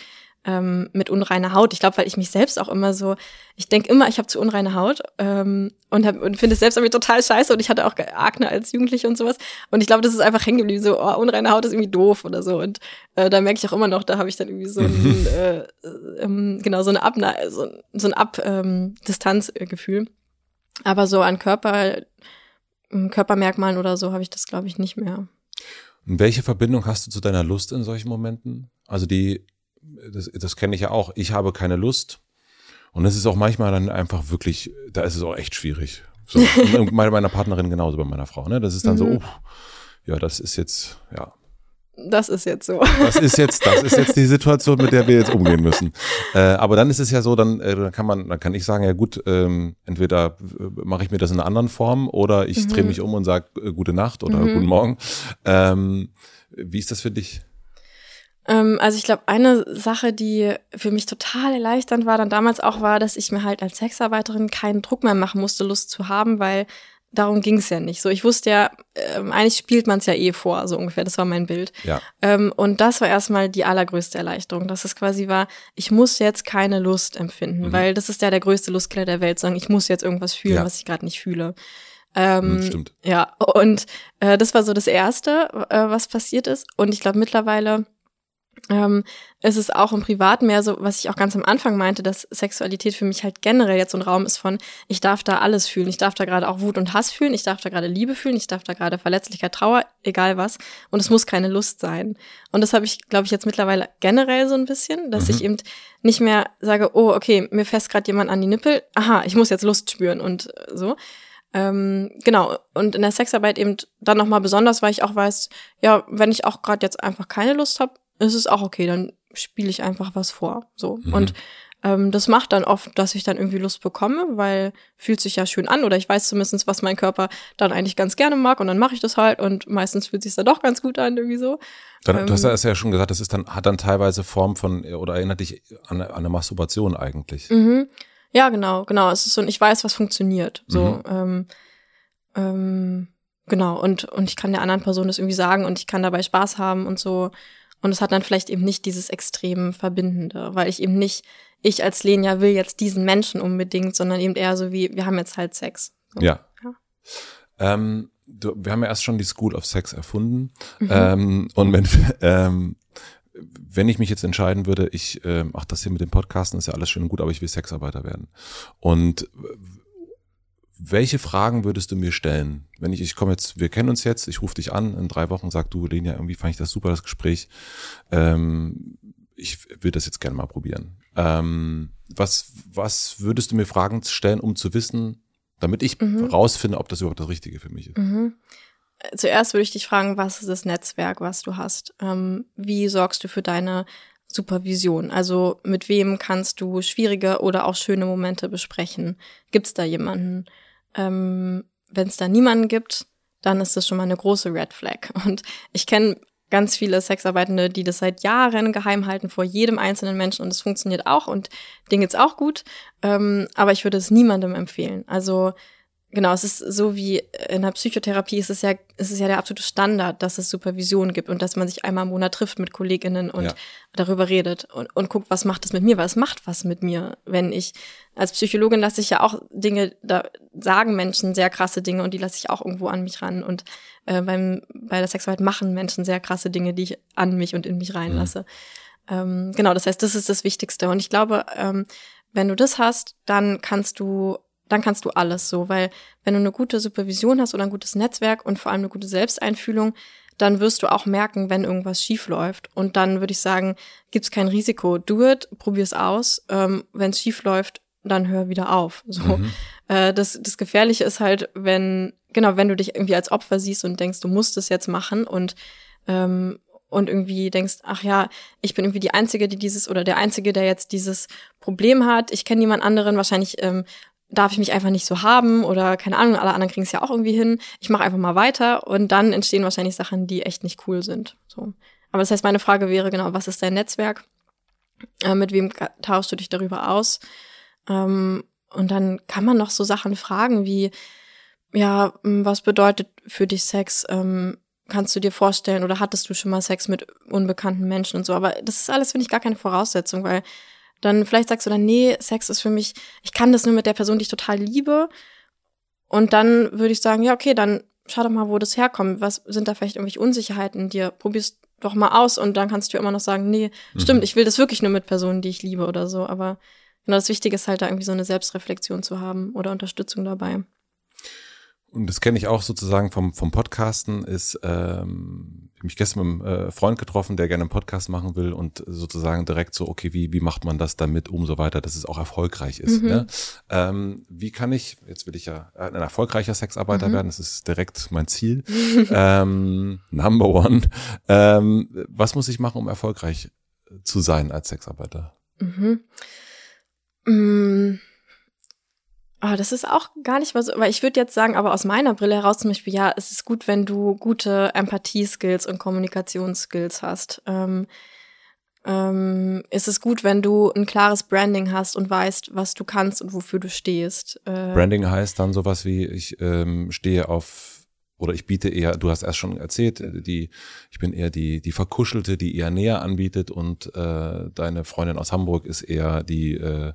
ähm, mit unreiner Haut. Ich glaube, weil ich mich selbst auch immer so, ich denke immer, ich habe zu unreine Haut ähm, und, hab, und finde es selbst irgendwie total scheiße und ich hatte auch Akne als Jugendliche und sowas. Und ich glaube, das ist einfach hängen geblieben, so, oh, unreine Haut ist irgendwie doof oder so. Und äh, da merke ich auch immer noch, da habe ich dann irgendwie so ein, [LAUGHS] äh, ähm, genau, so eine Abna so, so ein Ab-Distanzgefühl. Ähm, Aber so an Körper, Körpermerkmalen oder so habe ich das, glaube ich, nicht mehr. Und welche Verbindung hast du zu deiner Lust in solchen Momenten? Also die das, das kenne ich ja auch, ich habe keine Lust. Und es ist auch manchmal dann einfach wirklich, da ist es auch echt schwierig. So, [LAUGHS] bei meiner Partnerin genauso, bei meiner Frau. Ne? Das ist dann mhm. so, oh, ja, das ist jetzt, ja. Das ist jetzt so. Das ist jetzt, das ist jetzt die Situation, mit der wir jetzt umgehen müssen. Äh, aber dann ist es ja so, dann, äh, dann kann man, dann kann ich sagen, ja gut, ähm, entweder äh, mache ich mir das in einer anderen Form oder ich mhm. drehe mich um und sage äh, gute Nacht oder mhm. guten Morgen. Ähm, wie ist das für dich? Ähm, also ich glaube, eine Sache, die für mich total erleichternd war, dann damals auch war, dass ich mir halt als Sexarbeiterin keinen Druck mehr machen musste, Lust zu haben, weil darum ging es ja nicht. So, ich wusste ja, ähm, eigentlich spielt man es ja eh vor, so ungefähr. Das war mein Bild. Ja. Ähm, und das war erstmal die allergrößte Erleichterung, dass es quasi war, ich muss jetzt keine Lust empfinden, mhm. weil das ist ja der größte Lustkiller der Welt, sagen, ich muss jetzt irgendwas fühlen, ja. was ich gerade nicht fühle. Ähm, mhm, Stimmt. Ja, und äh, das war so das Erste, äh, was passiert ist. Und ich glaube mittlerweile ähm, ist es auch im Privat mehr so, was ich auch ganz am Anfang meinte, dass Sexualität für mich halt generell jetzt so ein Raum ist von, ich darf da alles fühlen. Ich darf da gerade auch Wut und Hass fühlen, ich darf da gerade Liebe fühlen, ich darf da gerade Verletzlichkeit, Trauer, egal was. Und es muss keine Lust sein. Und das habe ich, glaube ich, jetzt mittlerweile generell so ein bisschen, dass mhm. ich eben nicht mehr sage, oh, okay, mir fest gerade jemand an die Nippel, aha, ich muss jetzt Lust spüren und so. Ähm, genau, und in der Sexarbeit eben dann nochmal besonders, weil ich auch weiß, ja, wenn ich auch gerade jetzt einfach keine Lust habe, ist es auch okay, dann spiele ich einfach was vor. So. Mhm. Und ähm, das macht dann oft, dass ich dann irgendwie Lust bekomme, weil fühlt sich ja schön an oder ich weiß zumindest, was mein Körper dann eigentlich ganz gerne mag und dann mache ich das halt und meistens fühlt sich dann doch ganz gut an, irgendwie so. Dann, ähm, du hast ja schon gesagt, das ist dann, hat dann teilweise Form von, oder erinnert dich an, an eine Masturbation eigentlich. Mhm. Ja, genau, genau. Es ist so, ich weiß, was funktioniert. So, mhm. ähm, ähm, genau. Und, und ich kann der anderen Person das irgendwie sagen und ich kann dabei Spaß haben und so. Und es hat dann vielleicht eben nicht dieses extrem Verbindende, weil ich eben nicht, ich als Lenia will jetzt diesen Menschen unbedingt, sondern eben eher so wie, wir haben jetzt halt Sex. So. Ja. ja. Ähm, du, wir haben ja erst schon die School of Sex erfunden. Mhm. Ähm, und wenn, [LAUGHS] ähm, wenn ich mich jetzt entscheiden würde, ich, äh, ach, das hier mit dem Podcasten ist ja alles schön und gut, aber ich will Sexarbeiter werden. Und welche Fragen würdest du mir stellen? Wenn ich, ich komme jetzt, wir kennen uns jetzt, ich rufe dich an in drei Wochen, sag du, Lenia, irgendwie fand ich das super, das Gespräch. Ähm, ich will das jetzt gerne mal probieren. Ähm, was, was würdest du mir Fragen stellen, um zu wissen, damit ich mhm. rausfinde, ob das überhaupt das Richtige für mich ist? Mhm. Zuerst würde ich dich fragen, was ist das Netzwerk, was du hast? Ähm, wie sorgst du für deine Supervision? Also mit wem kannst du schwierige oder auch schöne Momente besprechen? Gibt es da jemanden? Ähm, Wenn es da niemanden gibt, dann ist das schon mal eine große Red Flag. [LAUGHS] Und ich kenne ganz viele Sexarbeitende, die das seit Jahren geheim halten vor jedem einzelnen Menschen und es funktioniert auch und denen geht's auch gut. Ähm, aber ich würde es niemandem empfehlen. Also Genau, es ist so wie in der Psychotherapie ist es ja, ist es ja der absolute Standard, dass es Supervision gibt und dass man sich einmal im Monat trifft mit KollegInnen und ja. darüber redet und, und guckt, was macht es mit mir, weil es macht was mit mir, wenn ich, als Psychologin lasse ich ja auch Dinge, da sagen Menschen sehr krasse Dinge und die lasse ich auch irgendwo an mich ran und äh, beim, bei der Sexarbeit machen Menschen sehr krasse Dinge, die ich an mich und in mich reinlasse. Mhm. Ähm, genau, das heißt, das ist das Wichtigste und ich glaube, ähm, wenn du das hast, dann kannst du dann kannst du alles so, weil wenn du eine gute Supervision hast oder ein gutes Netzwerk und vor allem eine gute Selbsteinfühlung, dann wirst du auch merken, wenn irgendwas schief läuft. Und dann würde ich sagen, gibt's kein Risiko. Do it, probier's aus. Ähm, wenn es schief läuft, dann hör wieder auf. So. Mhm. Äh, das, das Gefährliche ist halt, wenn, genau, wenn du dich irgendwie als Opfer siehst und denkst, du musst es jetzt machen und ähm, und irgendwie denkst, ach ja, ich bin irgendwie die Einzige, die dieses oder der Einzige, der jetzt dieses Problem hat. Ich kenne niemand anderen. Wahrscheinlich ähm, darf ich mich einfach nicht so haben oder keine Ahnung, alle anderen kriegen es ja auch irgendwie hin. Ich mache einfach mal weiter und dann entstehen wahrscheinlich Sachen, die echt nicht cool sind. So. Aber das heißt, meine Frage wäre genau, was ist dein Netzwerk? Äh, mit wem tauschst du dich darüber aus? Ähm, und dann kann man noch so Sachen fragen wie, ja, was bedeutet für dich Sex? Ähm, kannst du dir vorstellen oder hattest du schon mal Sex mit unbekannten Menschen und so? Aber das ist alles, finde ich, gar keine Voraussetzung, weil dann vielleicht sagst du dann, nee, Sex ist für mich, ich kann das nur mit der Person, die ich total liebe. Und dann würde ich sagen, ja, okay, dann schau doch mal, wo das herkommt. Was sind da vielleicht irgendwelche Unsicherheiten dir? Probierst doch mal aus und dann kannst du immer noch sagen, nee, mhm. stimmt, ich will das wirklich nur mit Personen, die ich liebe oder so. Aber genau das Wichtige ist halt da irgendwie so eine Selbstreflexion zu haben oder Unterstützung dabei und das kenne ich auch sozusagen vom, vom Podcasten, ist, ähm, ich mich gestern mit einem äh, Freund getroffen, der gerne einen Podcast machen will und sozusagen direkt so, okay, wie, wie macht man das damit um so weiter, dass es auch erfolgreich ist. Mhm. Ne? Ähm, wie kann ich, jetzt will ich ja ein erfolgreicher Sexarbeiter mhm. werden, das ist direkt mein Ziel. [LAUGHS] ähm, number one. Ähm, was muss ich machen, um erfolgreich zu sein als Sexarbeiter? Mhm. Mm Oh, das ist auch gar nicht mal so, weil ich würde jetzt sagen, aber aus meiner Brille heraus zum Beispiel, ja, es ist gut, wenn du gute Empathie-Skills und Kommunikationsskills hast. Ähm, ähm, ist es gut, wenn du ein klares Branding hast und weißt, was du kannst und wofür du stehst. Äh, Branding heißt dann sowas wie, ich ähm, stehe auf oder ich biete eher, du hast erst schon erzählt, äh, die, ich bin eher die, die Verkuschelte, die eher näher anbietet und äh, deine Freundin aus Hamburg ist eher die äh,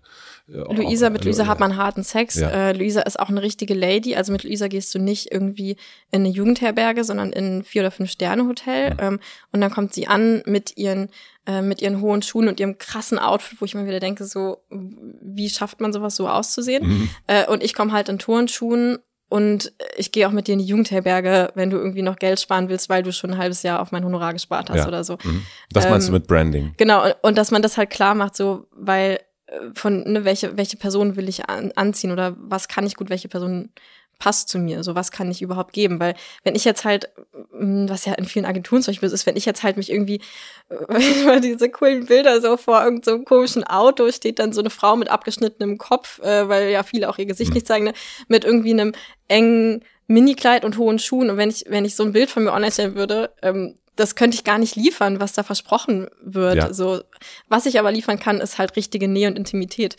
Luisa, mit Luisa hat man harten Sex. Ja. Äh, Luisa ist auch eine richtige Lady. Also mit Luisa gehst du nicht irgendwie in eine Jugendherberge, sondern in ein Vier- oder Fünf-Sterne-Hotel. Mhm. Ähm, und dann kommt sie an mit ihren äh, mit ihren hohen Schuhen und ihrem krassen Outfit, wo ich mir wieder denke, so, wie schafft man sowas so auszusehen? Mhm. Äh, und ich komme halt in Turnschuhen und ich gehe auch mit dir in die Jugendherberge, wenn du irgendwie noch Geld sparen willst, weil du schon ein halbes Jahr auf mein Honorar gespart hast ja. oder so. Mhm. Das meinst ähm, du mit Branding? Genau, und, und dass man das halt klar macht, so, weil äh, von ne, welche welche Person will ich an, anziehen oder was kann ich gut, welche Person passt zu mir, so was kann ich überhaupt geben, weil wenn ich jetzt halt, mm, was ja in vielen Agenturen zum Beispiel ist, wenn ich jetzt halt mich irgendwie, [LAUGHS] äh, diese coolen Bilder so vor irgendeinem so komischen Auto steht dann so eine Frau mit abgeschnittenem Kopf, äh, weil ja viele auch ihr Gesicht mhm. nicht zeigen, ne, mit irgendwie einem engen Minikleid und hohen Schuhen und wenn ich, wenn ich so ein Bild von mir online stellen würde, ähm, das könnte ich gar nicht liefern, was da versprochen wird. Ja. So, was ich aber liefern kann, ist halt richtige Nähe und Intimität.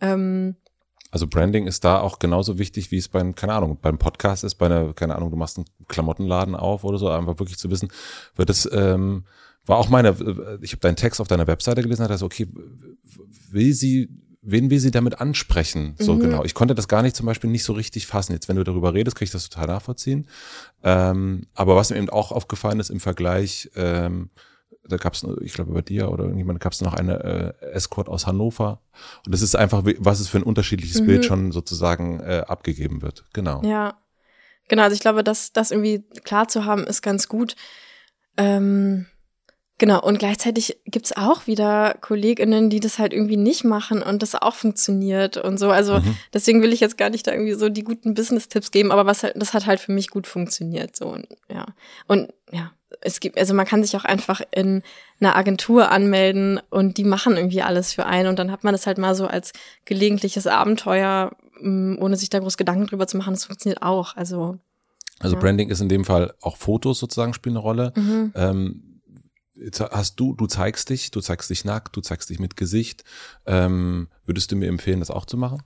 Ähm, also Branding ist da auch genauso wichtig, wie es beim, keine Ahnung, beim Podcast ist, bei einer, keine Ahnung, du machst einen Klamottenladen auf oder so, einfach wirklich zu wissen, wird es, ähm, war auch meine, ich habe deinen Text auf deiner Webseite gelesen, hat also okay, will sie, wen will sie damit ansprechen? So mhm. genau. Ich konnte das gar nicht zum Beispiel nicht so richtig fassen. Jetzt, wenn du darüber redest, kann ich das total nachvollziehen. Ähm, aber was mir eben auch aufgefallen ist im Vergleich, ähm, da gab es, ich glaube bei dir oder irgendjemand gab es noch eine äh, Escort aus Hannover. Und das ist einfach, was es für ein unterschiedliches mhm. Bild schon sozusagen äh, abgegeben wird. Genau. Ja. Genau, also ich glaube, das, das irgendwie klar zu haben, ist ganz gut. Ähm, genau, und gleichzeitig gibt's auch wieder KollegInnen, die das halt irgendwie nicht machen und das auch funktioniert und so. Also mhm. deswegen will ich jetzt gar nicht da irgendwie so die guten Business-Tipps geben, aber was halt, das hat halt für mich gut funktioniert. So, und, ja. Und ja, es gibt, also man kann sich auch einfach in einer Agentur anmelden und die machen irgendwie alles für einen und dann hat man das halt mal so als gelegentliches Abenteuer, mm, ohne sich da groß Gedanken drüber zu machen. Das funktioniert auch. Also also ja. Branding ist in dem Fall auch Fotos sozusagen spielen eine Rolle. Mhm. Ähm, hast du, du zeigst dich, du zeigst dich nackt, du zeigst dich mit Gesicht. Ähm, würdest du mir empfehlen, das auch zu machen?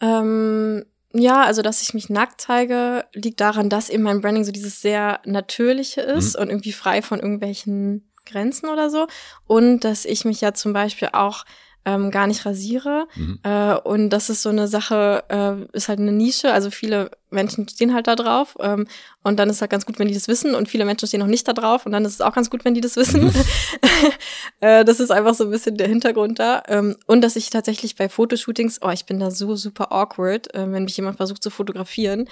Ähm, ja, also dass ich mich nackt zeige, liegt daran, dass eben mein Branding so dieses sehr natürliche ist mhm. und irgendwie frei von irgendwelchen Grenzen oder so. Und dass ich mich ja zum Beispiel auch ähm, gar nicht rasiere. Mhm. Äh, und das ist so eine Sache, äh, ist halt eine Nische. Also viele Menschen stehen halt da drauf. Ähm, und dann ist halt ganz gut, wenn die das wissen. Und viele Menschen stehen noch nicht da drauf. Und dann ist es auch ganz gut, wenn die das wissen. Mhm. [LAUGHS] äh, das ist einfach so ein bisschen der Hintergrund da. Ähm, und dass ich tatsächlich bei Fotoshootings, oh, ich bin da so super awkward, äh, wenn mich jemand versucht zu fotografieren.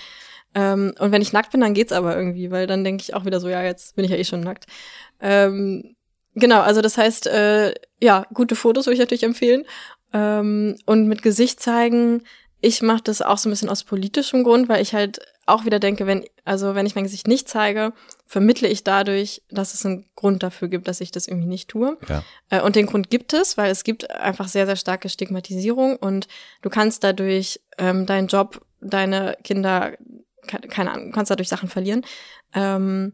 Ähm, und wenn ich nackt bin, dann geht's aber irgendwie, weil dann denke ich auch wieder so, ja, jetzt bin ich ja eh schon nackt. Ähm, Genau, also das heißt, äh, ja, gute Fotos würde ich natürlich empfehlen. Ähm, und mit Gesicht zeigen, ich mache das auch so ein bisschen aus politischem Grund, weil ich halt auch wieder denke, wenn, also wenn ich mein Gesicht nicht zeige, vermittle ich dadurch, dass es einen Grund dafür gibt, dass ich das irgendwie nicht tue. Ja. Äh, und den Grund gibt es, weil es gibt einfach sehr, sehr starke Stigmatisierung und du kannst dadurch ähm, deinen Job, deine Kinder, keine Ahnung, kannst dadurch Sachen verlieren. Ähm,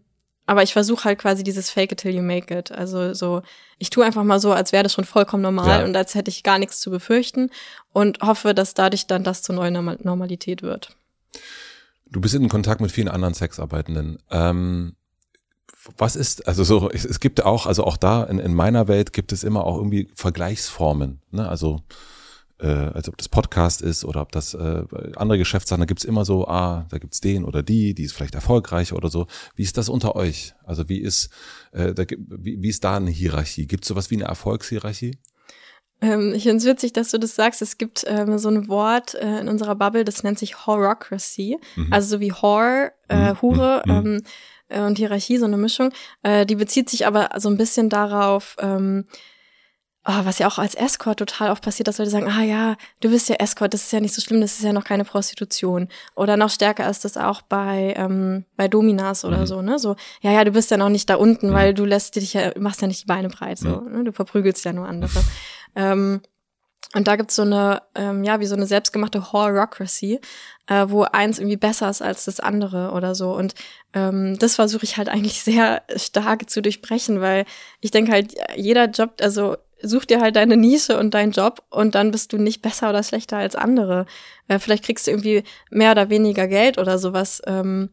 aber ich versuche halt quasi dieses Fake it till you make it. Also so, ich tue einfach mal so, als wäre das schon vollkommen normal ja. und als hätte ich gar nichts zu befürchten und hoffe, dass dadurch dann das zur neuen Normalität wird. Du bist in Kontakt mit vielen anderen Sexarbeitenden. Ähm, was ist, also so, es, gibt auch, also auch da in, in meiner Welt gibt es immer auch irgendwie Vergleichsformen. Ne? Also äh, als ob das Podcast ist oder ob das äh, andere Geschäftssachen, da gibt's immer so, ah, da gibt's den oder die, die ist vielleicht erfolgreicher oder so. Wie ist das unter euch? Also wie ist, äh, da, wie, wie ist da eine Hierarchie? Gibt es sowas wie eine Erfolgshierarchie? Ähm, ich finde es witzig, dass du das sagst. Es gibt ähm, so ein Wort äh, in unserer Bubble, das nennt sich Horocracy. Mhm. Also so wie Whore, äh, mhm. Hure mhm. ähm, äh, und Hierarchie, so eine Mischung. Äh, die bezieht sich aber so ein bisschen darauf, ähm, oh, was ja auch als Escort total oft passiert, dass Leute sagen, ah ja, du bist ja Escort, das ist ja nicht so schlimm, das ist ja noch keine Prostitution. Oder noch stärker ist das auch bei, ähm, bei Dominas oder mhm. so, ne? So, ja, ja, du bist ja noch nicht da unten, mhm. weil du lässt dich ja, machst ja nicht die Beine breit, so, mhm. ne? Du verprügelst ja nur andere. ähm, und da gibt's so eine, ähm, ja, wie so eine selbstgemachte Horrocracy, äh, wo eins irgendwie besser ist als das andere oder so. Und ähm, das versuche ich halt eigentlich [LAUGHS] sehr stark zu durchbrechen, weil ich denke halt, jeder Job, also such dir halt deine Nische und deinen Job und dann bist du nicht besser oder schlechter als andere. Äh, vielleicht kriegst du irgendwie mehr oder weniger Geld oder sowas. Ähm,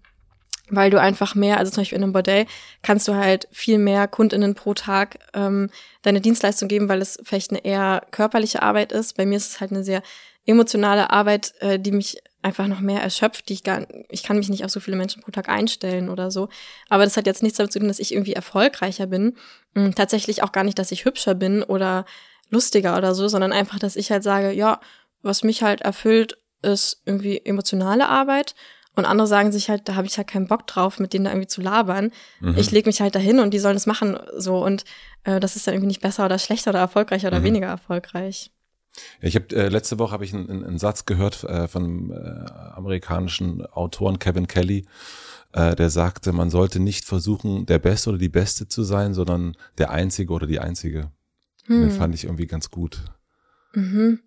weil du einfach mehr, also zum Beispiel in einem Bordell, kannst du halt viel mehr KundInnen pro Tag ähm, deine Dienstleistung geben, weil es vielleicht eine eher körperliche Arbeit ist. Bei mir ist es halt eine sehr emotionale Arbeit, äh, die mich einfach noch mehr erschöpft, die ich gar, ich kann mich nicht auf so viele Menschen pro Tag einstellen oder so. Aber das hat jetzt nichts damit zu tun, dass ich irgendwie erfolgreicher bin. Und tatsächlich auch gar nicht, dass ich hübscher bin oder lustiger oder so, sondern einfach, dass ich halt sage, ja, was mich halt erfüllt, ist irgendwie emotionale Arbeit und andere sagen sich halt, da habe ich halt keinen Bock drauf, mit denen da irgendwie zu labern. Mhm. Ich lege mich halt dahin und die sollen das machen so. Und äh, das ist dann irgendwie nicht besser oder schlechter oder erfolgreicher oder mhm. weniger erfolgreich. Ich habe äh, letzte Woche habe ich einen, einen, Satz gehört äh, von äh, amerikanischen Autoren Kevin Kelly, äh, der sagte, man sollte nicht versuchen, der Beste oder die Beste zu sein, sondern der Einzige oder die Einzige. Hm. Den fand ich irgendwie ganz gut. Mhm.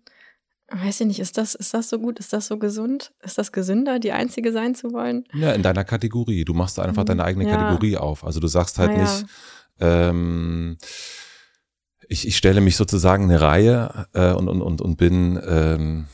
Weiß ich nicht, ist das, ist das so gut? Ist das so gesund? Ist das gesünder, die Einzige sein zu wollen? Ja, in deiner Kategorie. Du machst einfach mhm. deine eigene ja. Kategorie auf. Also du sagst halt ah, nicht, ja. ähm, ich, ich stelle mich sozusagen eine Reihe äh, und, und, und, und bin, ähm,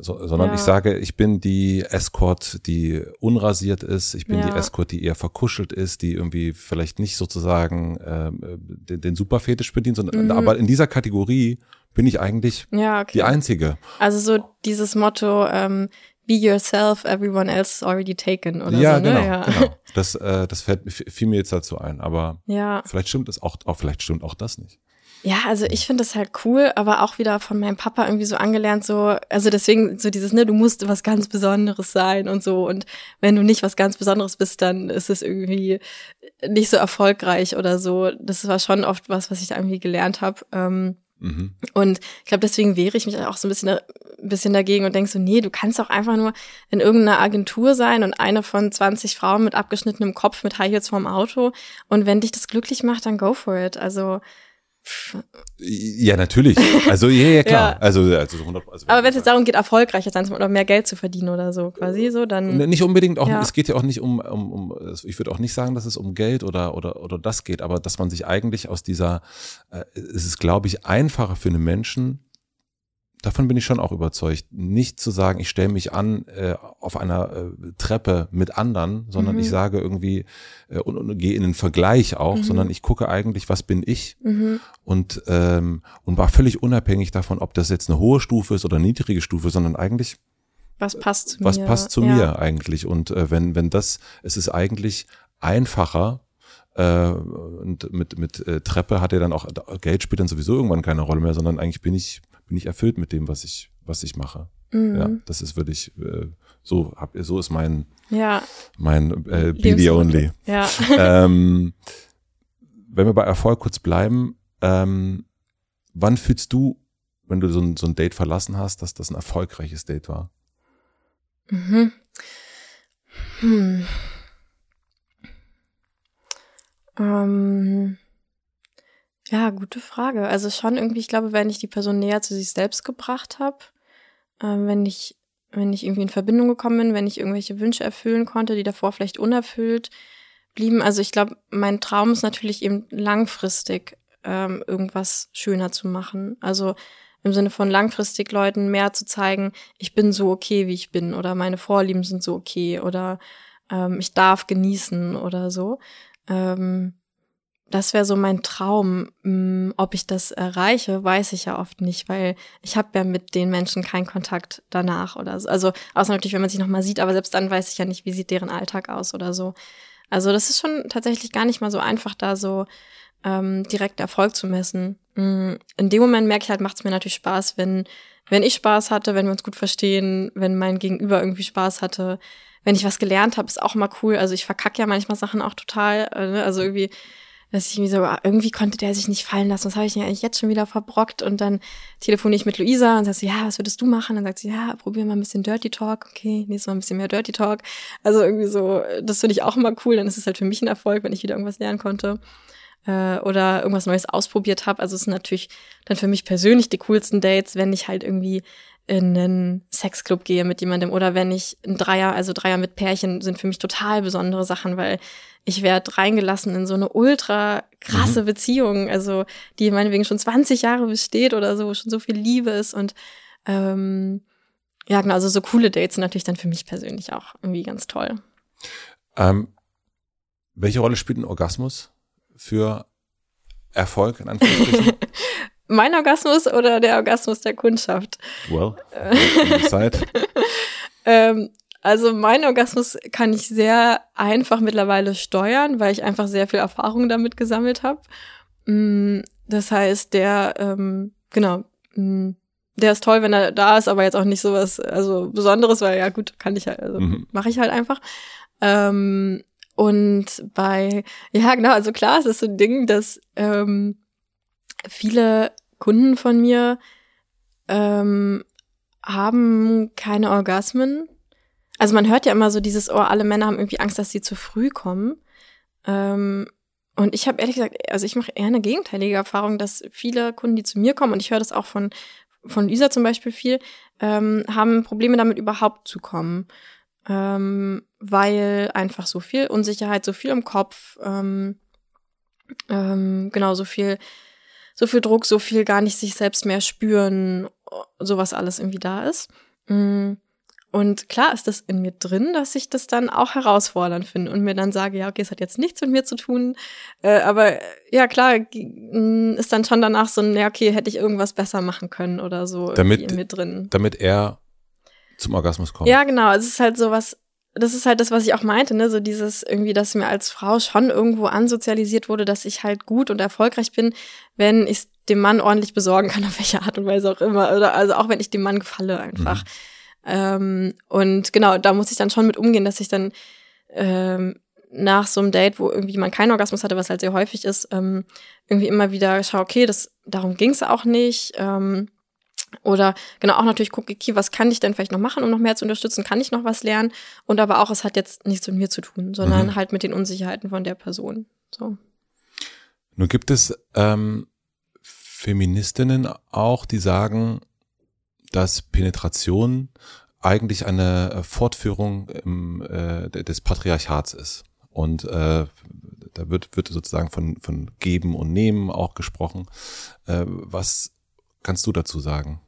so, sondern ja. ich sage, ich bin die Escort, die unrasiert ist, ich bin ja. die Escort, die eher verkuschelt ist, die irgendwie vielleicht nicht sozusagen ähm, den, den Superfetisch bedient, sondern mhm. aber in dieser Kategorie bin ich eigentlich ja, okay. die Einzige. Also so dieses Motto, ähm, be yourself, everyone else is already taken oder ja, so. Ne? Genau, ja, genau. [LAUGHS] Das, äh, das fällt, fiel mir jetzt dazu ein, aber ja. vielleicht stimmt es auch, auch, vielleicht stimmt auch das nicht. Ja, also ich finde das halt cool, aber auch wieder von meinem Papa irgendwie so angelernt, so, also deswegen so dieses, ne, du musst was ganz Besonderes sein und so. Und wenn du nicht was ganz Besonderes bist, dann ist es irgendwie nicht so erfolgreich oder so. Das war schon oft was, was ich da irgendwie gelernt habe. Ähm, Mhm. Und ich glaube, deswegen wehre ich mich auch so ein bisschen, ein bisschen dagegen und denke so, nee, du kannst auch einfach nur in irgendeiner Agentur sein und eine von 20 Frauen mit abgeschnittenem Kopf mit High Heels vorm Auto. Und wenn dich das glücklich macht, dann go for it. Also ja, natürlich. Also, ja, ja klar. [LAUGHS] ja. Also, also, 100, also Aber wenn es jetzt darum geht, erfolgreicher sein oder mehr Geld zu verdienen oder so, quasi so, dann. Nicht unbedingt auch, ja. es geht ja auch nicht um, um, um ich würde auch nicht sagen, dass es um Geld oder, oder, oder das geht, aber dass man sich eigentlich aus dieser, äh, es ist, glaube ich, einfacher für einen Menschen, davon bin ich schon auch überzeugt, nicht zu sagen, ich stelle mich an äh, auf einer äh, Treppe mit anderen, sondern mhm. ich sage irgendwie äh, und, und gehe in den Vergleich auch, mhm. sondern ich gucke eigentlich, was bin ich mhm. und ähm, und war völlig unabhängig davon, ob das jetzt eine hohe Stufe ist oder eine niedrige Stufe, sondern eigentlich was passt zu was mir? Was passt zu ja. mir eigentlich? Und äh, wenn wenn das, es ist eigentlich einfacher äh, und mit mit äh, Treppe hat er dann auch Geld spielt dann sowieso irgendwann keine Rolle mehr, sondern eigentlich bin ich bin ich erfüllt mit dem, was ich, was ich mache. Mhm. Ja, das ist wirklich, äh, so hab, so ist mein, ja. mein äh, Be the Only. Ja. [LAUGHS] [LAUGHS] ähm, wenn wir bei Erfolg kurz bleiben, ähm, wann fühlst du, wenn du so ein, so ein Date verlassen hast, dass das ein erfolgreiches Date war? Mhm. Hm. Ähm, ja, gute Frage. Also schon irgendwie, ich glaube, wenn ich die Person näher zu sich selbst gebracht habe, ähm, wenn ich, wenn ich irgendwie in Verbindung gekommen bin, wenn ich irgendwelche Wünsche erfüllen konnte, die davor vielleicht unerfüllt blieben. Also ich glaube, mein Traum ist natürlich eben langfristig ähm, irgendwas schöner zu machen. Also im Sinne von langfristig Leuten mehr zu zeigen, ich bin so okay, wie ich bin, oder meine Vorlieben sind so okay, oder ähm, ich darf genießen oder so. Ähm, das wäre so mein Traum. Mm, ob ich das erreiche, weiß ich ja oft nicht, weil ich habe ja mit den Menschen keinen Kontakt danach oder so. Also außer natürlich, wenn man sich nochmal sieht, aber selbst dann weiß ich ja nicht, wie sieht deren Alltag aus oder so. Also das ist schon tatsächlich gar nicht mal so einfach, da so ähm, direkt Erfolg zu messen. Mm, in dem Moment merke ich halt, macht es mir natürlich Spaß, wenn, wenn ich Spaß hatte, wenn wir uns gut verstehen, wenn mein Gegenüber irgendwie Spaß hatte. Wenn ich was gelernt habe, ist auch immer cool. Also ich verkacke ja manchmal Sachen auch total. Äh, ne? Also irgendwie dass ich irgendwie so, ah, irgendwie konnte der sich nicht fallen lassen. Was habe ich denn eigentlich jetzt schon wieder verbrockt? Und dann telefoniere ich mit Luisa und sagt sie, ja, was würdest du machen? Und dann sagt sie, ja, probier mal ein bisschen Dirty Talk. Okay, nächstes Mal ein bisschen mehr Dirty Talk. Also irgendwie so, das finde ich auch immer cool. Dann ist es halt für mich ein Erfolg, wenn ich wieder irgendwas lernen konnte äh, oder irgendwas Neues ausprobiert habe. Also es sind natürlich dann für mich persönlich die coolsten Dates, wenn ich halt irgendwie in einen Sexclub gehe mit jemandem oder wenn ich ein Dreier, also Dreier mit Pärchen sind für mich total besondere Sachen, weil ich werde reingelassen in so eine ultra krasse mhm. Beziehung, also die meinetwegen schon 20 Jahre besteht oder so, schon so viel Liebe ist und ähm, ja, genau, also so coole Dates sind natürlich dann für mich persönlich auch irgendwie ganz toll. Ähm, welche Rolle spielt ein Orgasmus für Erfolg in Anführungsstrichen? [LAUGHS] mein Orgasmus oder der Orgasmus der Kundschaft? Well, [LAUGHS] Zeit. ähm, also mein Orgasmus kann ich sehr einfach mittlerweile steuern, weil ich einfach sehr viel Erfahrung damit gesammelt habe. Mm, das heißt, der, ähm, genau, mm, der ist toll, wenn er da ist, aber jetzt auch nicht so was also Besonderes, weil ja gut, kann ich halt, also mhm. mache ich halt einfach. Ähm, und bei, ja genau, also klar, es ist so ein Ding, dass ähm, viele Kunden von mir ähm, haben keine Orgasmen. Also man hört ja immer so dieses, oh, alle Männer haben irgendwie Angst, dass sie zu früh kommen. Ähm, und ich habe ehrlich gesagt, also ich mache eher eine gegenteilige Erfahrung, dass viele Kunden, die zu mir kommen, und ich höre das auch von, von Lisa zum Beispiel viel, ähm, haben Probleme damit überhaupt zu kommen. Ähm, weil einfach so viel Unsicherheit, so viel im Kopf, ähm, ähm, genau, so viel, so viel Druck, so viel gar nicht sich selbst mehr spüren, sowas alles irgendwie da ist. Mm. Und klar ist das in mir drin, dass ich das dann auch herausfordernd finde und mir dann sage, ja, okay, es hat jetzt nichts mit mir zu tun. Äh, aber ja, klar, mm, ist dann schon danach so ein, ja, okay, hätte ich irgendwas besser machen können oder so damit, in mir drin. Damit er zum Orgasmus kommt. Ja, genau. Es ist halt so was, das ist halt das, was ich auch meinte, ne? So dieses irgendwie, dass mir als Frau schon irgendwo ansozialisiert wurde, dass ich halt gut und erfolgreich bin, wenn ich dem Mann ordentlich besorgen kann, [LAUGHS] auf welche Art und Weise auch immer. Oder also auch wenn ich dem Mann gefalle einfach. Mhm. Ähm, und genau, da muss ich dann schon mit umgehen, dass ich dann ähm, nach so einem Date, wo irgendwie man keinen Orgasmus hatte, was halt sehr häufig ist, ähm, irgendwie immer wieder schaue, okay, das darum ging es auch nicht. Ähm, oder genau auch natürlich gucke, okay, was kann ich denn vielleicht noch machen, um noch mehr zu unterstützen? Kann ich noch was lernen? Und aber auch, es hat jetzt nichts mit mir zu tun, sondern mhm. halt mit den Unsicherheiten von der Person. So. Nun gibt es ähm, Feministinnen auch, die sagen, dass Penetration eigentlich eine äh, Fortführung im, äh, des Patriarchats ist. Und äh, da wird, wird sozusagen von, von Geben und Nehmen auch gesprochen. Äh, was kannst du dazu sagen?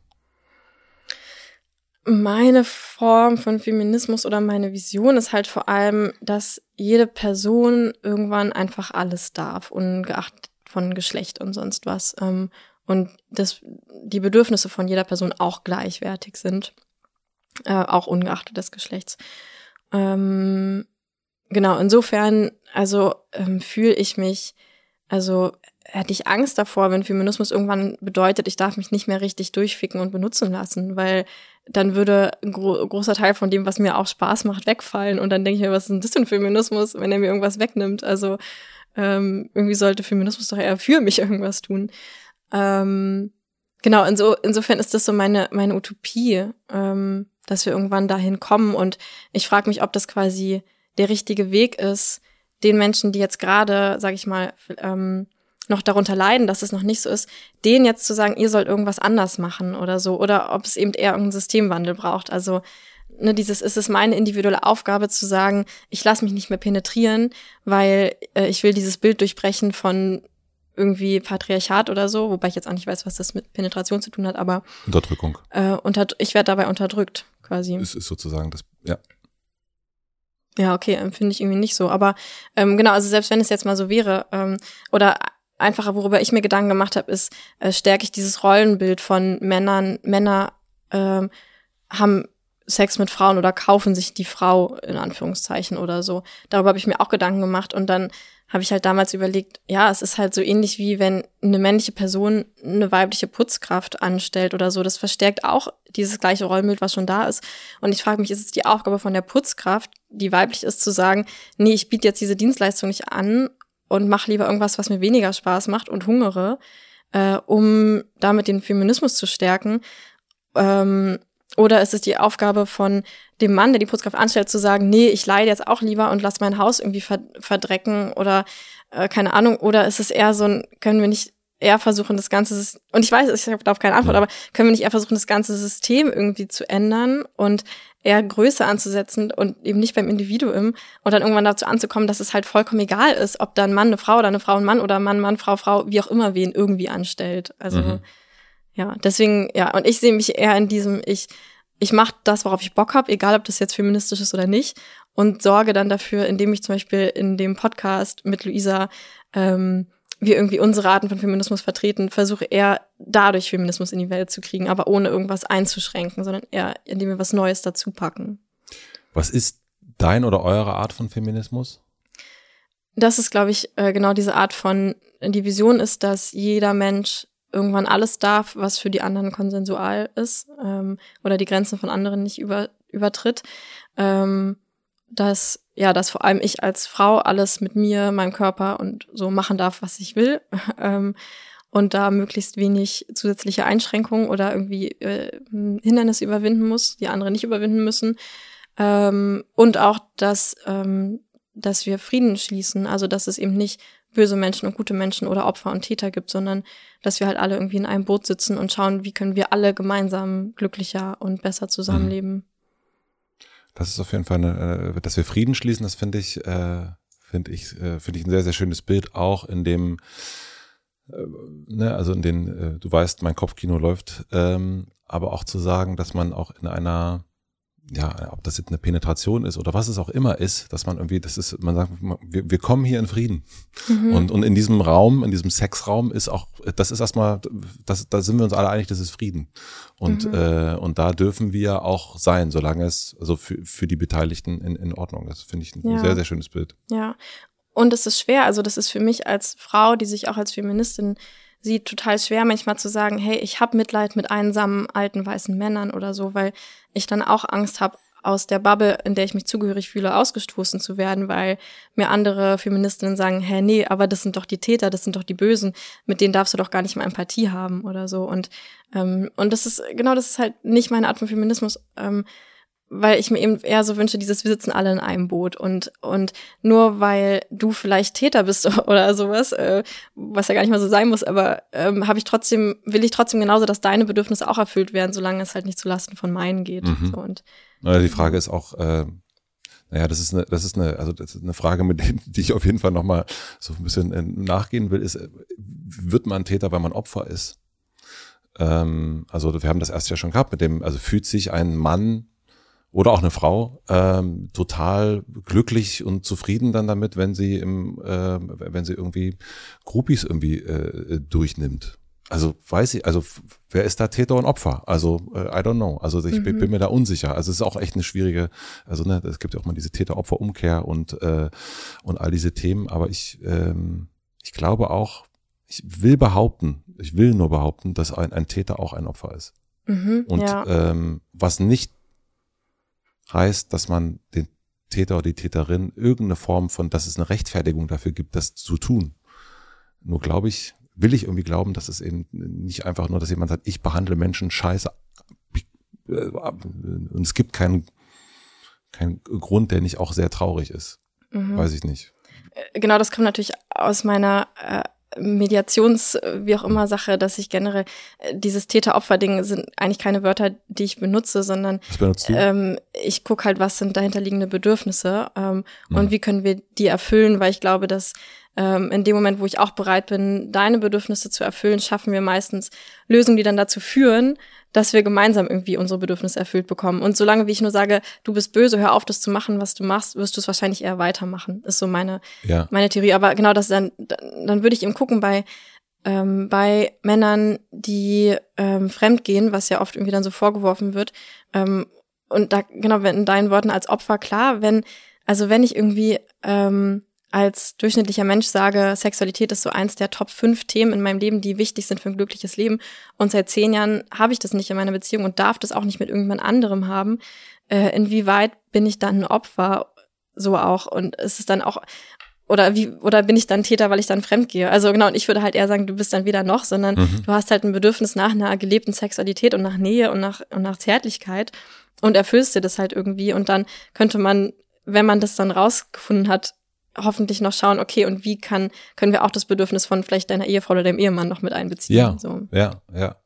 Meine Form von Feminismus oder meine Vision ist halt vor allem, dass jede Person irgendwann einfach alles darf, ungeachtet von Geschlecht und sonst was. Ähm, und dass die Bedürfnisse von jeder Person auch gleichwertig sind, äh, auch ungeachtet des Geschlechts. Ähm, genau, insofern, also ähm, fühle ich mich, also hätte ich Angst davor, wenn Feminismus irgendwann bedeutet, ich darf mich nicht mehr richtig durchficken und benutzen lassen, weil dann würde ein gro großer Teil von dem, was mir auch Spaß macht, wegfallen. Und dann denke ich mir, was ist denn das für ein Feminismus, wenn er mir irgendwas wegnimmt? Also ähm, irgendwie sollte Feminismus doch eher für mich irgendwas tun. Ähm, genau, inso, insofern ist das so meine, meine Utopie, ähm, dass wir irgendwann dahin kommen. Und ich frage mich, ob das quasi der richtige Weg ist, den Menschen, die jetzt gerade, sag ich mal, ähm, noch darunter leiden, dass es noch nicht so ist, denen jetzt zu sagen, ihr sollt irgendwas anders machen oder so, oder ob es eben eher irgendeinen Systemwandel braucht. Also ne, dieses ist es meine individuelle Aufgabe zu sagen, ich lasse mich nicht mehr penetrieren, weil äh, ich will dieses Bild durchbrechen von irgendwie Patriarchat oder so, wobei ich jetzt auch nicht weiß, was das mit Penetration zu tun hat, aber Unterdrückung. Äh, unter, ich werde dabei unterdrückt, quasi. Es ist sozusagen das, ja. Ja, okay, empfinde ich irgendwie nicht so. Aber ähm, genau, also selbst wenn es jetzt mal so wäre, ähm, oder einfacher, worüber ich mir Gedanken gemacht habe, ist, äh, stärke ich dieses Rollenbild von Männern, Männer ähm, haben Sex mit Frauen oder kaufen sich die Frau in Anführungszeichen oder so. Darüber habe ich mir auch Gedanken gemacht und dann habe ich halt damals überlegt, ja, es ist halt so ähnlich wie wenn eine männliche Person eine weibliche Putzkraft anstellt oder so. Das verstärkt auch dieses gleiche Rollenbild, was schon da ist. Und ich frage mich, ist es die Aufgabe von der Putzkraft, die weiblich ist, zu sagen, nee, ich biete jetzt diese Dienstleistung nicht an und mache lieber irgendwas, was mir weniger Spaß macht und hungere, äh, um damit den Feminismus zu stärken. Ähm, oder ist es die Aufgabe von dem Mann, der die Putzkraft anstellt, zu sagen, nee, ich leide jetzt auch lieber und lass mein Haus irgendwie verdrecken oder äh, keine Ahnung. Oder ist es eher so ein, können wir nicht eher versuchen, das ganze und ich weiß, ich habe darauf keine Antwort, aber können wir nicht eher versuchen, das ganze System irgendwie zu ändern und eher größer anzusetzen und eben nicht beim Individuum und dann irgendwann dazu anzukommen, dass es halt vollkommen egal ist, ob da ein Mann eine Frau oder eine Frau ein Mann oder Mann, Mann, Frau, Frau, wie auch immer wen irgendwie anstellt. Also mhm. ja, deswegen, ja, und ich sehe mich eher in diesem, ich ich mache das, worauf ich Bock habe, egal ob das jetzt feministisch ist oder nicht, und sorge dann dafür, indem ich zum Beispiel in dem Podcast mit Luisa ähm, wir irgendwie unsere Arten von Feminismus vertreten, versuche eher dadurch Feminismus in die Welt zu kriegen, aber ohne irgendwas einzuschränken, sondern eher, indem wir was Neues dazu packen. Was ist dein oder eure Art von Feminismus? Das ist, glaube ich, äh, genau diese Art von, die Vision ist, dass jeder Mensch irgendwann alles darf, was für die anderen konsensual ist ähm, oder die Grenzen von anderen nicht über, übertritt. Ähm, dass ja, dass vor allem ich als Frau alles mit mir, meinem Körper und so machen darf, was ich will. [LAUGHS] ähm, und da möglichst wenig zusätzliche Einschränkungen oder irgendwie äh, Hindernisse überwinden muss, die andere nicht überwinden müssen. Ähm, und auch, dass, ähm, dass wir Frieden schließen, also dass es eben nicht böse Menschen und gute Menschen oder Opfer und Täter gibt, sondern dass wir halt alle irgendwie in einem Boot sitzen und schauen, wie können wir alle gemeinsam glücklicher und besser zusammenleben. Mhm. Das ist auf jeden Fall eine, äh, dass wir Frieden schließen, das finde ich, äh, finde ich, äh, finde ich ein sehr, sehr schönes Bild, auch in dem, ne, also in den, du weißt, mein Kopfkino läuft, ähm, aber auch zu sagen, dass man auch in einer ja, ob das jetzt eine Penetration ist oder was es auch immer ist, dass man irgendwie, das ist, man sagt, wir, wir kommen hier in Frieden. Mhm. Und, und in diesem Raum, in diesem Sexraum ist auch, das ist erstmal, das, da sind wir uns alle einig, das ist Frieden. Und, mhm. äh, und da dürfen wir auch sein, solange es, also für, für die Beteiligten in, in Ordnung ist. Finde ich ein ja. sehr, sehr schönes Bild. Ja. Und es ist schwer, also das ist für mich als Frau, die sich auch als Feministin sieht, total schwer manchmal zu sagen, hey, ich habe Mitleid mit einsamen alten weißen Männern oder so, weil ich dann auch Angst habe, aus der Bubble, in der ich mich zugehörig fühle, ausgestoßen zu werden, weil mir andere Feministinnen sagen, hä, nee, aber das sind doch die Täter, das sind doch die Bösen, mit denen darfst du doch gar nicht mehr Empathie haben oder so. Und, ähm, und das ist, genau, das ist halt nicht meine Art von Feminismus. Ähm, weil ich mir eben eher so wünsche, dieses, wir sitzen alle in einem Boot und, und nur weil du vielleicht Täter bist [LAUGHS] oder sowas, äh, was ja gar nicht mal so sein muss, aber ähm, habe ich trotzdem, will ich trotzdem genauso, dass deine Bedürfnisse auch erfüllt werden, solange es halt nicht zulasten von meinen geht. Mhm. So, und, naja, die Frage ist auch, äh, naja, das ist eine, das ist eine, also das ist eine Frage, mit dem, die ich auf jeden Fall nochmal so ein bisschen äh, nachgehen will, ist, äh, wird man Täter, weil man Opfer ist? Ähm, also wir haben das erst ja schon gehabt mit dem, also fühlt sich ein Mann oder auch eine Frau ähm, total glücklich und zufrieden dann damit, wenn sie im, äh, wenn sie irgendwie Groupies irgendwie äh, durchnimmt. Also weiß ich, also wer ist da Täter und Opfer? Also äh, I don't know. Also ich mhm. bin, bin, mir da unsicher. Also es ist auch echt eine schwierige, also ne, es gibt ja auch mal diese Täter-Opfer-Umkehr und äh, und all diese Themen. Aber ich ähm, ich glaube auch, ich will behaupten, ich will nur behaupten, dass ein, ein Täter auch ein Opfer ist. Mhm, und ja. ähm, was nicht heißt, dass man den Täter oder die Täterin irgendeine Form von, dass es eine Rechtfertigung dafür gibt, das zu tun. Nur glaube ich, will ich irgendwie glauben, dass es eben nicht einfach nur, dass jemand sagt, ich behandle Menschen scheiße und es gibt keinen keinen Grund, der nicht auch sehr traurig ist. Mhm. Weiß ich nicht. Äh, genau, das kommt natürlich aus meiner äh, Mediations, wie auch immer Sache, dass ich generell äh, dieses Täter-Opfer-Ding sind eigentlich keine Wörter, die ich benutze, sondern ähm, ich gucke halt, was sind dahinterliegende Bedürfnisse ähm, mhm. und wie können wir die erfüllen, weil ich glaube, dass ähm, in dem Moment, wo ich auch bereit bin, deine Bedürfnisse zu erfüllen, schaffen wir meistens Lösungen, die dann dazu führen, dass wir gemeinsam irgendwie unsere Bedürfnisse erfüllt bekommen. Und solange wie ich nur sage, du bist böse, hör auf, das zu machen, was du machst, wirst du es wahrscheinlich eher weitermachen. Ist so meine, ja. meine Theorie. Aber genau das dann, dann würde ich eben gucken bei, ähm, bei Männern, die ähm, fremd gehen, was ja oft irgendwie dann so vorgeworfen wird. Ähm, und da, genau, wenn in deinen Worten als Opfer, klar, wenn, also wenn ich irgendwie ähm, als durchschnittlicher Mensch sage, Sexualität ist so eins der Top 5 Themen in meinem Leben, die wichtig sind für ein glückliches Leben. Und seit zehn Jahren habe ich das nicht in meiner Beziehung und darf das auch nicht mit irgendjemand anderem haben. Äh, inwieweit bin ich dann ein Opfer? So auch. Und ist es dann auch, oder wie, oder bin ich dann Täter, weil ich dann fremd gehe? Also genau, und ich würde halt eher sagen, du bist dann weder noch, sondern mhm. du hast halt ein Bedürfnis nach einer gelebten Sexualität und nach Nähe und nach, und nach Zärtlichkeit und erfüllst dir das halt irgendwie. Und dann könnte man, wenn man das dann rausgefunden hat, hoffentlich noch schauen, okay, und wie kann, können wir auch das Bedürfnis von vielleicht deiner Ehefrau oder deinem Ehemann noch mit einbeziehen? Ja, so. ja, ja.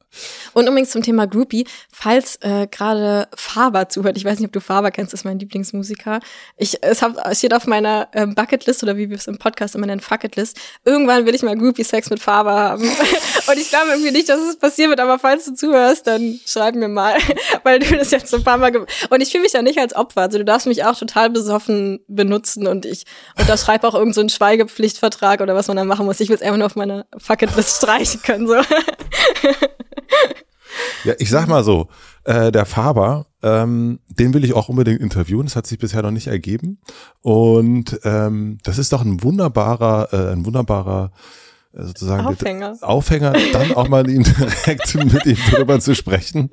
Und übrigens zum Thema Groupie, falls äh, gerade Faber zuhört, ich weiß nicht, ob du Faber kennst, ist mein Lieblingsmusiker. Ich, es, hab, es steht auf meiner ähm, Bucketlist oder wie wir es im Podcast immer nennen, Fucketlist. Irgendwann will ich mal Groupie-Sex mit Faber haben. [LAUGHS] Und ich glaube irgendwie nicht, dass es passieren wird, aber falls du zuhörst, dann schreib mir mal, [LAUGHS] weil du das jetzt so ein paar Mal Und ich fühle mich ja nicht als Opfer. Also du darfst mich auch total besoffen benutzen und ich unterschreibe auch irgendeinen so Schweigepflichtvertrag oder was man da machen muss. Ich will es einfach nur auf meiner Fucketlist streichen können. So. [LAUGHS] Ja, ich sag mal so, äh, der Faber, ähm, den will ich auch unbedingt interviewen. Das hat sich bisher noch nicht ergeben. Und ähm, das ist doch ein wunderbarer, äh, ein wunderbarer äh, sozusagen Aufhänger. Aufhänger, dann auch mal ihn [LAUGHS] direkt mit ihm drüber zu sprechen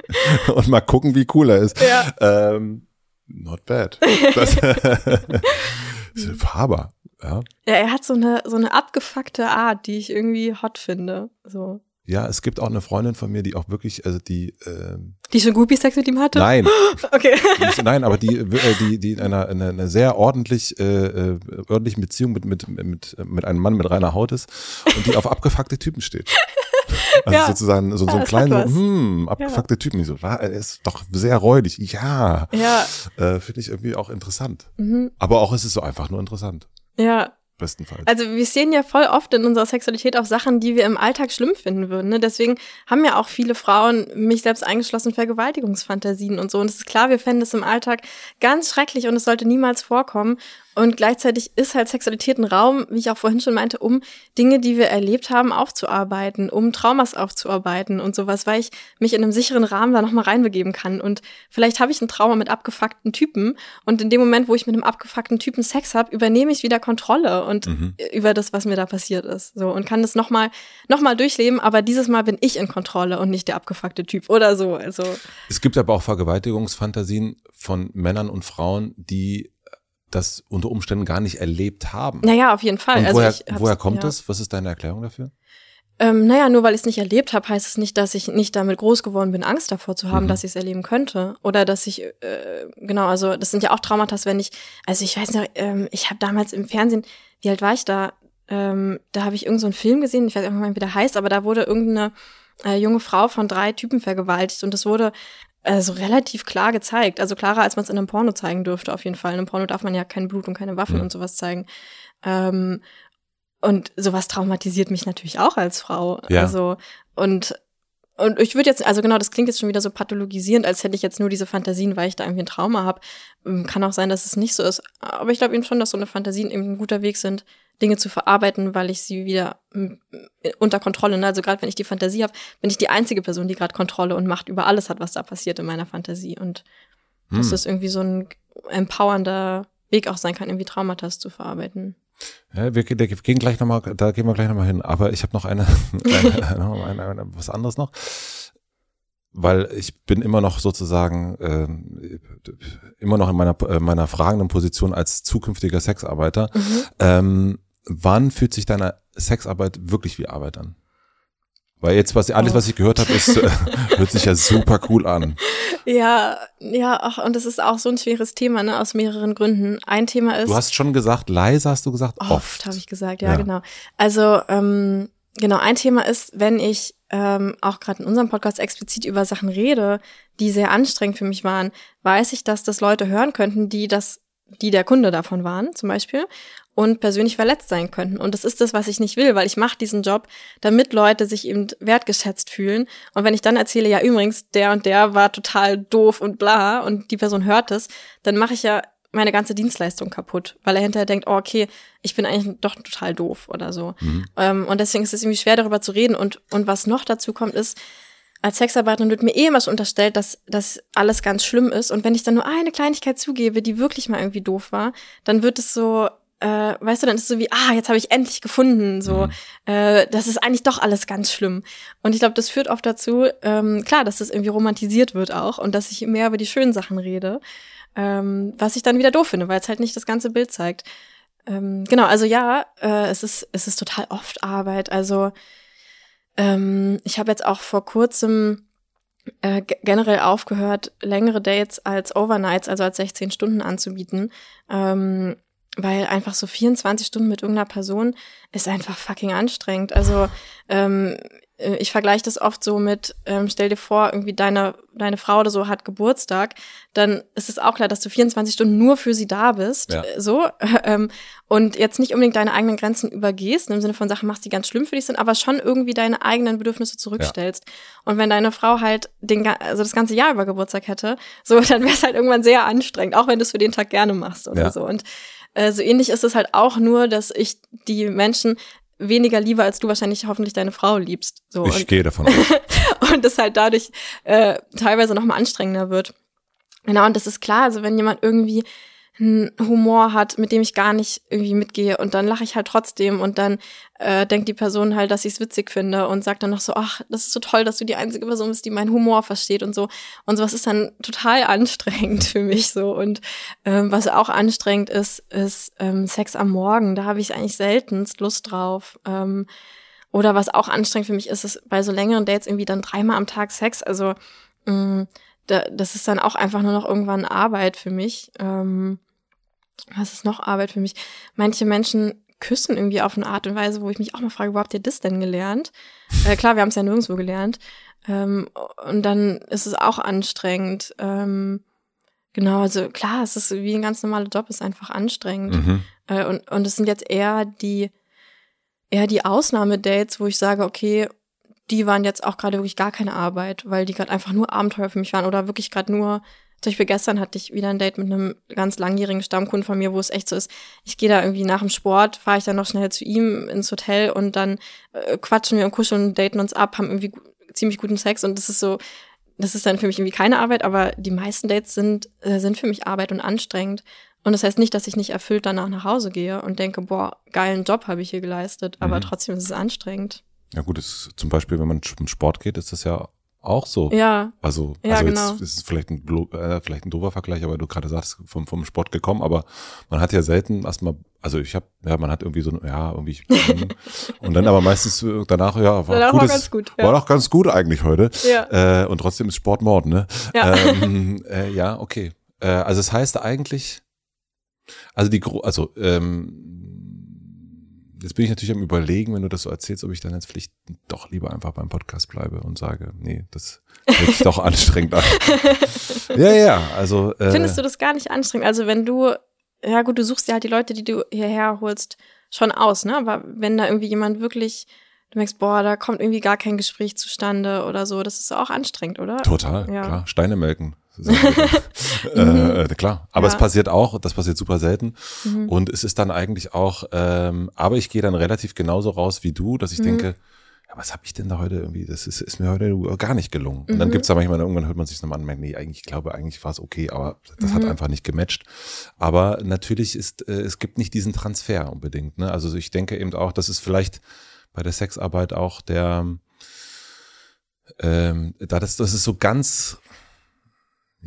und mal gucken, wie cool er ist. Ja. Ähm, not bad. Das, [LAUGHS] Faber, ja. Ja, er hat so eine, so eine abgefuckte Art, die ich irgendwie hot finde. So. Ja, es gibt auch eine Freundin von mir, die auch wirklich, also die ähm, Die schon Groupie-Sex mit ihm hatte? Nein. [GASPS] Okay. Nicht, nein, aber die, äh, die, die in einer, in einer sehr ordentlich, äh, äh, ordentlichen Beziehung mit, mit, mit, mit einem Mann mit reiner Haut ist und die auf abgefuckte Typen steht. [LAUGHS] Also Ja. sozusagen so, so Ja, ein kleiner, was. hm, abgefuckte Typen. Ich so, er ist doch sehr räudig. Ja. Ja. Äh, Finde ich irgendwie auch interessant. Mhm. Aber auch ist es so einfach nur interessant. Ja. Bestenfalls. Also wir sehen ja voll oft in unserer Sexualität auch Sachen, die wir im Alltag schlimm finden würden. Ne? Deswegen haben ja auch viele Frauen, mich selbst eingeschlossen, Vergewaltigungsfantasien und so. Und es ist klar, wir fänden es im Alltag ganz schrecklich und es sollte niemals vorkommen. Und gleichzeitig ist halt Sexualität ein Raum, wie ich auch vorhin schon meinte, um Dinge, die wir erlebt haben, aufzuarbeiten, um Traumas aufzuarbeiten und sowas, weil ich mich in einem sicheren Rahmen da nochmal reinbegeben kann. Und vielleicht habe ich ein Trauma mit abgefuckten Typen und in dem Moment, wo ich mit einem abgefuckten Typen Sex habe, übernehme ich wieder Kontrolle und Mhm. über das, was mir da passiert ist. So und kann das nochmal noch mal durchleben, aber dieses Mal bin ich in Kontrolle und nicht der abgefuckte Typ oder so. Also Es gibt aber auch Vergewaltigungsfantasien von Männern und Frauen, die das unter Umständen gar nicht erlebt haben. naja, auf jeden Fall. Und also woher, hab's- woher kommt ja. das? Was ist deine Erklärung dafür? Ähm, naja, nur weil ich es nicht erlebt habe, heißt es nicht, dass ich nicht damit groß geworden bin, Angst davor zu haben, Mhm. dass ich es erleben könnte. Oder dass ich, äh, genau, also das sind ja auch Traumata, wenn ich, also ich weiß noch, ähm, ich habe damals im Fernsehen, wie alt war ich da? Ähm, da habe ich irgendeinen so einen Film gesehen, ich weiß nicht wie der heißt, aber da wurde irgendeine äh, junge Frau von drei Typen vergewaltigt und das wurde also relativ klar gezeigt. Also klarer, als man es in einem Porno zeigen dürfte, auf jeden Fall. In einem Porno darf man ja kein Blut und keine Waffen Mhm. und sowas zeigen. Ähm, und sowas traumatisiert mich natürlich auch als Frau. Ja. Also, und, und ich würde jetzt, also genau, das klingt jetzt schon wieder so pathologisierend, als hätte ich jetzt nur diese Fantasien, weil ich da irgendwie ein Trauma habe. Kann auch sein, dass es nicht so ist. Aber ich glaube eben schon, dass so eine Fantasien eben ein guter Weg sind, Dinge zu verarbeiten, weil ich sie wieder unter Kontrolle, ne? also gerade wenn ich die Fantasie habe, bin ich die einzige Person, die gerade Kontrolle und Macht über alles hat, was da passiert in meiner Fantasie. Und dass Hm. das irgendwie so ein empowernder Weg auch sein kann, irgendwie Traumata zu verarbeiten. Ja, wir, wir gehen gleich nochmal, da gehen wir gleich nochmal hin. Aber ich habe noch eine, [LAUGHS] eine, eine, eine, was anderes noch. Weil ich bin immer noch sozusagen ähm, immer noch in meiner äh, meiner fragenden Position als zukünftiger Sexarbeiter. Mhm. Ähm, wann fühlt sich deine Sexarbeit wirklich wie Arbeit an? Weil jetzt, was alles, was ich gehört habe, ist, äh, [LAUGHS] hört sich ja super cool an. Ja, ja, ach, und das ist auch so ein schweres Thema, ne, aus mehreren Gründen. Ein Thema ist. Du hast schon gesagt, leise hast du gesagt, oft, oft. habe ich gesagt, ja, Ja. genau. Also, ähm, genau, ein Thema ist, wenn ich ähm, auch gerade in unserem Podcast explizit über Sachen rede, die sehr anstrengend für mich waren, weiß ich, dass das Leute hören könnten, die das, die der Kunde davon waren, zum Beispiel, und persönlich verletzt sein könnten. Und das ist das, was ich nicht will, weil ich mache diesen Job, damit Leute sich eben wertgeschätzt fühlen. Und wenn ich dann erzähle, ja übrigens, der und der war total doof und bla, und die Person hört es, dann mache ich ja meine ganze Dienstleistung kaputt, weil er hinterher denkt, oh, okay, ich bin eigentlich doch total doof oder so. Mhm. Ähm, und deswegen ist es irgendwie schwer, darüber zu reden. Und, und was noch dazu kommt, ist, als Sexarbeiterin wird mir eh immer schon unterstellt, dass das alles ganz schlimm ist. Und wenn ich dann nur eine Kleinigkeit zugebe, die wirklich mal irgendwie doof war, dann wird es so, äh, weißt du, dann ist es so wie, ah, jetzt habe ich endlich gefunden, so, Mhm. äh, das ist eigentlich doch alles ganz schlimm. Und ich glaube, das führt oft dazu, ähm, klar, dass das irgendwie romantisiert wird auch und dass ich mehr über die schönen Sachen rede, ähm, was ich dann wieder doof finde, weil es halt nicht das ganze Bild zeigt. Ähm, genau, also ja, äh, es ist es ist total oft Arbeit. Also ähm, ich habe jetzt auch vor kurzem äh, ge- generell aufgehört, längere Dates als Overnights, also als 16 Stunden anzubieten. Ähm, weil einfach so 24 Stunden mit irgendeiner Person ist einfach fucking anstrengend. Also ähm, äh, ich vergleiche das oft so mit, ähm, stell dir vor, irgendwie deine, deine Frau oder so hat Geburtstag, dann ist es auch klar, dass du 24 Stunden nur für sie da bist, ja. So, [LAUGHS] ähm, und jetzt nicht unbedingt deine eigenen Grenzen übergehst, im Sinne von Sachen machst, die ganz schlimm für dich sind, aber schon irgendwie deine eigenen Bedürfnisse zurückstellst. Ja. Und wenn deine Frau halt den, also das ganze Jahr über Geburtstag hätte, so, [LAUGHS] dann wäre es halt irgendwann sehr anstrengend, auch wenn du es für den Tag gerne machst oder ja. so. Und äh, so ähnlich ist es halt auch nur, dass ich die Menschen weniger lieber, als du wahrscheinlich hoffentlich deine Frau liebst. So. Ich und, gehe davon [LAUGHS] aus. und es halt dadurch äh, teilweise noch mal anstrengender wird. Genau, und das ist klar, also wenn jemand irgendwie einen Humor hat, mit dem ich gar nicht irgendwie mitgehe und dann lache ich halt trotzdem und dann äh, denkt die Person halt, dass ich es witzig finde und sagt dann noch so, ach, das ist so toll, dass du die einzige Person bist, die meinen Humor versteht und so. Und sowas ist dann total [LAUGHS] anstrengend für mich so. Und ähm, was auch anstrengend ist, ist ähm, Sex am Morgen. Da habe ich eigentlich seltenst Lust drauf. Ähm, oder was auch anstrengend für mich ist, ist bei so längeren Dates irgendwie dann dreimal am Tag Sex. Also mh, mm, da, das ist dann auch einfach nur noch irgendwann Arbeit für mich. Ähm, was ist noch Arbeit für mich? Manche Menschen küssen irgendwie auf eine Art und Weise, wo ich mich auch mal frage, wo habt ihr das denn gelernt? Äh, klar, wir haben es ja nirgendwo gelernt. Ähm, und dann ist es auch anstrengend. Ähm, genau, also klar, es ist wie ein ganz normaler Job, ist einfach anstrengend. Mhm. Äh, und, und es sind jetzt eher die, eher die Ausnahmedates, wo ich sage, okay, die waren jetzt auch gerade wirklich gar keine Arbeit, weil die gerade einfach nur Abenteuer für mich waren oder wirklich gerade nur zum Beispiel gestern hatte ich wieder ein Date mit einem ganz langjährigen Stammkunden von mir, wo es echt so ist, ich gehe da irgendwie nach dem Sport, fahre ich dann noch schnell zu ihm ins Hotel und dann äh, quatschen wir und kuscheln und daten uns ab, haben irgendwie ziemlich guten Sex und das ist so, das ist dann für mich irgendwie keine Arbeit, aber die meisten Dates sind, äh, sind für mich Arbeit und anstrengend. Und das heißt nicht, dass ich nicht erfüllt danach nach Hause gehe und denke, boah, geilen Job habe ich hier geleistet, aber mhm. trotzdem ist es anstrengend. Ja gut, ist, zum Beispiel, wenn man zum Sport geht, ist das ja auch so. Ja. Also, ja, also genau. jetzt ist es vielleicht ein, äh, vielleicht ein doofer Vergleich, aber du gerade sagst, vom, vom Sport gekommen, aber man hat ja selten erstmal, also ich habe, ja, man hat irgendwie so, ja, irgendwie, und dann aber meistens äh, danach, ja, war, danach gutes, war ganz gut. Ja. War doch ganz gut eigentlich heute. Ja. Äh, und trotzdem ist Sport Mord, ne? Ja, ähm, äh, ja okay. Äh, also es das heißt eigentlich, also die, also ähm, jetzt bin ich natürlich am überlegen, wenn du das so erzählst, ob ich dann jetzt vielleicht doch lieber einfach beim Podcast bleibe und sage, nee, das hört sich doch [LAUGHS] anstrengend an. [LAUGHS] ja, ja, also. Äh, Findest du das gar nicht anstrengend? Also wenn du, ja gut, du suchst dir halt die Leute, die du hierher holst, schon aus, ne? Aber wenn da irgendwie jemand wirklich, du merkst, boah, da kommt irgendwie gar kein Gespräch zustande oder so, das ist auch anstrengend, oder? Total, ja. klar. Steine melken. [LAUGHS] äh, äh, klar, aber ja. es passiert auch, das passiert super selten. Mhm. Und es ist dann eigentlich auch, ähm, aber ich gehe dann relativ genauso raus wie du, dass ich mhm. denke, ja, was habe ich denn da heute irgendwie, das ist, ist mir heute gar nicht gelungen. Und dann mhm. gibt's da manchmal, irgendwann hört man sich nochmal an, merkt, nee, eigentlich, ich glaube, eigentlich war es okay, aber das hat mhm. einfach nicht gematcht. Aber natürlich ist, äh, es gibt nicht diesen Transfer unbedingt. Ne? Also ich denke eben auch, das ist vielleicht bei der Sexarbeit auch der, ähm, da das, das ist so ganz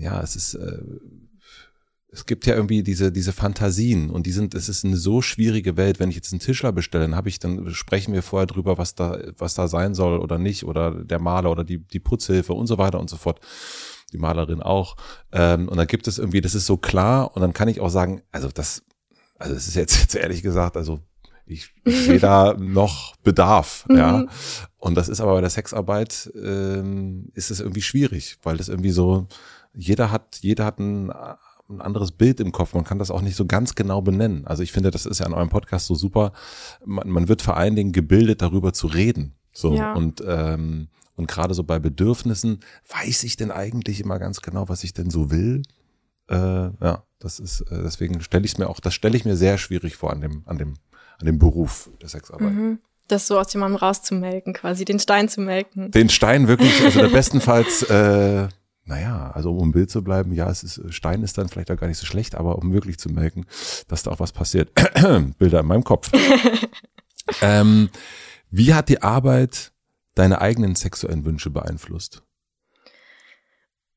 ja, es ist, äh, es gibt ja irgendwie diese, diese Fantasien und die sind, es ist eine so schwierige Welt. Wenn ich jetzt einen Tischler bestelle, dann habe ich, dann sprechen wir vorher drüber, was da, was da sein soll oder nicht, oder der Maler oder die, die Putzhilfe und so weiter und so fort. Die Malerin auch. Ähm, und dann gibt es irgendwie, das ist so klar und dann kann ich auch sagen, also das, also es ist jetzt, [LAUGHS] jetzt ehrlich gesagt, also ich, ich sehe da [LAUGHS] noch Bedarf, ja. Mhm. Und das ist aber bei der Sexarbeit ähm, ist es irgendwie schwierig, weil das irgendwie so, jeder hat, jeder hat ein, ein anderes Bild im Kopf. Man kann das auch nicht so ganz genau benennen. Also ich finde, das ist ja in eurem Podcast so super. Man, man wird vor allen Dingen gebildet, darüber zu reden. So ja. und ähm, und gerade so bei Bedürfnissen weiß ich denn eigentlich immer ganz genau, was ich denn so will. Äh, ja, das ist äh, deswegen stelle ich es mir auch, das stelle ich mir sehr schwierig vor an dem an dem an dem Beruf der Sexarbeit. Mhm das so aus jemandem rauszumelken, quasi den Stein zu melken. Den Stein wirklich, also der [LAUGHS] bestenfalls äh, naja, also um im Bild zu bleiben, ja, es ist, Stein ist dann vielleicht auch gar nicht so schlecht, aber um wirklich zu merken, dass da auch was passiert. [CLEARS THROAT] Bilder in meinem Kopf. [LAUGHS] ähm, wie hat die Arbeit deine eigenen sexuellen Wünsche beeinflusst?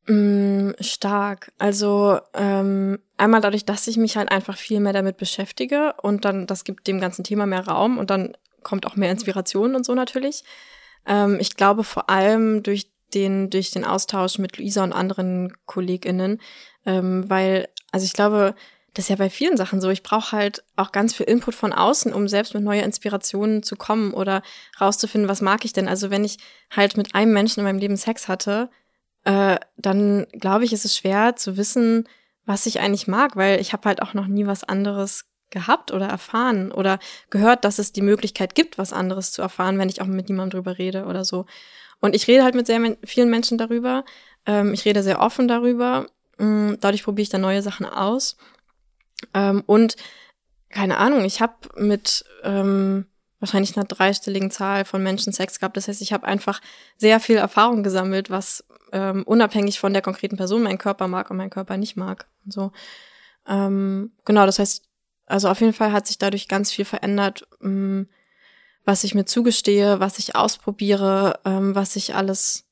Mm, stark. Also ähm, einmal dadurch, dass ich mich halt einfach viel mehr damit beschäftige und dann, das gibt dem ganzen Thema mehr Raum und dann kommt auch mehr Inspiration und so natürlich. Ähm, ich glaube vor allem durch den, durch den Austausch mit Luisa und anderen KollegInnen, ähm, weil, also ich glaube, das ist ja bei vielen Sachen so. Ich brauche halt auch ganz viel Input von außen, um selbst mit neuen Inspirationen zu kommen oder rauszufinden, was mag ich denn. Also wenn ich halt mit einem Menschen in meinem Leben Sex hatte, äh, dann glaube ich, ist es schwer zu wissen, was ich eigentlich mag, weil ich habe halt auch noch nie was anderes gehabt oder erfahren oder gehört, dass es die Möglichkeit gibt, was anderes zu erfahren, wenn ich auch mit niemandem drüber rede oder so. Und ich rede halt mit sehr vielen Menschen darüber. Ähm, ich rede sehr offen darüber. Mm, dadurch probiere ich dann neue Sachen aus. Ähm, und keine Ahnung, ich habe mit ähm, wahrscheinlich einer dreistelligen Zahl von Menschen Sex gehabt. Das heißt, ich habe einfach sehr viel Erfahrung gesammelt, was ähm, unabhängig von der konkreten Person mein Körper mag und mein Körper nicht mag. Und so. Ähm, genau, das heißt, also auf jeden Fall hat sich dadurch ganz viel verändert, ähm, was ich mir zugestehe, was ich ausprobiere, ähm, was ich alles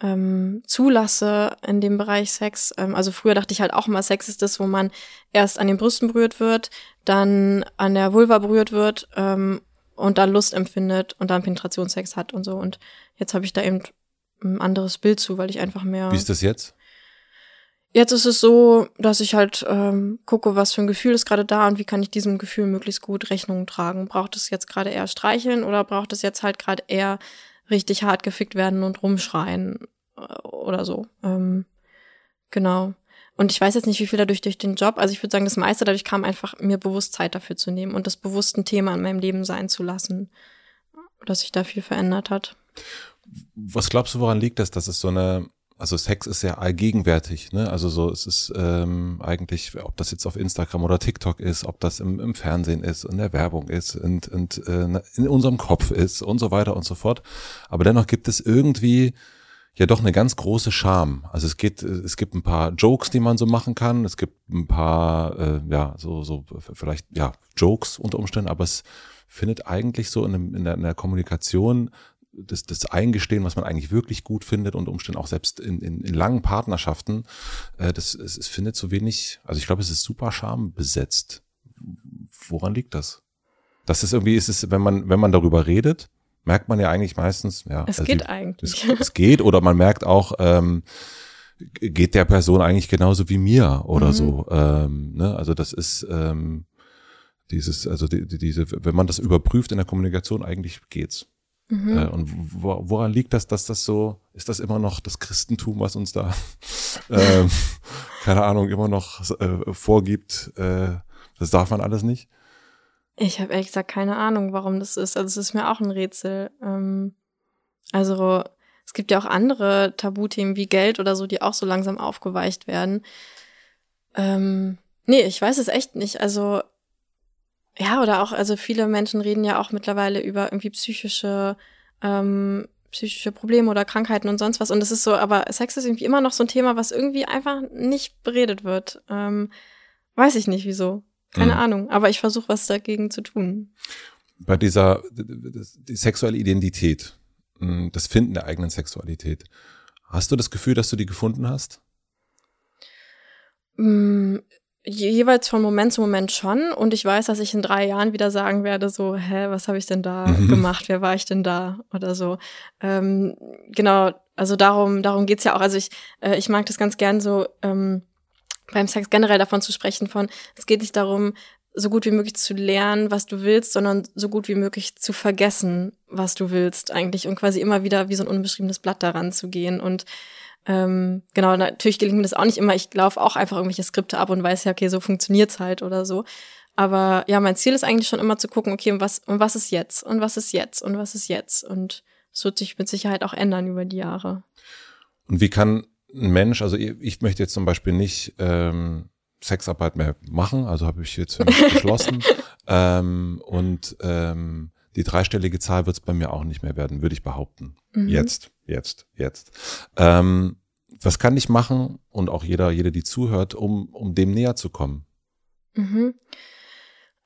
ähm, zulasse in dem Bereich Sex. Ähm, also früher dachte ich halt auch immer, Sex ist das, wo man erst an den Brüsten berührt wird, dann an der Vulva berührt wird ähm, und dann Lust empfindet und dann Penetrationssex hat und so. Und jetzt habe ich da eben ein anderes Bild zu, weil ich einfach mehr. Wie ist das jetzt? Jetzt ist es so, dass ich halt ähm, gucke, was für ein Gefühl ist gerade da und wie kann ich diesem Gefühl möglichst gut Rechnung tragen. Braucht es jetzt gerade eher streicheln oder braucht es jetzt halt gerade eher richtig hart gefickt werden und rumschreien äh, oder so. Ähm, genau. Und ich weiß jetzt nicht, wie viel dadurch durch den Job, also ich würde sagen, das meiste dadurch kam einfach, mir bewusst Zeit dafür zu nehmen und das bewusst ein Thema in meinem Leben sein zu lassen, dass sich da viel verändert hat. Was glaubst du, woran liegt das, dass es so eine, also Sex ist ja allgegenwärtig, ne? Also so, es ist ähm, eigentlich, ob das jetzt auf Instagram oder TikTok ist, ob das im, im Fernsehen ist, in der Werbung ist und, und äh, in unserem Kopf ist und so weiter und so fort. Aber dennoch gibt es irgendwie ja doch eine ganz große Scham. Also es geht, es gibt ein paar Jokes, die man so machen kann. Es gibt ein paar, äh, ja, so, so vielleicht, ja, Jokes unter Umständen, aber es findet eigentlich so in, dem, in, der, in der Kommunikation das, das Eingestehen, was man eigentlich wirklich gut findet und Umständen auch selbst in, in, in langen Partnerschaften, äh, das es, es findet so wenig, also ich glaube, es ist super schambesetzt. Woran liegt das? Das ist irgendwie, ist es, wenn man, wenn man darüber redet, merkt man ja eigentlich meistens, ja. Es also geht eigentlich. Es, es, geht oder man merkt auch, ähm, geht der Person eigentlich genauso wie mir oder mhm. so. Ähm, ne? Also das ist ähm, dieses, also die, die, diese, wenn man das überprüft in der Kommunikation, eigentlich geht's. Mhm. Äh, und wo, woran liegt das, dass das so, ist das immer noch das Christentum, was uns da, [LAUGHS] ähm, keine Ahnung, immer noch äh, vorgibt, äh, das darf man alles nicht? Ich habe ehrlich gesagt keine Ahnung, warum das ist. Also es ist mir auch ein Rätsel. Ähm, also es gibt ja auch andere Tabuthemen wie Geld oder so, die auch so langsam aufgeweicht werden. Ähm, nee, ich weiß es echt nicht. Also ja, oder auch, also viele Menschen reden ja auch mittlerweile über irgendwie psychische, ähm, psychische Probleme oder Krankheiten und sonst was. Und es ist so, aber Sex ist irgendwie immer noch so ein Thema, was irgendwie einfach nicht beredet wird. Ähm, weiß ich nicht wieso. Keine mhm. Ahnung, aber ich versuche was dagegen zu tun. Bei dieser die sexuelle Identität, hm, das Finden der eigenen Sexualität, hast du das Gefühl, dass du die gefunden hast? Jeweils von Moment zu Moment schon. Und ich weiß, dass ich in drei Jahren wieder sagen werde, so, hä, was habe ich denn da mhm. gemacht? Wer war ich denn da? Oder so. Ähm, genau, also darum, darum geht's ja auch. Also ich, äh, ich mag das ganz gern so. Ähm, beim Sex generell davon zu sprechen, von es geht nicht darum, so gut wie möglich zu lernen, was du willst, sondern so gut wie möglich zu vergessen, was du willst eigentlich und quasi immer wieder wie so ein unbeschriebenes Blatt daran zu gehen. Und ähm, genau, natürlich gelingt mir das auch nicht immer. Ich laufe auch einfach irgendwelche Skripte ab und weiß ja, okay, so funktioniert's halt oder so. Aber ja, mein Ziel ist eigentlich schon immer zu gucken, okay, und was, und was ist jetzt? Und was ist jetzt? Und was ist jetzt? Und es wird sich mit Sicherheit auch ändern über die Jahre. Und wie kann ein Mensch, also ich möchte jetzt zum Beispiel nicht ähm, Sexarbeit mehr machen, also habe ich jetzt für mich [LAUGHS] beschlossen. ähm, und ähm, die dreistellige Zahl wird es bei mir auch nicht mehr werden, würde ich behaupten. Mhm. Jetzt, jetzt, jetzt. Ähm, was kann ich machen und auch jeder, jede, die zuhört, um, um dem näher zu kommen? Mhm.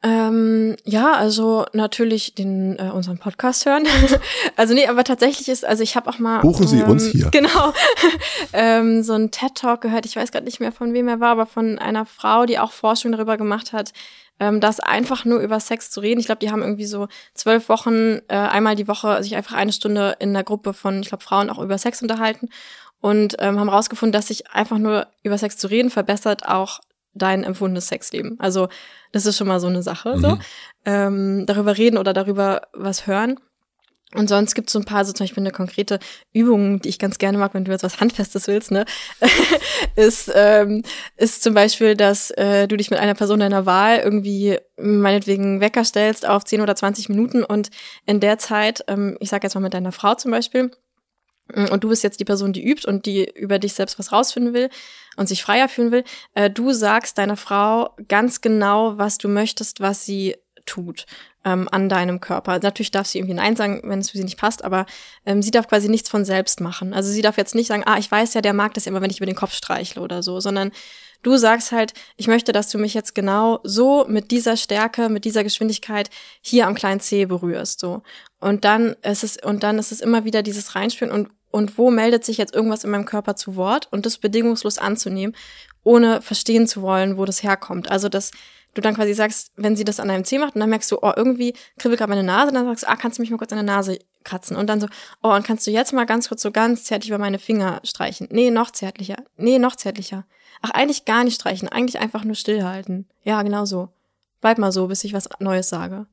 Ähm, ja, also natürlich den äh, unseren Podcast hören. [LAUGHS] also nee, aber tatsächlich ist, also ich habe auch mal buchen Sie ähm, uns hier. [LAUGHS] Genau, [LAUGHS] ähm, so ein TED Talk gehört. Ich weiß gerade nicht mehr von wem er war, aber von einer Frau, die auch Forschung darüber gemacht hat, ähm, das einfach nur über Sex zu reden. Ich glaube, die haben irgendwie so zwölf Wochen äh, einmal die Woche sich einfach eine Stunde in der Gruppe von, ich glaube, Frauen auch über Sex unterhalten und ähm, haben rausgefunden, dass sich einfach nur über Sex zu reden verbessert auch dein empfundenes Sexleben. Also das ist schon mal so eine Sache. Mhm. So ähm, darüber reden oder darüber was hören. Und sonst gibt es so ein paar, so zum Beispiel eine konkrete Übung, die ich ganz gerne mag, wenn du jetzt was Handfestes willst, ne, [LAUGHS] ist, ähm, ist zum Beispiel, dass äh, du dich mit einer Person deiner Wahl irgendwie meinetwegen Wecker stellst auf 10 oder 20 Minuten und in der Zeit, ähm, ich sag jetzt mal mit deiner Frau zum Beispiel, und du bist jetzt die Person, die übt und die über dich selbst was rausfinden will und sich freier fühlen will, äh, du sagst deiner Frau ganz genau, was du möchtest, was sie tut ähm, an deinem Körper. Natürlich darf sie irgendwie Nein sagen, wenn es für sie nicht passt, aber ähm, sie darf quasi nichts von selbst machen. Also sie darf jetzt nicht sagen, ah, ich weiß ja, der mag das immer, wenn ich über den Kopf streichle oder so, sondern du sagst halt, ich möchte, dass du mich jetzt genau so mit dieser Stärke, mit dieser Geschwindigkeit hier am kleinen C berührst, so. Und dann ist es, und dann ist es immer wieder dieses Reinspüren und, und wo meldet sich jetzt irgendwas in meinem Körper zu Wort und das bedingungslos anzunehmen, ohne verstehen zu wollen, wo das herkommt. Also das, du dann quasi sagst, wenn sie das an einem Zeh macht und dann merkst du, oh, irgendwie kribbelt gerade meine Nase, dann sagst du, ah, kannst du mich mal kurz an der Nase kratzen? Und dann so, oh, und kannst du jetzt mal ganz kurz so ganz zärtlich über meine Finger streichen? Nee, noch zärtlicher. Nee, noch zärtlicher. Ach, eigentlich gar nicht streichen, eigentlich einfach nur stillhalten. Ja, genau so. Bleib mal so, bis ich was Neues sage.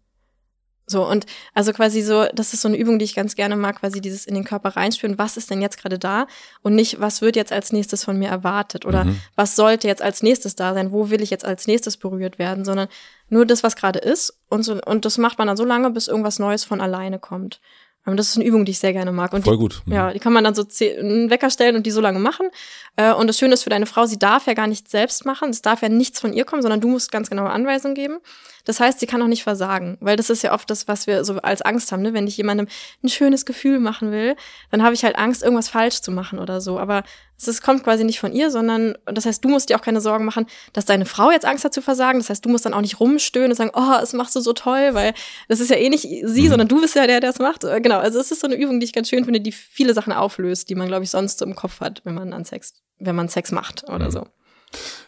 So, und also quasi so, das ist so eine Übung, die ich ganz gerne mag, quasi dieses in den Körper reinspüren, was ist denn jetzt gerade da und nicht, was wird jetzt als nächstes von mir erwartet oder mhm. was sollte jetzt als nächstes da sein, wo will ich jetzt als nächstes berührt werden, sondern nur das, was gerade ist und so, und das macht man dann so lange, bis irgendwas Neues von alleine kommt. Und das ist eine Übung, die ich sehr gerne mag. Und Voll die, gut. Mhm. Ja, die kann man dann so einen Wecker stellen und die so lange machen. Äh, und das Schöne ist für deine Frau, sie darf ja gar nichts selbst machen. Es darf ja nichts von ihr kommen, sondern du musst ganz genaue Anweisungen geben. Das heißt, sie kann auch nicht versagen, weil das ist ja oft das, was wir so als Angst haben. Ne? Wenn ich jemandem ein schönes Gefühl machen will, dann habe ich halt Angst, irgendwas falsch zu machen oder so. Aber es kommt quasi nicht von ihr, sondern das heißt, du musst dir auch keine Sorgen machen, dass deine Frau jetzt Angst hat zu versagen. Das heißt, du musst dann auch nicht rumstöhnen und sagen, oh, es machst du so toll, weil das ist ja eh nicht sie, mhm. sondern du bist ja der, der es macht. Äh, genau, also es ist so eine Übung, die ich ganz schön finde, die viele Sachen auflöst, die man, glaube ich, sonst so im Kopf hat, wenn man an Sex, wenn man Sex macht oder mhm. so.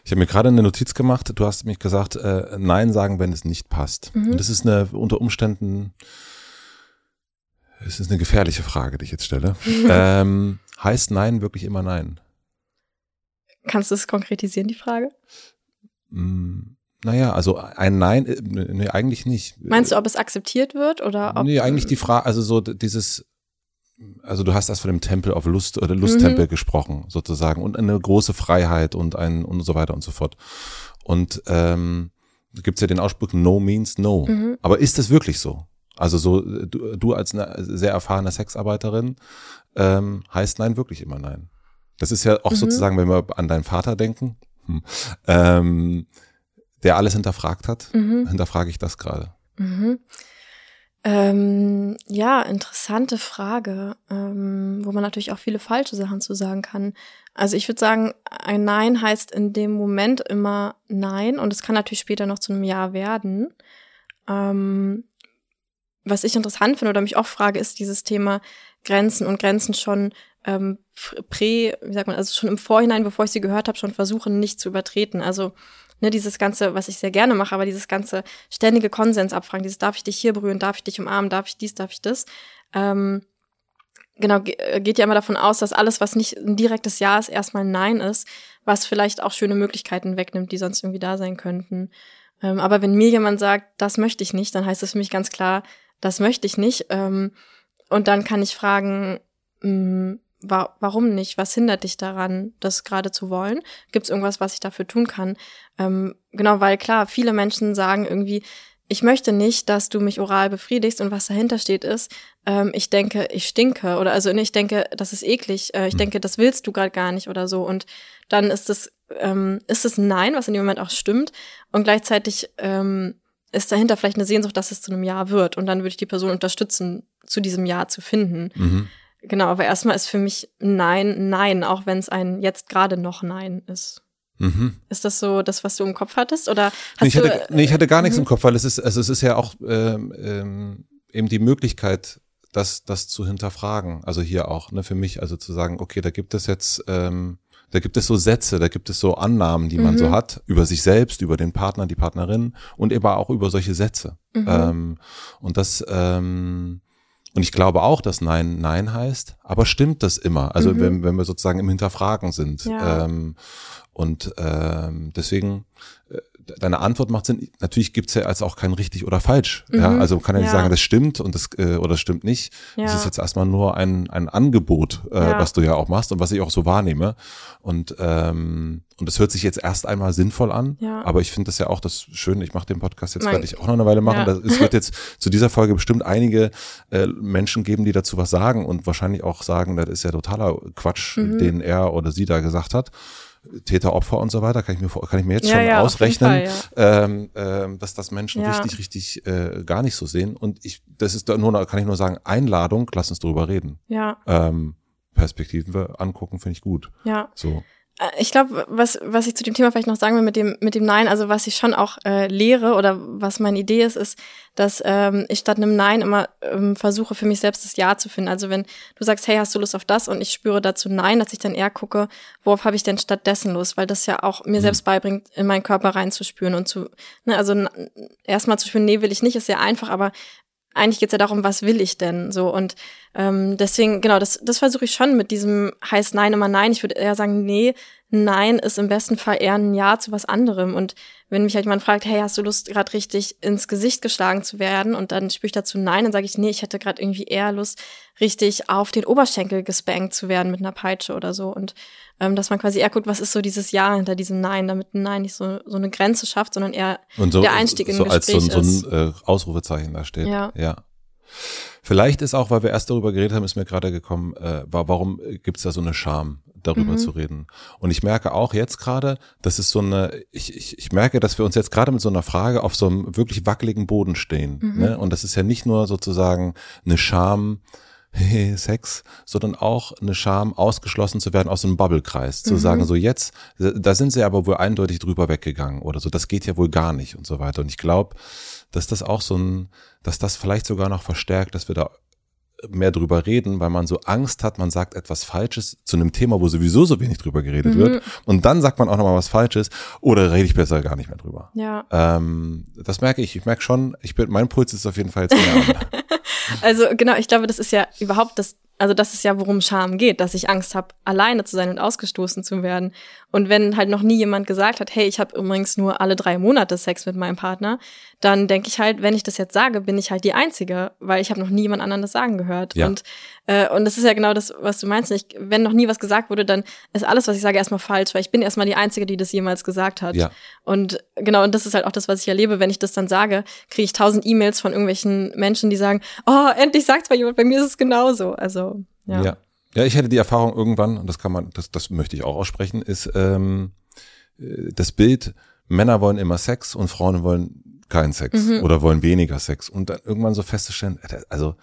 Ich habe mir gerade eine Notiz gemacht. Du hast mich gesagt, äh, Nein sagen, wenn es nicht passt. Mhm. Und das ist eine unter Umständen, es ist eine gefährliche Frage, die ich jetzt stelle. [LAUGHS] ähm, heißt Nein wirklich immer Nein? Kannst du es konkretisieren, die Frage? Mm, naja, also ein Nein, äh, nee, eigentlich nicht. Meinst du, ob es akzeptiert wird oder ob? Nee, eigentlich die Frage, also so dieses, also du hast erst von dem Tempel of Lust oder Lusttempel mhm. gesprochen, sozusagen, und eine große Freiheit und ein und so weiter und so fort. Und ähm, gibt ja den Ausspruch No means no. Mhm. Aber ist es wirklich so? Also so, du, du als eine sehr erfahrene Sexarbeiterin ähm, heißt Nein wirklich immer Nein. Das ist ja auch mhm. sozusagen, wenn wir an deinen Vater denken, hm, ähm, der alles hinterfragt hat, mhm. hinterfrage ich das gerade. Ähm, ja, interessante Frage, ähm, wo man natürlich auch viele falsche Sachen zu sagen kann. Also ich würde sagen, ein Nein heißt in dem Moment immer Nein und es kann natürlich später noch zu einem Ja werden. Ähm, was ich interessant finde oder mich oft frage, ist dieses Thema Grenzen und Grenzen schon ähm, prä, wie sagt man, also schon im Vorhinein, bevor ich sie gehört habe, schon versuchen, nicht zu übertreten. Also ne, dieses ganze, was ich sehr gerne mache, aber dieses ganze ständige Konsens abfragen, dieses darf ich dich hier berühren, darf ich dich umarmen, darf ich dies, darf ich das, ähm, genau, äh, geht ja immer davon aus, dass alles, was nicht ein direktes Ja ist, erstmal ein Nein ist, was vielleicht auch schöne Möglichkeiten wegnimmt, die sonst irgendwie da sein könnten. Ähm, aber wenn mir jemand sagt, das möchte ich nicht, dann heißt es für mich ganz klar, das möchte ich nicht. Ähm, und dann kann ich fragen, mh, mm, wa warum nicht? Was hindert dich daran, das gerade zu wollen? Gibt es irgendwas, was ich dafür tun kann? Ähm, genau, weil klar, viele Menschen sagen irgendwie, ich möchte nicht, dass du mich oral befriedigst und was dahinter steht ist, ähm, ich denke, ich stinke oder also ich denke, das ist eklig, äh, ich mhm. denke, das willst du gerade gar nicht oder so und dann ist es ähm, ist es ein Nein, was in dem Moment auch stimmt und gleichzeitig ähm, ist dahinter vielleicht eine Sehnsucht, dass es zu einem Ja wird und dann würde ich die Person unterstützen, zu diesem Ja zu finden. Mhm. Genau, aber erstmal ist für mich Nein, Nein, auch wenn es ein jetzt gerade noch Nein ist. Mhm. Ist das so das, was du im Kopf hattest? Oder hast nee, ich hatte, nee, ich hatte gar nichts mhm. im Kopf, weil es ist, also es ist ja auch ähm, ähm, eben die Möglichkeit, das, das zu hinterfragen. Also hier auch, ne, für mich, also zu sagen, okay, da gibt es jetzt, ähm, da gibt es so Sätze, da gibt es so Annahmen, die man mhm. so hat, über sich selbst, über den Partner, die Partnerin und eben auch über solche Sätze. Mhm. Ähm, und das, ähm, Und ich glaube auch, dass Nein Nein heißt, aber stimmt das immer? Also mhm. wenn, wenn wir sozusagen im Hinterfragen sind. Ja. Ähm, und ähm, deswegen äh, deine Antwort macht Sinn. Natürlich gibt's ja als auch kein richtig oder falsch. Mhm. Ja, also kann ja nicht ja. sagen, das stimmt und das äh, oder das stimmt nicht. Ja. Das ist jetzt erstmal nur ein ein Angebot, äh, ja. was du ja auch machst und was ich auch so wahrnehme. Und ähm, und das hört sich jetzt erst einmal sinnvoll an. Ja. Aber ich finde das ja auch das schön. Ich mache den Podcast jetzt werde ich auch noch eine Weile machen. Ja. Das, es wird jetzt [LAUGHS] zu dieser Folge bestimmt einige äh, Menschen geben, die dazu was sagen und wahrscheinlich auch sagen, das ist ja totaler Quatsch, mhm. den er oder sie da gesagt hat. Täter, Opfer und so weiter, kann ich mir, kann ich mir jetzt ja, schon ja, ausrechnen, Fall, ähm, ähm, dass das Menschen richtig, richtig äh, gar nicht so sehen. Und ich, das ist da nur, kann ich nur sagen, Einladung, lass uns drüber reden. Ja. Ähm, Perspektiven angucken, finde ich gut. Ja. So. Äh, ich glaube, was, was ich zu dem Thema vielleicht noch sagen will mit dem, mit dem Nein, also was ich schon auch äh, lehre oder was meine Idee ist, ist, dass ähm, ich statt einem Nein immer ähm, versuche, für mich selbst das Ja zu finden. Also wenn du sagst, hey, hast du Lust auf das und ich spüre dazu Nein, dass ich dann eher gucke, worauf habe ich denn stattdessen Lust, weil das ja auch mir mhm. selbst beibringt, in meinen Körper reinzuspüren und zu, ne, also erstmal zu spüren, nee, will ich nicht, ist sehr einfach, aber eigentlich geht's ja darum, was will ich denn so. Und ähm, deswegen genau das das versuche ich schon mit diesem heißt Nein immer Nein. Ich würde eher sagen nee, Nein ist im besten Fall eher ein Ja zu was anderem. Und wenn mich halt jemand fragt, hey, hast du Lust gerade richtig ins Gesicht geschlagen zu werden? Und dann spüre ich dazu Nein, dann sage ich nee, ich hätte gerade irgendwie eher Lust richtig auf den Oberschenkel gespankt zu werden mit einer Peitsche oder so. Und ähm, dass man quasi eher guckt, was ist so dieses Ja hinter diesem Nein, damit ein Nein nicht so, so eine Grenze schafft, sondern eher so, der Einstieg in so ein Gespräch als so, so ein äh, Ausrufezeichen da steht. Ja. ja. Vielleicht ist auch, weil wir erst darüber geredet haben, ist mir gerade gekommen, äh, warum gibt's da so eine Scham, darüber mhm. zu reden. Und ich merke auch jetzt gerade, das ist so eine, ich, ich, ich merke, dass wir uns jetzt gerade mit so einer Frage auf so einem wirklich wackeligen Boden stehen. Mhm. Ne? Und das ist ja nicht nur sozusagen eine Scham, [LAUGHS] Sex, sondern auch eine Scham, ausgeschlossen zu werden aus einem Bubblekreis. Zu mhm. sagen, so jetzt, da sind sie aber wohl eindeutig drüber weggegangen oder so, das geht ja wohl gar nicht und so weiter. Und ich glaube, dass das auch so ein, dass das vielleicht sogar noch verstärkt, dass wir da mehr drüber reden, weil man so Angst hat, man sagt etwas Falsches zu einem Thema, wo sowieso so wenig drüber geredet mhm. wird. Und dann sagt man auch nochmal was Falsches oder rede ich besser gar nicht mehr drüber. Ja. Ähm, das merke ich. Ich merke schon, ich bin, mein Puls ist auf jeden Fall jetzt mehr. [LAUGHS] also genau, ich glaube, das ist ja überhaupt das also das ist ja, worum Scham geht, dass ich Angst habe, alleine zu sein und ausgestoßen zu werden. Und wenn halt noch nie jemand gesagt hat, hey, ich habe übrigens nur alle drei Monate Sex mit meinem Partner, dann denke ich halt, wenn ich das jetzt sage, bin ich halt die Einzige, weil ich habe noch nie jemand anderen das sagen gehört. Ja. Und äh, und das ist ja genau das, was du meinst. Ich, wenn noch nie was gesagt wurde, dann ist alles, was ich sage, erstmal falsch, weil ich bin erstmal die Einzige, die das jemals gesagt hat. Ja. Und genau, und das ist halt auch das, was ich erlebe. Wenn ich das dann sage, kriege ich tausend E-Mails von irgendwelchen Menschen, die sagen, oh, endlich sagt's mal jemand, bei mir ist es genauso. Also ja. ja. Ja, ich hätte die Erfahrung irgendwann, und das kann man, das, das möchte ich auch aussprechen, ist ähm, äh, das Bild, Männer wollen immer Sex und Frauen wollen keinen Sex mhm. oder wollen weniger Sex. Und dann irgendwann so festzustellen, äh, also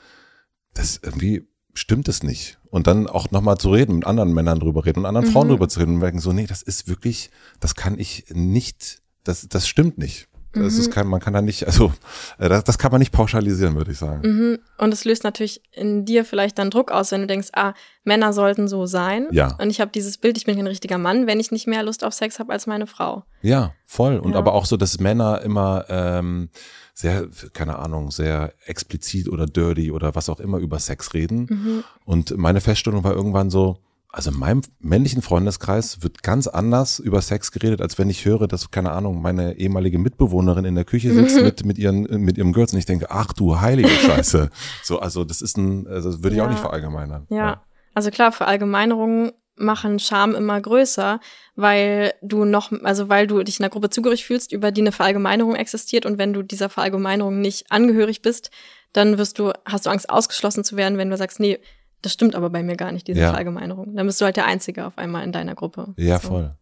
das irgendwie stimmt es nicht. Und dann auch nochmal zu reden, mit anderen Männern drüber reden und anderen mhm. Frauen drüber zu reden und merken so, nee, das ist wirklich, das kann ich nicht, das, das stimmt nicht. Das mhm. ist kein, man kann da nicht, also äh, das, das kann man nicht pauschalisieren, würde ich sagen. Mhm. Und es löst natürlich in dir vielleicht dann Druck aus, wenn du denkst, ah, Männer sollten so sein. Ja. Und ich habe dieses Bild, ich bin ein richtiger Mann, wenn ich nicht mehr Lust auf Sex habe als meine Frau. Ja, voll. Und ja. aber auch so, dass Männer immer ähm, sehr, keine Ahnung, sehr explizit oder dirty oder was auch immer über Sex reden. Mhm. Und meine Feststellung war irgendwann so, also in meinem männlichen Freundeskreis wird ganz anders über Sex geredet, als wenn ich höre, dass, keine Ahnung, meine ehemalige Mitbewohnerin in der Küche [LAUGHS] sitzt mit, mit ihren, mit ihrem Girls und ich denke, ach du heilige Scheiße. so, also das ist ein, also das würde ich ja. auch nicht verallgemeinern. Ja. ja. Also klar, Verallgemeinerungen machen Scham immer größer, weil du noch, also weil du dich in einer Gruppe zugehörig fühlst, über die eine Verallgemeinerung existiert und wenn du dieser Verallgemeinerung nicht angehörig bist, dann wirst du, hast du Angst, ausgeschlossen zu werden, wenn du sagst, nee, das stimmt aber bei mir gar nicht, diese ja. Verallgemeinerung. Dann bist du halt der Einzige auf einmal in deiner Gruppe. Ja, so. voll.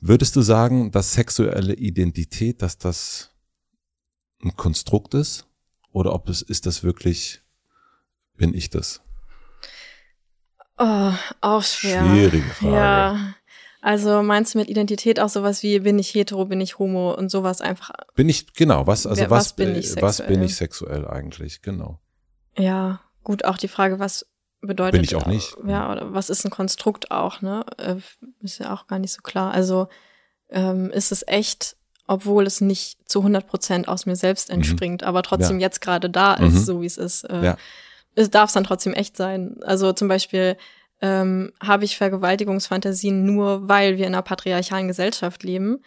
Würdest du sagen, dass sexuelle Identität, dass das ein Konstrukt ist? Oder ob es ist das wirklich, bin ich das? Oh, auch schwer. Schwierige Frage. Ja. Also meinst du mit Identität auch sowas wie bin ich hetero, bin ich homo und sowas einfach? Bin ich genau, was also was, was bin ich sexuell? was bin ich sexuell eigentlich, genau. Ja, Gut, auch die Frage, was bedeutet. Bin ich auch nicht. Ja, oder was ist ein Konstrukt auch, ne? Äh, ist ja auch gar nicht so klar. Also ähm, ist es echt, obwohl es nicht zu 100 Prozent aus mir selbst mhm. entspringt, mhm. aber trotzdem ja. jetzt gerade da ist, mhm. so wie es ist. Äh, ja. es darf dann trotzdem echt sein. Also zum Beispiel ähm, habe ich Vergewaltigungsfantasien nur, weil wir in einer patriarchalen Gesellschaft leben.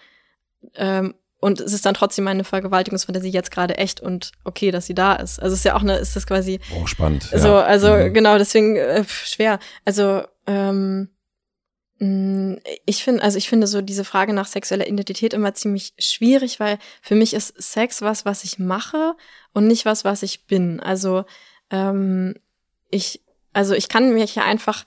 Ähm, und es ist dann trotzdem meine Vergewaltigungsfantasie jetzt gerade echt und okay, dass sie da ist. Also es ist ja auch eine, ist das quasi. Oh, spannend. So, ja. also mhm. genau, deswegen äh, schwer. Also ähm, mm, ich finde, also ich finde so diese Frage nach sexueller Identität immer ziemlich schwierig, weil für mich ist Sex was, was ich mache und nicht was, was ich bin. Also ähm, ich, also ich kann mich ja einfach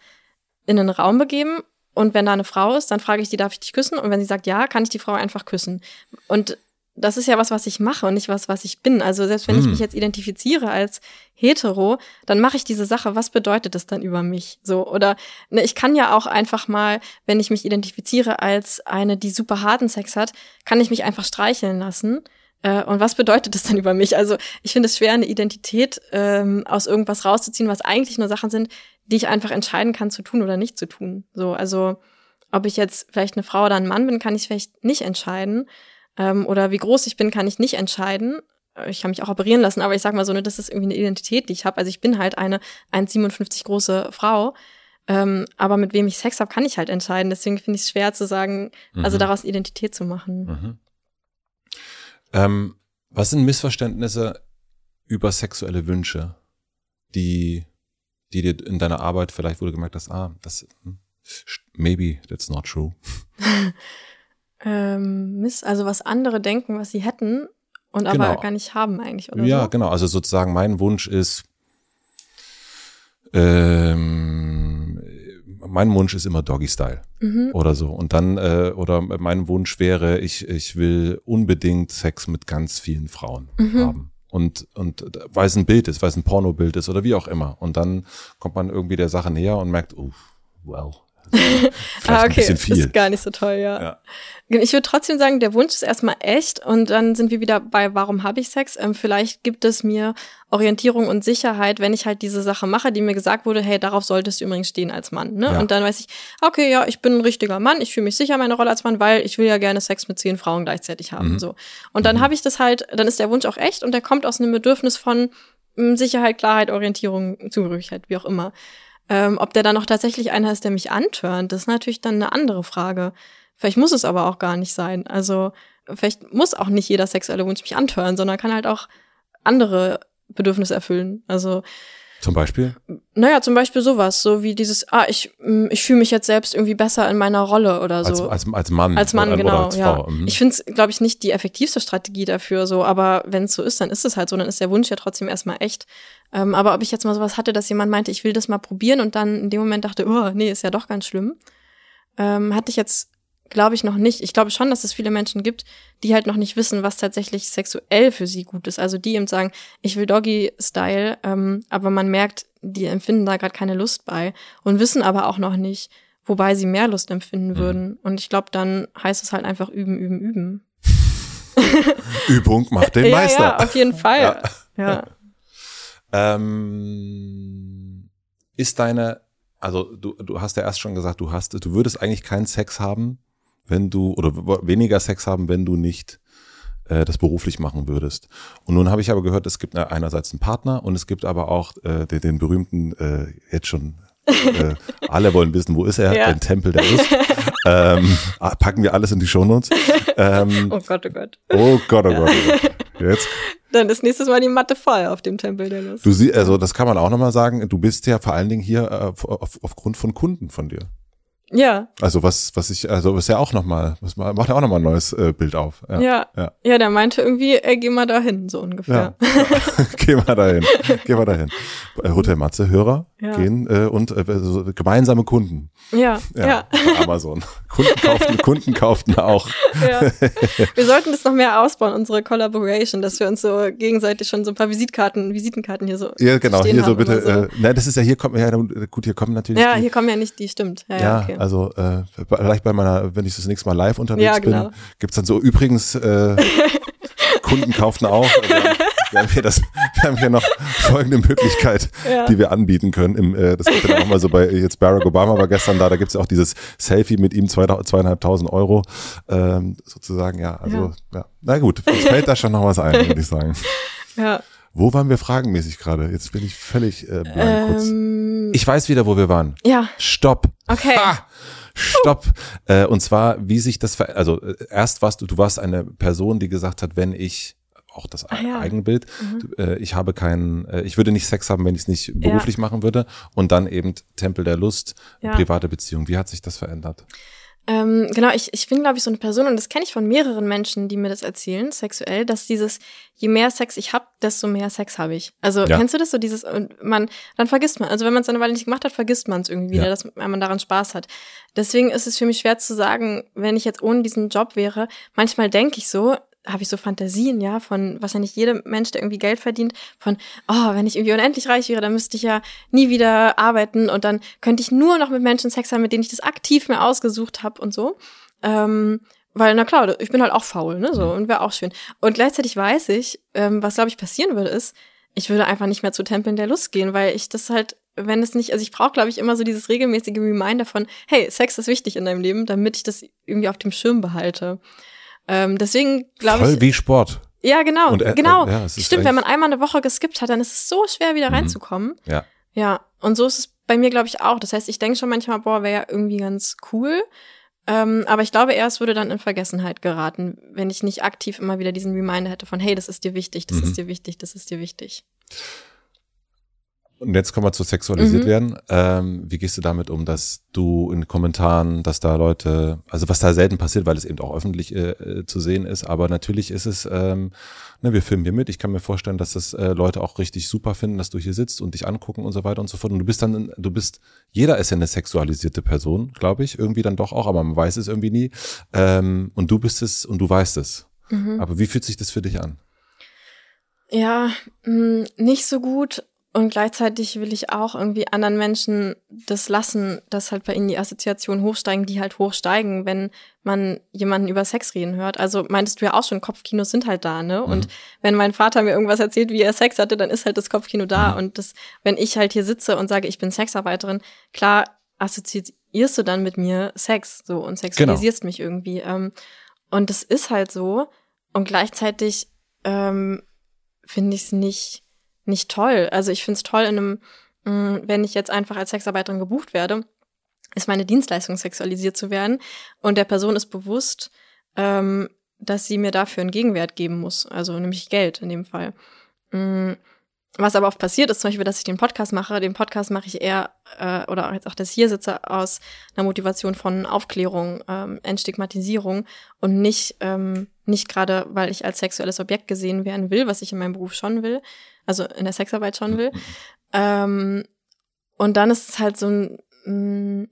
in einen Raum begeben und wenn da eine Frau ist, dann frage ich die, darf ich dich küssen? Und wenn sie sagt ja, kann ich die Frau einfach küssen. Und das ist ja was, was ich mache und nicht was, was ich bin. Also selbst wenn hm. ich mich jetzt identifiziere als hetero, dann mache ich diese Sache. Was bedeutet das dann über mich? So oder ne, ich kann ja auch einfach mal, wenn ich mich identifiziere als eine, die super harten Sex hat, kann ich mich einfach streicheln lassen äh, und was bedeutet das dann über mich? Also ich finde es schwer, eine Identität ähm, aus irgendwas rauszuziehen, was eigentlich nur Sachen sind, die ich einfach entscheiden kann zu tun oder nicht zu tun. So, also ob ich jetzt vielleicht eine Frau oder ein Mann bin, kann ich vielleicht nicht entscheiden. Ähm, oder wie groß ich bin, kann ich nicht entscheiden. Äh, ich kann mich auch operieren lassen, aber ich sag mal so, ne, das ist irgendwie eine Identität, die ich habe. Also ich bin halt eine 1,57 große Frau. Ähm, aber mit wem ich Sex habe, kann ich halt entscheiden. Deswegen finde ich es schwer zu sagen, also mhm. also daraus Identität zu machen. Mhm. Ähm, was sind Missverständnisse über sexuelle Wünsche, die, die dir in deiner Arbeit vielleicht, wo du gemerkt hast, ah, das, hm, maybe that's not true. [LAUGHS] ähm, Miss, also was andere denken, was sie hätten und aber genau. gar nicht haben eigentlich, oder? Ja, so? genau. Also sozusagen mein Wunsch ist, ähm, mein Wunsch ist immer Doggy Style mhm. oder so. Und dann, äh, oder mein Wunsch wäre, ich, ich will unbedingt Sex mit ganz vielen Frauen mhm. haben. Und, und weil es ein Bild ist, weil es ein Pornobild ist oder wie auch immer. Und dann kommt man irgendwie der Sache näher und merkt, oh, well, [LAUGHS] ah, okay. ein viel. Ist gar nicht so toll, ja. ja. Ich würde trotzdem sagen, der Wunsch ist erstmal echt und dann sind wir wieder bei, warum habe ich Sex? Ähm, vielleicht gibt es mir Orientierung und Sicherheit, wenn ich halt diese Sache mache, die mir gesagt wurde, hey, darauf solltest du übrigens stehen als Mann. Ne? Ja. Und dann weiß ich, okay, ja, ich bin ein richtiger Mann, ich fühle mich sicher meine Rolle als Mann, weil ich will ja gerne Sex mit zehn Frauen gleichzeitig haben. Mhm. So. Und dann mhm. habe ich das halt, dann ist der Wunsch auch echt und der kommt aus einem Bedürfnis von hm, Sicherheit, Klarheit, Orientierung, Zugehörigkeit, wie auch immer. Ähm, ob der dann noch tatsächlich einer ist, der mich antörnt, das ist natürlich dann eine andere Frage. Vielleicht muss es aber auch gar nicht sein. Also vielleicht muss auch nicht jeder sexuelle Wunsch mich antören, sondern kann halt auch andere Bedürfnisse erfüllen. Also zum Beispiel? Naja, zum Beispiel sowas, so wie dieses, ah, ich, mm, ich fühle mich jetzt selbst irgendwie besser in meiner Rolle oder so. Als, als, als Mann. Als Mann, oder, genau. Oder als ja. Mhm. Ich finde es, glaube ich, nicht die effektivste Strategie dafür, so, aber wenn es so ist, dann ist es halt so, dann ist der Wunsch ja trotzdem erstmal echt. Ähm, aber ob ich jetzt mal sowas hatte, dass jemand meinte, ich will das mal probieren und dann in dem Moment dachte, oh, nee, ist ja doch ganz schlimm, ähm, hatte ich jetzt Glaube ich noch nicht. Ich glaube schon, dass es viele Menschen gibt, die halt noch nicht wissen, was tatsächlich sexuell für sie gut ist. Also die eben sagen, ich will Doggy-Style, ähm, aber man merkt, die empfinden da gerade keine Lust bei und wissen aber auch noch nicht, wobei sie mehr Lust empfinden mhm. würden. Und ich glaube, dann heißt es halt einfach üben, üben, üben. [LAUGHS] Übung macht den Meister. Ja, ja auf jeden Fall. Ja. ja. [LAUGHS] ähm, ist deine, also du, du hast ja erst schon gesagt, du hast, du würdest eigentlich keinen Sex haben, wenn du oder weniger Sex haben, wenn du nicht äh, das beruflich machen würdest. Und nun habe ich aber gehört, es gibt einerseits einen Partner und es gibt aber auch äh, den, den berühmten, äh, jetzt schon äh, [LAUGHS] alle wollen wissen, wo ist er, ja. den Tempel der Lust. [LAUGHS] ähm, ah, packen wir alles in die Shownotes. Ähm, oh Gott, oh Gott. Oh Gott, oh Gott, oh Gott. Jetzt. Dann ist nächstes Mal die Matte voll auf dem Tempel der Lust. Du siehst, also das kann man auch nochmal sagen, du bist ja vor allen Dingen hier äh, auf, aufgrund von Kunden von dir. Ja. Also was, was ich, also ist ja auch nochmal, was macht ja auch nochmal ein neues äh, Bild auf. Ja, ja. Ja, ja der meinte irgendwie, äh, geh mal dahin, so ungefähr. Ja. [LAUGHS] geh mal dahin, geh mal dahin. Äh, Hotel Matze Hörer ja. gehen äh, und äh, so gemeinsame Kunden. Ja, ja. ja. Amazon. [LAUGHS] Kunden kauften, Kunden kauften auch. Ja. Wir sollten das noch mehr ausbauen, unsere Collaboration, dass wir uns so gegenseitig schon so ein paar Visitkarten, Visitenkarten hier so. Ja, genau, hier so bitte. So. Äh, nein, das ist ja hier kommen, ja gut, hier kommen natürlich. Ja, hier kommen ja nicht die, stimmt. Ja, ja, okay. Also äh, vielleicht bei meiner, wenn ich das nächste Mal live unterwegs ja, genau. bin, gibt's dann so übrigens äh, [LAUGHS] Kunden kauften auch. Also, wir haben hier, das, wir haben hier noch folgende Möglichkeit, ja. die wir anbieten können. Im, äh, das gibt ja auch mal so bei, jetzt Barack Obama war gestern da, da gibt's ja auch dieses Selfie mit ihm, zweieinhalbtausend Euro, ähm, sozusagen, ja, also, ja. ja. Na gut, uns fällt da schon noch was ein, würde ich sagen. [LAUGHS] Ja. Wo waren wir fragenmäßig gerade? Jetzt bin ich völlig äh, blank kurz. Ähm, Ich weiß wieder, wo wir waren. ja, Stopp. Okay. Ha! Stopp. Äh, und zwar, wie sich das, ver also äh, erst warst du, du warst eine Person, die gesagt hat, wenn ich auch das Ah, ja. Eigenbild, du, äh, ich habe keinen, äh, ich würde nicht Sex haben, wenn ich es nicht beruflich machen würde. Und dann eben Tempel der Lust, Ja. private Beziehung. Wie hat sich das verändert? Ähm, genau, ich, ich bin, glaube ich, so eine Person, und das kenne ich von mehreren Menschen, die mir das erzählen, sexuell, dass dieses, je mehr Sex ich habe, desto mehr Sex habe ich. Also Ja. kennst du das so, dieses, und man, dann vergisst man, also wenn man es eine Weile nicht gemacht hat, vergisst man es irgendwie wieder, Ja. dass man daran Spaß hat. Deswegen ist es für mich schwer zu sagen, wenn ich jetzt ohne diesen Job wäre, manchmal denke ich so, habe ich so Fantasien, ja, von wahrscheinlich jedem Mensch, der irgendwie Geld verdient, von, oh, wenn ich irgendwie unendlich reich wäre, dann müsste ich ja nie wieder arbeiten und dann könnte ich nur noch mit Menschen Sex haben, mit denen ich das aktiv mir ausgesucht habe und so. Ähm, weil, na klar, ich bin halt auch faul, ne, so, und wäre auch schön. Und gleichzeitig weiß ich, ähm, was, glaube ich, passieren würde, ist, ich würde einfach nicht mehr zu Tempeln der Lust gehen, weil ich das halt, wenn es nicht, also ich brauche, glaube ich, immer so dieses regelmäßige Reminder von, hey, Sex ist wichtig in deinem Leben, damit ich das irgendwie auf dem Schirm behalte. Ähm, deswegen glaube Voll ich. wie Sport. Ja, genau, Und, äh, genau. äh, ja, Stimmt, wenn man einmal eine Woche geskippt hat, dann ist es so schwer, wieder Mhm. reinzukommen. Ja. Ja, und so ist es bei mir, glaube ich, auch. Das heißt, ich denke schon manchmal, boah, wäre ja irgendwie ganz cool. Ähm, aber ich glaube eher, es würde dann in Vergessenheit geraten, wenn ich nicht aktiv immer wieder diesen Reminder hätte von, hey, das ist dir wichtig, das Mhm. ist dir wichtig, das ist dir wichtig. Und jetzt kommen wir zu sexualisiert Mhm. werden. Ähm, wie gehst du damit um, dass du in Kommentaren, dass da Leute, also was da selten passiert, weil es eben auch öffentlich äh, äh, zu sehen ist, aber natürlich ist es, ähm, ne, wir filmen hier mit. Ich kann mir vorstellen, dass das äh, Leute auch richtig super finden, dass du hier sitzt und dich angucken und so weiter und so fort. Und du bist dann, du bist, jeder ist ja eine sexualisierte Person, glaube ich, irgendwie dann doch auch, aber man weiß es irgendwie nie. Ähm, und du bist es und du weißt es. Mhm. Aber wie fühlt sich das für dich an? Ja, mh, nicht so gut. Und gleichzeitig will ich auch irgendwie anderen Menschen das lassen, dass halt bei ihnen die Assoziationen hochsteigen, die halt hochsteigen, wenn man jemanden über Sex reden hört. Also meintest du ja auch schon, Kopfkinos sind halt da, ne? Und wenn mein Vater mir irgendwas erzählt, wie er Sex hatte, dann ist halt das Kopfkino da. Und das, wenn ich halt hier sitze und sage, ich bin Sexarbeiterin, klar assoziierst du dann mit mir Sex so und sexualisierst mich irgendwie. Ähm, und das ist halt so. Und gleichzeitig ähm, finde ich es nicht, nicht toll. Also ich finde es toll, in einem, mh, wenn ich jetzt einfach als Sexarbeiterin gebucht werde, ist meine Dienstleistung sexualisiert zu werden und der Person ist bewusst, ähm, dass sie mir dafür einen Gegenwert geben muss, also nämlich Geld in dem Fall. Mm, Was aber oft passiert ist, zum Beispiel, dass ich den Podcast mache. Den Podcast mache ich eher, äh, oder jetzt auch das hier sitze, aus einer Motivation von Aufklärung, ähm, Entstigmatisierung und nicht, ähm, nicht gerade, weil ich als sexuelles Objekt gesehen werden will, was ich in meinem Beruf schon will, also in der Sexarbeit schon will. Ähm, und dann ist es halt so ein,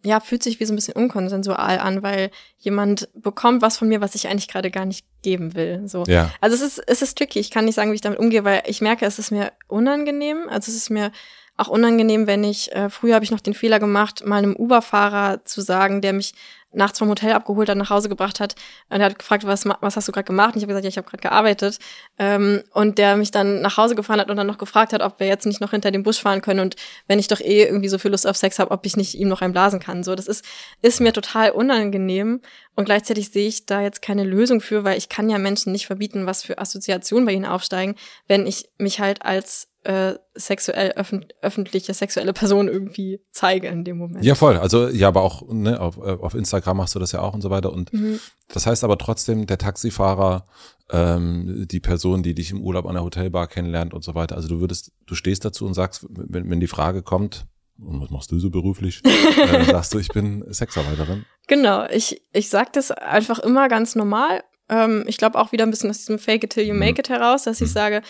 ja, fühlt sich wie so ein bisschen unkonsensual an, weil jemand bekommt was von mir, was ich eigentlich gerade gar nicht geben will. So. Ja. Also es ist, es ist tricky. Ich kann nicht sagen, wie ich damit umgehe, weil ich merke, es ist mir unangenehm. Also es ist mir auch unangenehm, wenn ich, äh, früher habe ich noch den Fehler gemacht, mal einem Uber-Fahrer zu sagen, der mich nachts vom Hotel abgeholt hat, nach Hause gebracht hat. Und er hat gefragt, was, was hast du gerade gemacht? Und ich habe gesagt, ja, ich habe gerade gearbeitet. Ähm, und der mich dann nach Hause gefahren hat und dann noch gefragt hat, ob wir jetzt nicht noch hinter dem Busch fahren können und wenn ich doch eh irgendwie so viel Lust auf Sex habe, ob ich nicht ihm noch einen blasen kann. So, das ist, ist mir total unangenehm. Und gleichzeitig sehe ich da jetzt keine Lösung für, weil ich kann ja Menschen nicht verbieten, was für Assoziationen bei ihnen aufsteigen, wenn ich mich halt als äh, sexuell öffn öffentliche sexuelle Person irgendwie zeige in dem Moment. Ja, voll. Also ja, aber auch ne, auf, äh, auf Instagram machst du das ja auch und so weiter. Und Mhm. das heißt aber trotzdem, der Taxifahrer, ähm, die Person, die dich im Urlaub an der Hotelbar kennenlernt und so weiter. Also du würdest, du stehst dazu und sagst, wenn, wenn die Frage kommt, und was machst du so beruflich? [LAUGHS] äh, sagst du, ich bin Sexarbeiterin. Genau, ich, ich sag das einfach immer ganz normal. Ähm, ich glaube auch wieder ein bisschen aus diesem Fake it till you Mhm. make it heraus, dass ich Mhm. sage,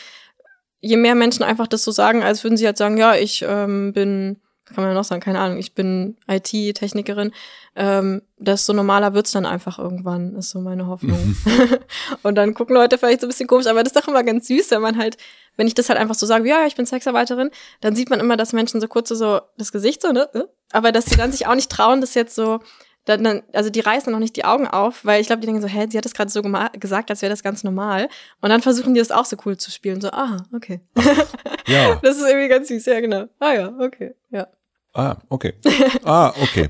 je mehr Menschen einfach das so sagen, als würden sie halt sagen, ja, ich ähm, bin, kann man noch sagen, keine Ahnung, ich bin IT-Technikerin, ähm, desto normaler wird's dann einfach irgendwann, ist so meine Hoffnung. Mhm. [LAUGHS] Und dann gucken Leute vielleicht so ein bisschen komisch, aber das ist doch immer ganz süß, wenn man halt, wenn ich das halt einfach so sage, ja, ich bin Sexarbeiterin, dann sieht man immer, dass Menschen so kurz so, so das Gesicht so, ne? äh, Aber dass sie dann sich auch nicht trauen, das jetzt so, dann, dann, also die reißen noch nicht die Augen auf, weil ich glaube, die denken so, hä, sie hat das gerade so gesagt, als wäre das ganz normal. Und dann versuchen die das auch so cool zu spielen. So, ah, okay. Ja. [LAUGHS] Das ist irgendwie ganz süß, ja, genau. Ah ja, okay, ja. Ah, okay. Ah, okay.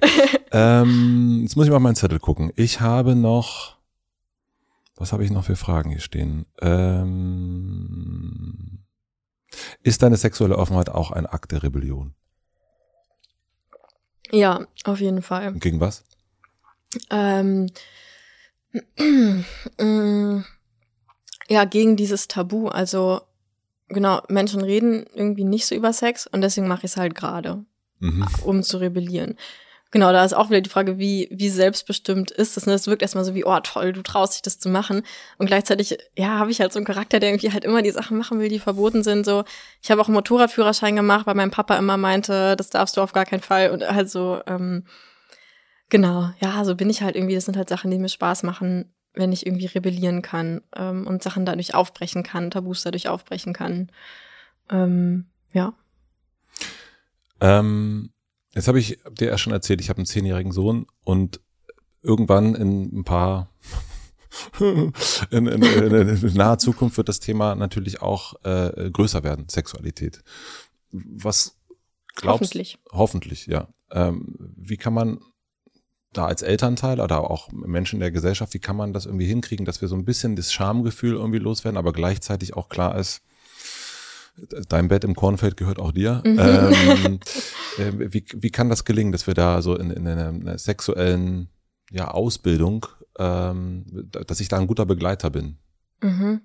ähm, jetzt muss ich mal auf meinen Zettel gucken. Ich habe noch, was habe ich noch für Fragen hier stehen? Ähm, Ist deine sexuelle Offenheit auch ein Akt der Rebellion? Ja, auf jeden Fall. Gegen was? Ähm, [CLEARS THROAT] mm, ja, gegen dieses Tabu. Also genau, Menschen reden irgendwie nicht so über Sex und deswegen mache ich es halt gerade, Mhm. um zu rebellieren. Genau, da ist auch wieder die Frage, wie, wie selbstbestimmt ist das? Ne? Es wirkt erstmal so wie, oh toll, du traust dich das zu machen. Und gleichzeitig, ja, habe ich halt so einen Charakter, der irgendwie halt immer die Sachen machen will, die verboten sind. So, ich habe auch einen Motorradführerschein gemacht, weil mein Papa immer meinte, das darfst du auf gar keinen Fall. Und halt so, ähm, genau, ja, so bin ich halt irgendwie, das sind halt Sachen, die mir Spaß machen, wenn ich irgendwie rebellieren kann ähm, und Sachen dadurch aufbrechen kann, Tabus dadurch aufbrechen kann. Ähm, ja. Ähm, jetzt habe ich dir ja schon erzählt, ich habe einen zehnjährigen Sohn und irgendwann in ein paar [LAUGHS] in, in, in, in naher Zukunft wird das Thema natürlich auch äh, größer werden, Sexualität. Was glaubst Hoffentlich. Hoffentlich, ja. Ähm, wie kann man da als Elternteil oder auch Menschen der Gesellschaft, wie kann man das irgendwie hinkriegen, dass wir so ein bisschen das Schamgefühl irgendwie loswerden, aber gleichzeitig auch klar ist, dein Bett im Kornfeld gehört auch dir. Mhm. Ähm, [LAUGHS] äh, wie, wie kann das gelingen, dass wir da so in, in einer, einer sexuellen ja, Ausbildung, ähm, dass ich da ein guter Begleiter bin? Mhm.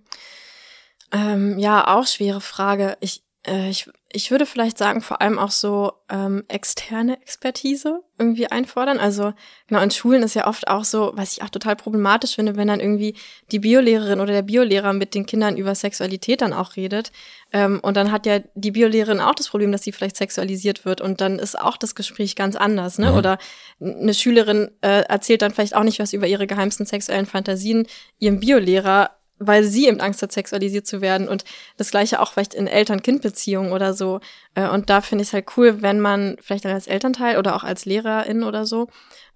Ähm, ja, auch schwere Frage. Ich, äh, ich, ich würde vielleicht sagen, vor allem auch so ähm, externe Expertise irgendwie einfordern. Also genau, in Schulen ist ja oft auch so, was ich auch total problematisch finde, wenn dann irgendwie die Biolehrerin oder der Biolehrer mit den Kindern über Sexualität dann auch redet. Ähm, und dann hat ja die Biolehrerin auch das Problem, dass sie vielleicht sexualisiert wird. Und dann ist auch das Gespräch ganz anders. Ne? Mhm. Oder eine Schülerin äh, erzählt dann vielleicht auch nicht was über ihre geheimsten sexuellen Fantasien ihrem Biolehrer, weil sie eben Angst hat, sexualisiert zu werden. Und das gleiche auch vielleicht in Eltern-Kind-Beziehungen oder so. Äh, Und da finde ich es halt cool, wenn man vielleicht als Elternteil oder auch als Lehrerin oder so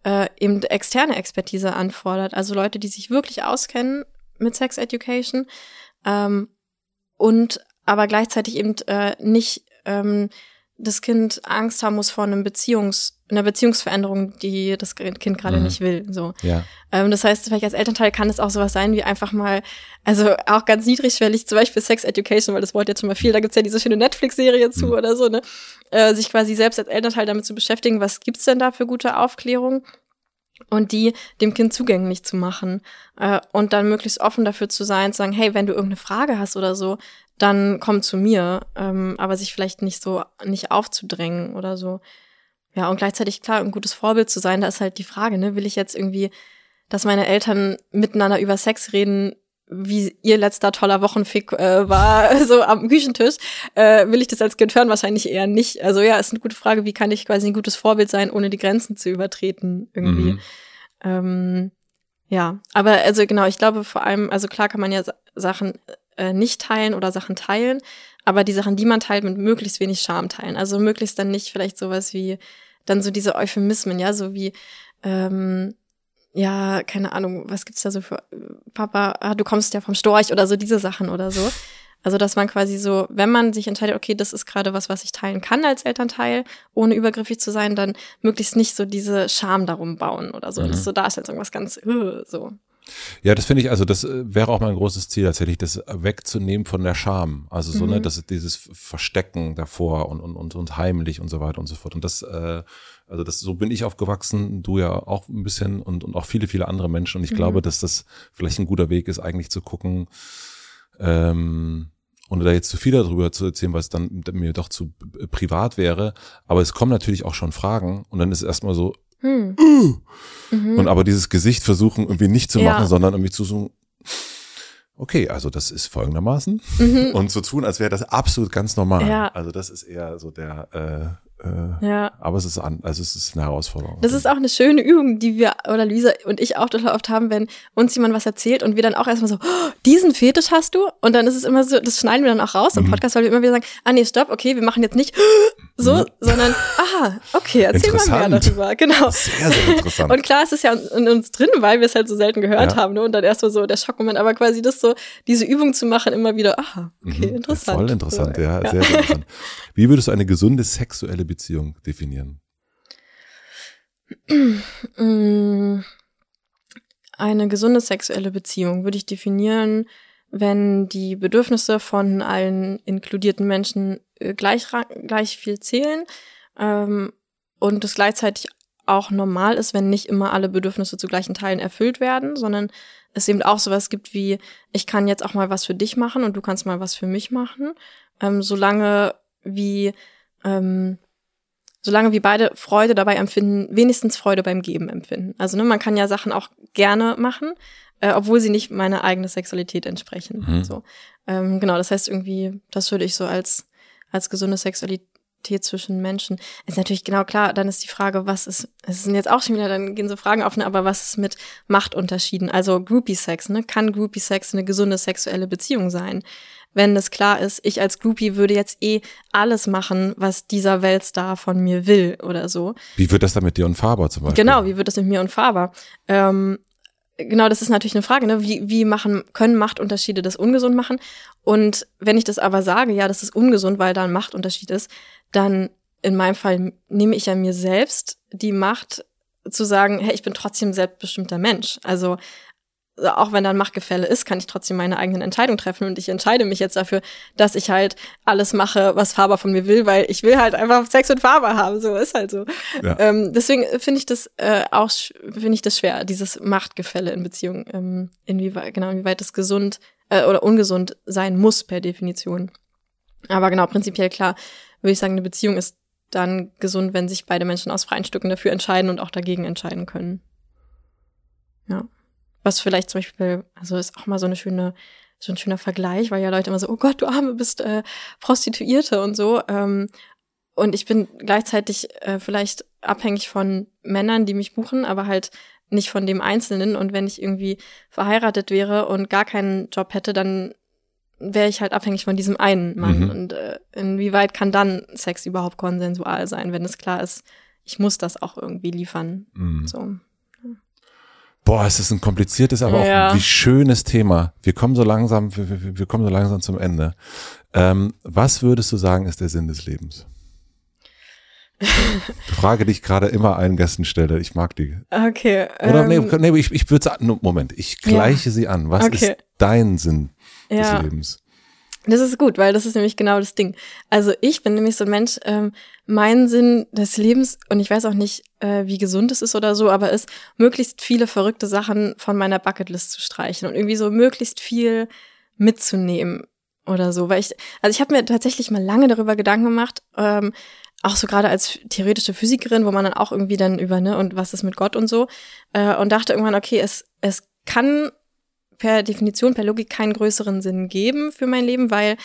äh, eben externe Expertise anfordert. Also Leute, die sich wirklich auskennen mit Sex Education ähm, und aber gleichzeitig eben äh, nicht ähm, das Kind Angst haben muss vor einem Beziehungs, einer Beziehungsveränderung, die das Kind gerade Mhm. nicht will. So. Ja. Ähm, das heißt, vielleicht als Elternteil kann es auch sowas sein wie einfach mal, also auch ganz niedrigschwellig, zum Beispiel Sex Education, weil das Wort jetzt schon mal viel, da gibt's ja diese schöne Netflix-Serie zu Mhm. oder so, ne? Äh, sich quasi selbst als Elternteil damit zu beschäftigen, was gibt's denn da für gute Aufklärung? Und die dem Kind zugänglich zu machen äh, und dann möglichst offen dafür zu sein, zu sagen, hey, wenn du irgendeine Frage hast oder so, dann komm zu mir, ähm, aber sich vielleicht nicht so nicht aufzudrängen oder so. Ja, und gleichzeitig klar, ein gutes Vorbild zu sein, da ist halt die Frage, ne, will ich jetzt irgendwie, dass meine Eltern miteinander über Sex reden, wie ihr letzter toller Wochenfick äh, war, [LAUGHS] so am Küchentisch, äh, will ich das als Kind hören? Wahrscheinlich eher nicht. Also ja, ist eine gute Frage, wie kann ich quasi ein gutes Vorbild sein, ohne die Grenzen zu übertreten irgendwie. Mhm. Ähm, ja, aber also genau, ich glaube vor allem, also klar kann man ja Sa- Sachen äh, nicht teilen oder Sachen teilen, aber die Sachen, die man teilt, mit möglichst wenig Scham teilen. Also möglichst dann nicht vielleicht sowas wie dann so diese Euphemismen, ja, so wie ähm, ja, keine Ahnung, was gibt's da so für Papa, ah, du kommst ja vom Storch oder so diese Sachen oder so. Also, dass man quasi so, wenn man sich entscheidet, okay, das ist gerade was, was ich teilen kann als Elternteil, ohne übergriffig zu sein, dann möglichst nicht so diese Scham darum bauen oder so. Mhm. Das ist so darstellt, so irgendwas ganz äh, so. Ja, das finde ich, also das äh, wäre auch mein großes Ziel tatsächlich, das wegzunehmen von der Scham. Also so, ne, Mhm. das ist dieses Verstecken davor und, und, und, und heimlich und so weiter und so fort. Und das, äh, also das, so bin ich aufgewachsen, du ja auch ein bisschen und, und auch viele, viele andere Menschen. Und ich Mhm. glaube, dass das vielleicht ein guter Weg ist, eigentlich zu gucken, ähm, ohne da jetzt zu viel darüber zu erzählen, weil es dann mir doch zu privat wäre. Aber es kommen natürlich auch schon Fragen und dann ist es erstmal so, Hm. Mhm. und aber dieses Gesicht versuchen irgendwie nicht zu Ja. machen, sondern irgendwie zu so, okay, also das ist folgendermaßen Mhm. und so tun, als wäre das absolut ganz normal. Ja. Also das ist eher so der, äh, äh, Ja. aber es ist an, also es ist eine Herausforderung. Das ist auch eine schöne Übung, die wir, oder Luisa und ich auch total oft haben, wenn uns jemand was erzählt und wir dann auch erstmal so, oh, diesen Fetisch hast du? Und dann ist es immer so, das schneiden wir dann auch raus im Mhm. Podcast, weil wir immer wieder sagen, ah nee, stopp, okay, wir machen jetzt nicht [GASPS] so, Mhm. sondern, aha, okay, erzähl mal mehr darüber. Genau. sehr, sehr interessant. Und klar ist es ja in uns drin, weil wir es halt so selten gehört Ja. haben, ne? Und dann erst mal so der Schockmoment, aber quasi das so, diese Übung zu machen, immer wieder, aha, okay, Mhm. interessant. Voll interessant, So, ja, sehr, sehr interessant. Wie würdest du eine gesunde sexuelle Beziehung definieren? Eine gesunde sexuelle Beziehung würde ich definieren wenn die Bedürfnisse von allen inkludierten Menschen äh, gleich, gleich viel zählen ähm, und es gleichzeitig auch normal ist, wenn nicht immer alle Bedürfnisse zu gleichen Teilen erfüllt werden, sondern es eben auch sowas gibt wie, ich kann jetzt auch mal was für dich machen und du kannst mal was für mich machen, ähm, solange wie ähm, solange wie beide Freude dabei empfinden, wenigstens Freude beim Geben empfinden. Also ne, man kann ja Sachen auch gerne machen, äh, obwohl sie nicht meiner eigenen Sexualität entsprechen. Mhm. So, ähm, genau. Das heißt irgendwie, das würde ich so als als gesunde Sexualität zwischen Menschen. Ist natürlich genau klar, dann ist die Frage, was ist, es sind jetzt auch schon wieder, dann gehen so Fragen auf, ne, aber was ist mit Machtunterschieden? Also Groupie-Sex, ne? Kann Groupie-Sex eine gesunde sexuelle Beziehung sein? Wenn es klar ist, ich als Groupie würde jetzt eh alles machen, was dieser Weltstar von mir will oder so. Wie wird das dann mit dir und Faber zum Beispiel? Genau, wie wird das mit mir und Faber? Ähm, genau, das ist natürlich eine Frage, ne? Wie, wie machen, können Machtunterschiede das ungesund machen? Und wenn ich das aber sage, ja, das ist ungesund, weil da ein Machtunterschied ist, dann in meinem Fall nehme ich ja mir selbst die Macht zu sagen, hey, ich bin trotzdem selbstbestimmter Mensch. Also auch wenn da ein Machtgefälle ist, kann ich trotzdem meine eigenen Entscheidungen treffen und ich entscheide mich jetzt dafür, dass ich halt alles mache, was Faber von mir will, weil ich will halt einfach Sex mit Faber haben, so ist halt so. Ja. Ähm, deswegen finde ich das äh, auch finde ich das schwer, dieses Machtgefälle in Beziehungen, ähm, inwieweit genau inwieweit das gesund äh, oder ungesund sein muss per Definition. Aber genau prinzipiell klar, würde ich sagen, eine Beziehung ist dann gesund, wenn sich beide Menschen aus freien Stücken dafür entscheiden und auch dagegen entscheiden können. Ja. Was vielleicht zum Beispiel, also ist auch mal so eine schöne, so ein schöner Vergleich, weil ja Leute immer so, oh Gott, du Arme bist äh, Prostituierte und so. Ähm, und ich bin gleichzeitig äh, vielleicht abhängig von Männern, die mich buchen, aber halt nicht von dem Einzelnen. Und wenn ich irgendwie verheiratet wäre und gar keinen Job hätte, dann wäre ich halt abhängig von diesem einen Mann. Mhm. Und äh, inwieweit kann dann Sex überhaupt konsensual sein, wenn es klar ist, ich muss das auch irgendwie liefern. Mhm. So. Boah, es ist ein kompliziertes, aber ja. auch ein wie schönes Thema. Wir kommen so langsam, wir, wir, kommen so langsam zum Ende. Ähm, was würdest du sagen, ist der Sinn des Lebens? [LAUGHS] Frage, die ich gerade immer allen Gästen stelle. Ich mag die. Okay. Oder ähm, nee, nee, ich, ich würde sagen, Moment, ich gleiche ja. sie an. Was okay. ist dein Sinn ja. des Lebens? Das ist gut, weil das ist nämlich genau das Ding. Also ich bin nämlich so ein Mensch, ähm, mein Sinn des Lebens, und ich weiß auch nicht, äh, wie gesund es ist oder so, aber ist, möglichst viele verrückte Sachen von meiner Bucketlist zu streichen und irgendwie so möglichst viel mitzunehmen oder so. Weil ich, also ich habe mir tatsächlich mal lange darüber Gedanken gemacht, ähm, auch so gerade als theoretische Physikerin, wo man dann auch irgendwie dann über, ne, und was ist mit Gott und so, äh, und dachte irgendwann, okay, es, es kann per Definition, per Logik keinen größeren Sinn geben für mein Leben, weil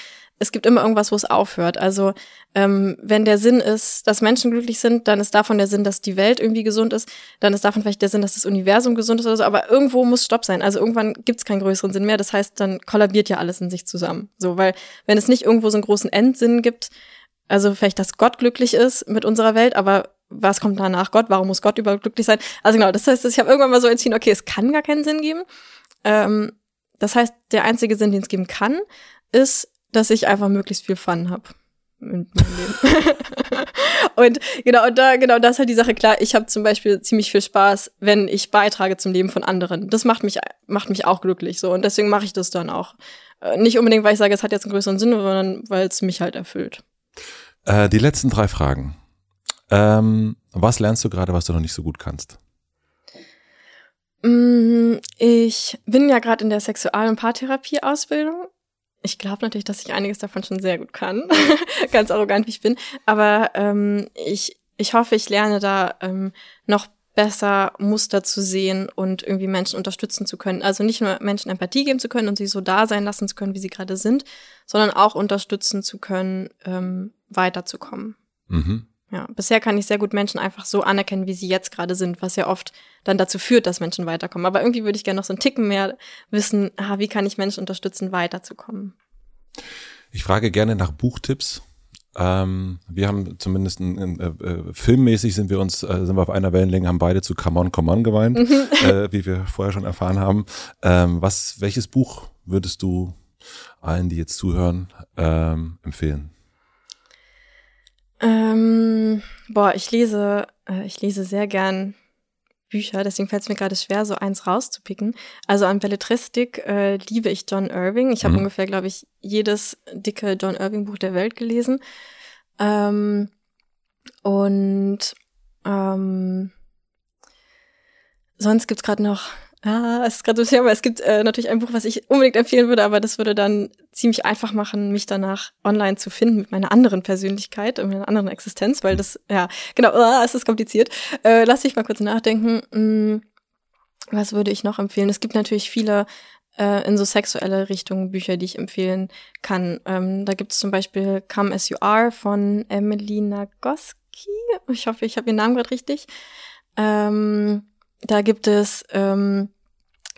es gibt immer irgendwas, wo es aufhört. Also ähm, wenn der Sinn ist, dass Menschen glücklich sind, dann ist davon der Sinn, dass die Welt irgendwie gesund ist, dann ist davon vielleicht der Sinn, dass das Universum gesund ist oder so, aber irgendwo muss Stopp sein. Also irgendwann gibt es keinen größeren Sinn mehr. Das heißt, dann kollabiert ja alles in sich zusammen. So, weil wenn es nicht irgendwo so einen großen Endsinn gibt, also vielleicht, dass Gott glücklich ist mit unserer Welt, aber was kommt danach Gott? Warum muss Gott überhaupt glücklich sein? Also genau, das heißt, ich habe irgendwann mal so entschieden, okay, es kann gar keinen Sinn geben. Ähm, das heißt, der einzige Sinn, den es geben kann, ist, dass ich einfach möglichst viel Fun habe [LAUGHS] und genau, und da, genau, das ist halt die Sache klar. Ich habe zum Beispiel ziemlich viel Spaß, wenn ich beitrage zum Leben von anderen. Das macht mich, macht mich auch glücklich so. Und deswegen mache ich das dann auch. Äh, nicht unbedingt, weil ich sage, es hat jetzt einen größeren Sinn, sondern weil es mich halt erfüllt. Äh, die letzten drei Fragen. Ähm, was lernst du gerade, was du noch nicht so gut kannst? Mm, ich bin ja gerade in der Sexual- und Paartherapie-Ausbildung. Ich glaube natürlich, dass ich einiges davon schon sehr gut kann. [LAUGHS] Ganz arrogant, wie ich bin. Aber ähm, ich, ich hoffe, ich lerne da ähm, noch besser Muster zu sehen und irgendwie Menschen unterstützen zu können. Also nicht nur Menschen Empathie geben zu können und sie so da sein lassen zu können, wie sie gerade sind, sondern auch unterstützen zu können, ähm, weiterzukommen. Mhm. Ja, bisher kann ich sehr gut Menschen einfach so anerkennen, wie sie jetzt gerade sind, was ja oft dann dazu führt, dass Menschen weiterkommen. Aber irgendwie würde ich gerne noch so einen Ticken mehr wissen, ah, wie kann ich Menschen unterstützen, weiterzukommen. Ich frage gerne nach Buchtipps. Ähm, wir haben zumindest ein, ein, äh, filmmäßig sind wir uns, äh, sind wir auf einer Wellenlänge, haben beide zu Come On, Come On geweint, mhm. [LAUGHS] äh, wie wir vorher schon erfahren haben. Ähm, was, welches Buch würdest du allen, die jetzt zuhören, ähm, empfehlen? Ähm, boah, ich lese, äh, ich lese sehr gern Bücher, deswegen fällt es mir gerade schwer, so eins rauszupicken. Also an Belletristik äh, liebe ich John Irving. Ich habe mhm. ungefähr, glaube ich, jedes dicke John Irving-Buch der Welt gelesen. Ähm, und ähm, sonst gibt's gerade noch Ah, es ist gerade so schwer, aber es gibt äh, natürlich ein Buch, was ich unbedingt empfehlen würde, aber das würde dann ziemlich einfach machen, mich danach online zu finden mit meiner anderen Persönlichkeit und meiner anderen Existenz, weil das, ja, genau, ah, es ist kompliziert. Äh, lass mich mal kurz nachdenken. Hm, was würde ich noch empfehlen? Es gibt natürlich viele äh, in so sexuelle Richtungen Bücher, die ich empfehlen kann. Ähm, da gibt es zum Beispiel Come As You Are von Emily Nagoski. Ich hoffe, ich habe ihren Namen gerade richtig. Ähm, da gibt es ähm,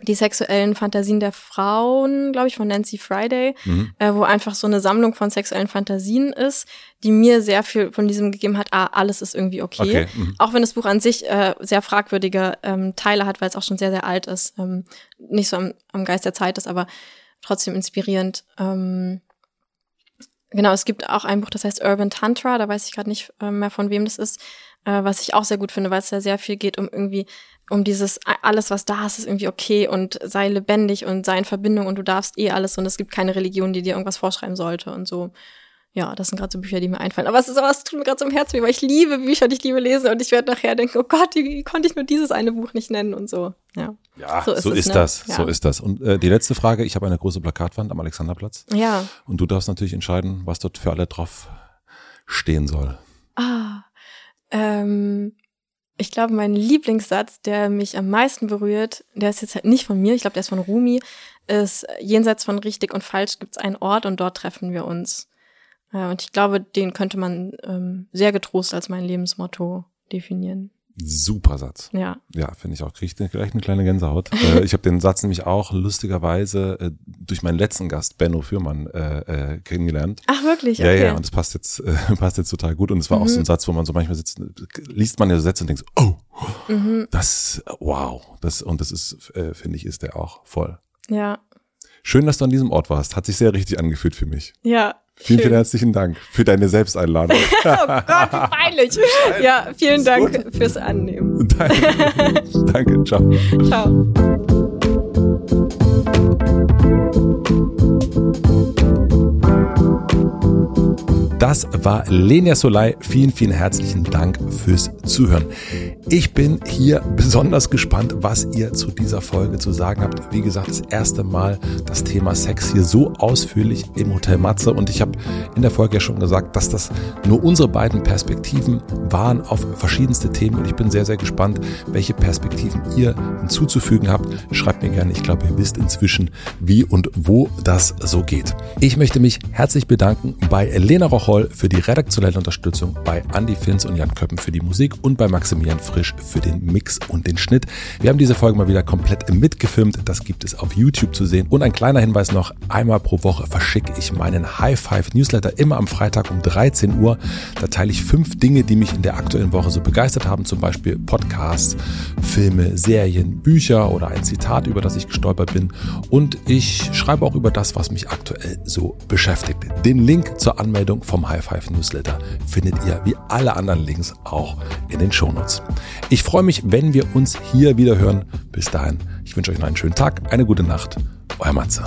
die sexuellen Fantasien der Frauen, glaube ich, von Nancy Friday, mhm. äh, wo einfach so eine Sammlung von sexuellen Fantasien ist, die mir sehr viel von diesem gegeben hat, ah, alles ist irgendwie okay. okay. Mhm. Auch wenn das Buch an sich äh, sehr fragwürdige ähm, Teile hat, weil es auch schon sehr, sehr alt ist, ähm, nicht so am, am Geist der Zeit ist, aber trotzdem inspirierend. Ähm, genau, es gibt auch ein Buch, das heißt Urban Tantra, da weiß ich gerade nicht äh, mehr von wem das ist, äh, was ich auch sehr gut finde, weil es da sehr viel geht um irgendwie um dieses alles, was da ist, ist irgendwie okay und sei lebendig und sei in Verbindung und du darfst eh alles und es gibt keine Religion, die dir irgendwas vorschreiben sollte und so. Ja, das sind gerade so Bücher, die mir einfallen. Aber es ist was tut mir gerade so im Herzen weil ich liebe Bücher und ich liebe lesen und ich werde nachher denken, oh Gott, wie, wie, konnte ich nur dieses eine Buch nicht nennen und so. Ja, ja so ist, so es, ist ne? das. Ja. So ist das. Und äh, die letzte Frage, ich habe eine große Plakatwand am Alexanderplatz. Ja. Und du darfst natürlich entscheiden, was dort für alle drauf stehen soll. Ah, ähm, ich glaube, mein Lieblingssatz, der mich am meisten berührt, der ist jetzt halt nicht von mir, ich glaube, der ist von Rumi, ist, jenseits von richtig und falsch gibt es einen Ort und dort treffen wir uns. Ja, und ich glaube, den könnte man ähm, sehr getrost als mein Lebensmotto definieren. Super Satz. Ja. Ja, finde ich auch. Kriege ich gleich eine kleine Gänsehaut. [LAUGHS] äh, ich habe den Satz nämlich auch lustigerweise äh, durch meinen letzten Gast, Benno Fürmann, äh, äh, kennengelernt. Ach, wirklich? Ja, okay. ja, und das passt jetzt, äh, [LAUGHS] passt jetzt total gut. Und es war mhm. auch so ein mhm. Satz, wo man so manchmal sitzt, liest man ja so Sätze und denkt oh, mhm. das, wow. Das, und das ist, äh, finde ich, ist der auch voll. Ja. Schön, dass du an diesem Ort warst. Hat sich sehr richtig angefühlt für mich. Ja, Vielen, vielen herzlichen Dank für deine Selbsteinladung. [LAUGHS] oh Gott, wie peinlich. Ja, vielen Dank gut. fürs Annehmen. Danke. Danke, ciao. Ciao. Das war Lenia Solai. Vielen, vielen herzlichen Dank fürs Zuhören. Ich bin hier besonders gespannt, was ihr zu dieser Folge zu sagen habt. Wie gesagt, das erste Mal das Thema Sex hier so ausführlich im Hotel Matze und ich habe in der Folge ja schon gesagt, dass das nur unsere beiden Perspektiven waren auf verschiedenste Themen und ich bin sehr, sehr gespannt, welche Perspektiven ihr hinzuzufügen habt. Schreibt mir gerne. Ich glaube, ihr wisst inzwischen, wie und wo das so geht. Ich möchte mich herzlich bedanken bei Lena Rochow Voll für die redaktionelle Unterstützung, bei Andy Finz und Jan Köppen für die Musik und bei Maximilian Frisch für den Mix und den Schnitt. Wir haben diese Folge mal wieder komplett mitgefilmt. Das gibt es auf YouTube zu sehen. Und ein kleiner Hinweis noch, einmal pro Woche verschicke ich meinen High Five Newsletter immer am Freitag um 13 Uhr. Da teile ich fünf Dinge, die mich in der aktuellen Woche so begeistert haben. Zum Beispiel Podcasts, Filme, Serien, Bücher oder ein Zitat, über das ich gestolpert bin. Und ich schreibe auch über das, was mich aktuell so beschäftigt. Den Link zur Anmeldung vom vom High Five Newsletter findet ihr wie alle anderen Links auch in den Shownotes. Ich freue mich, wenn wir uns hier wieder hören. Bis dahin, ich wünsche euch noch einen schönen Tag, eine gute Nacht. Euer Matze.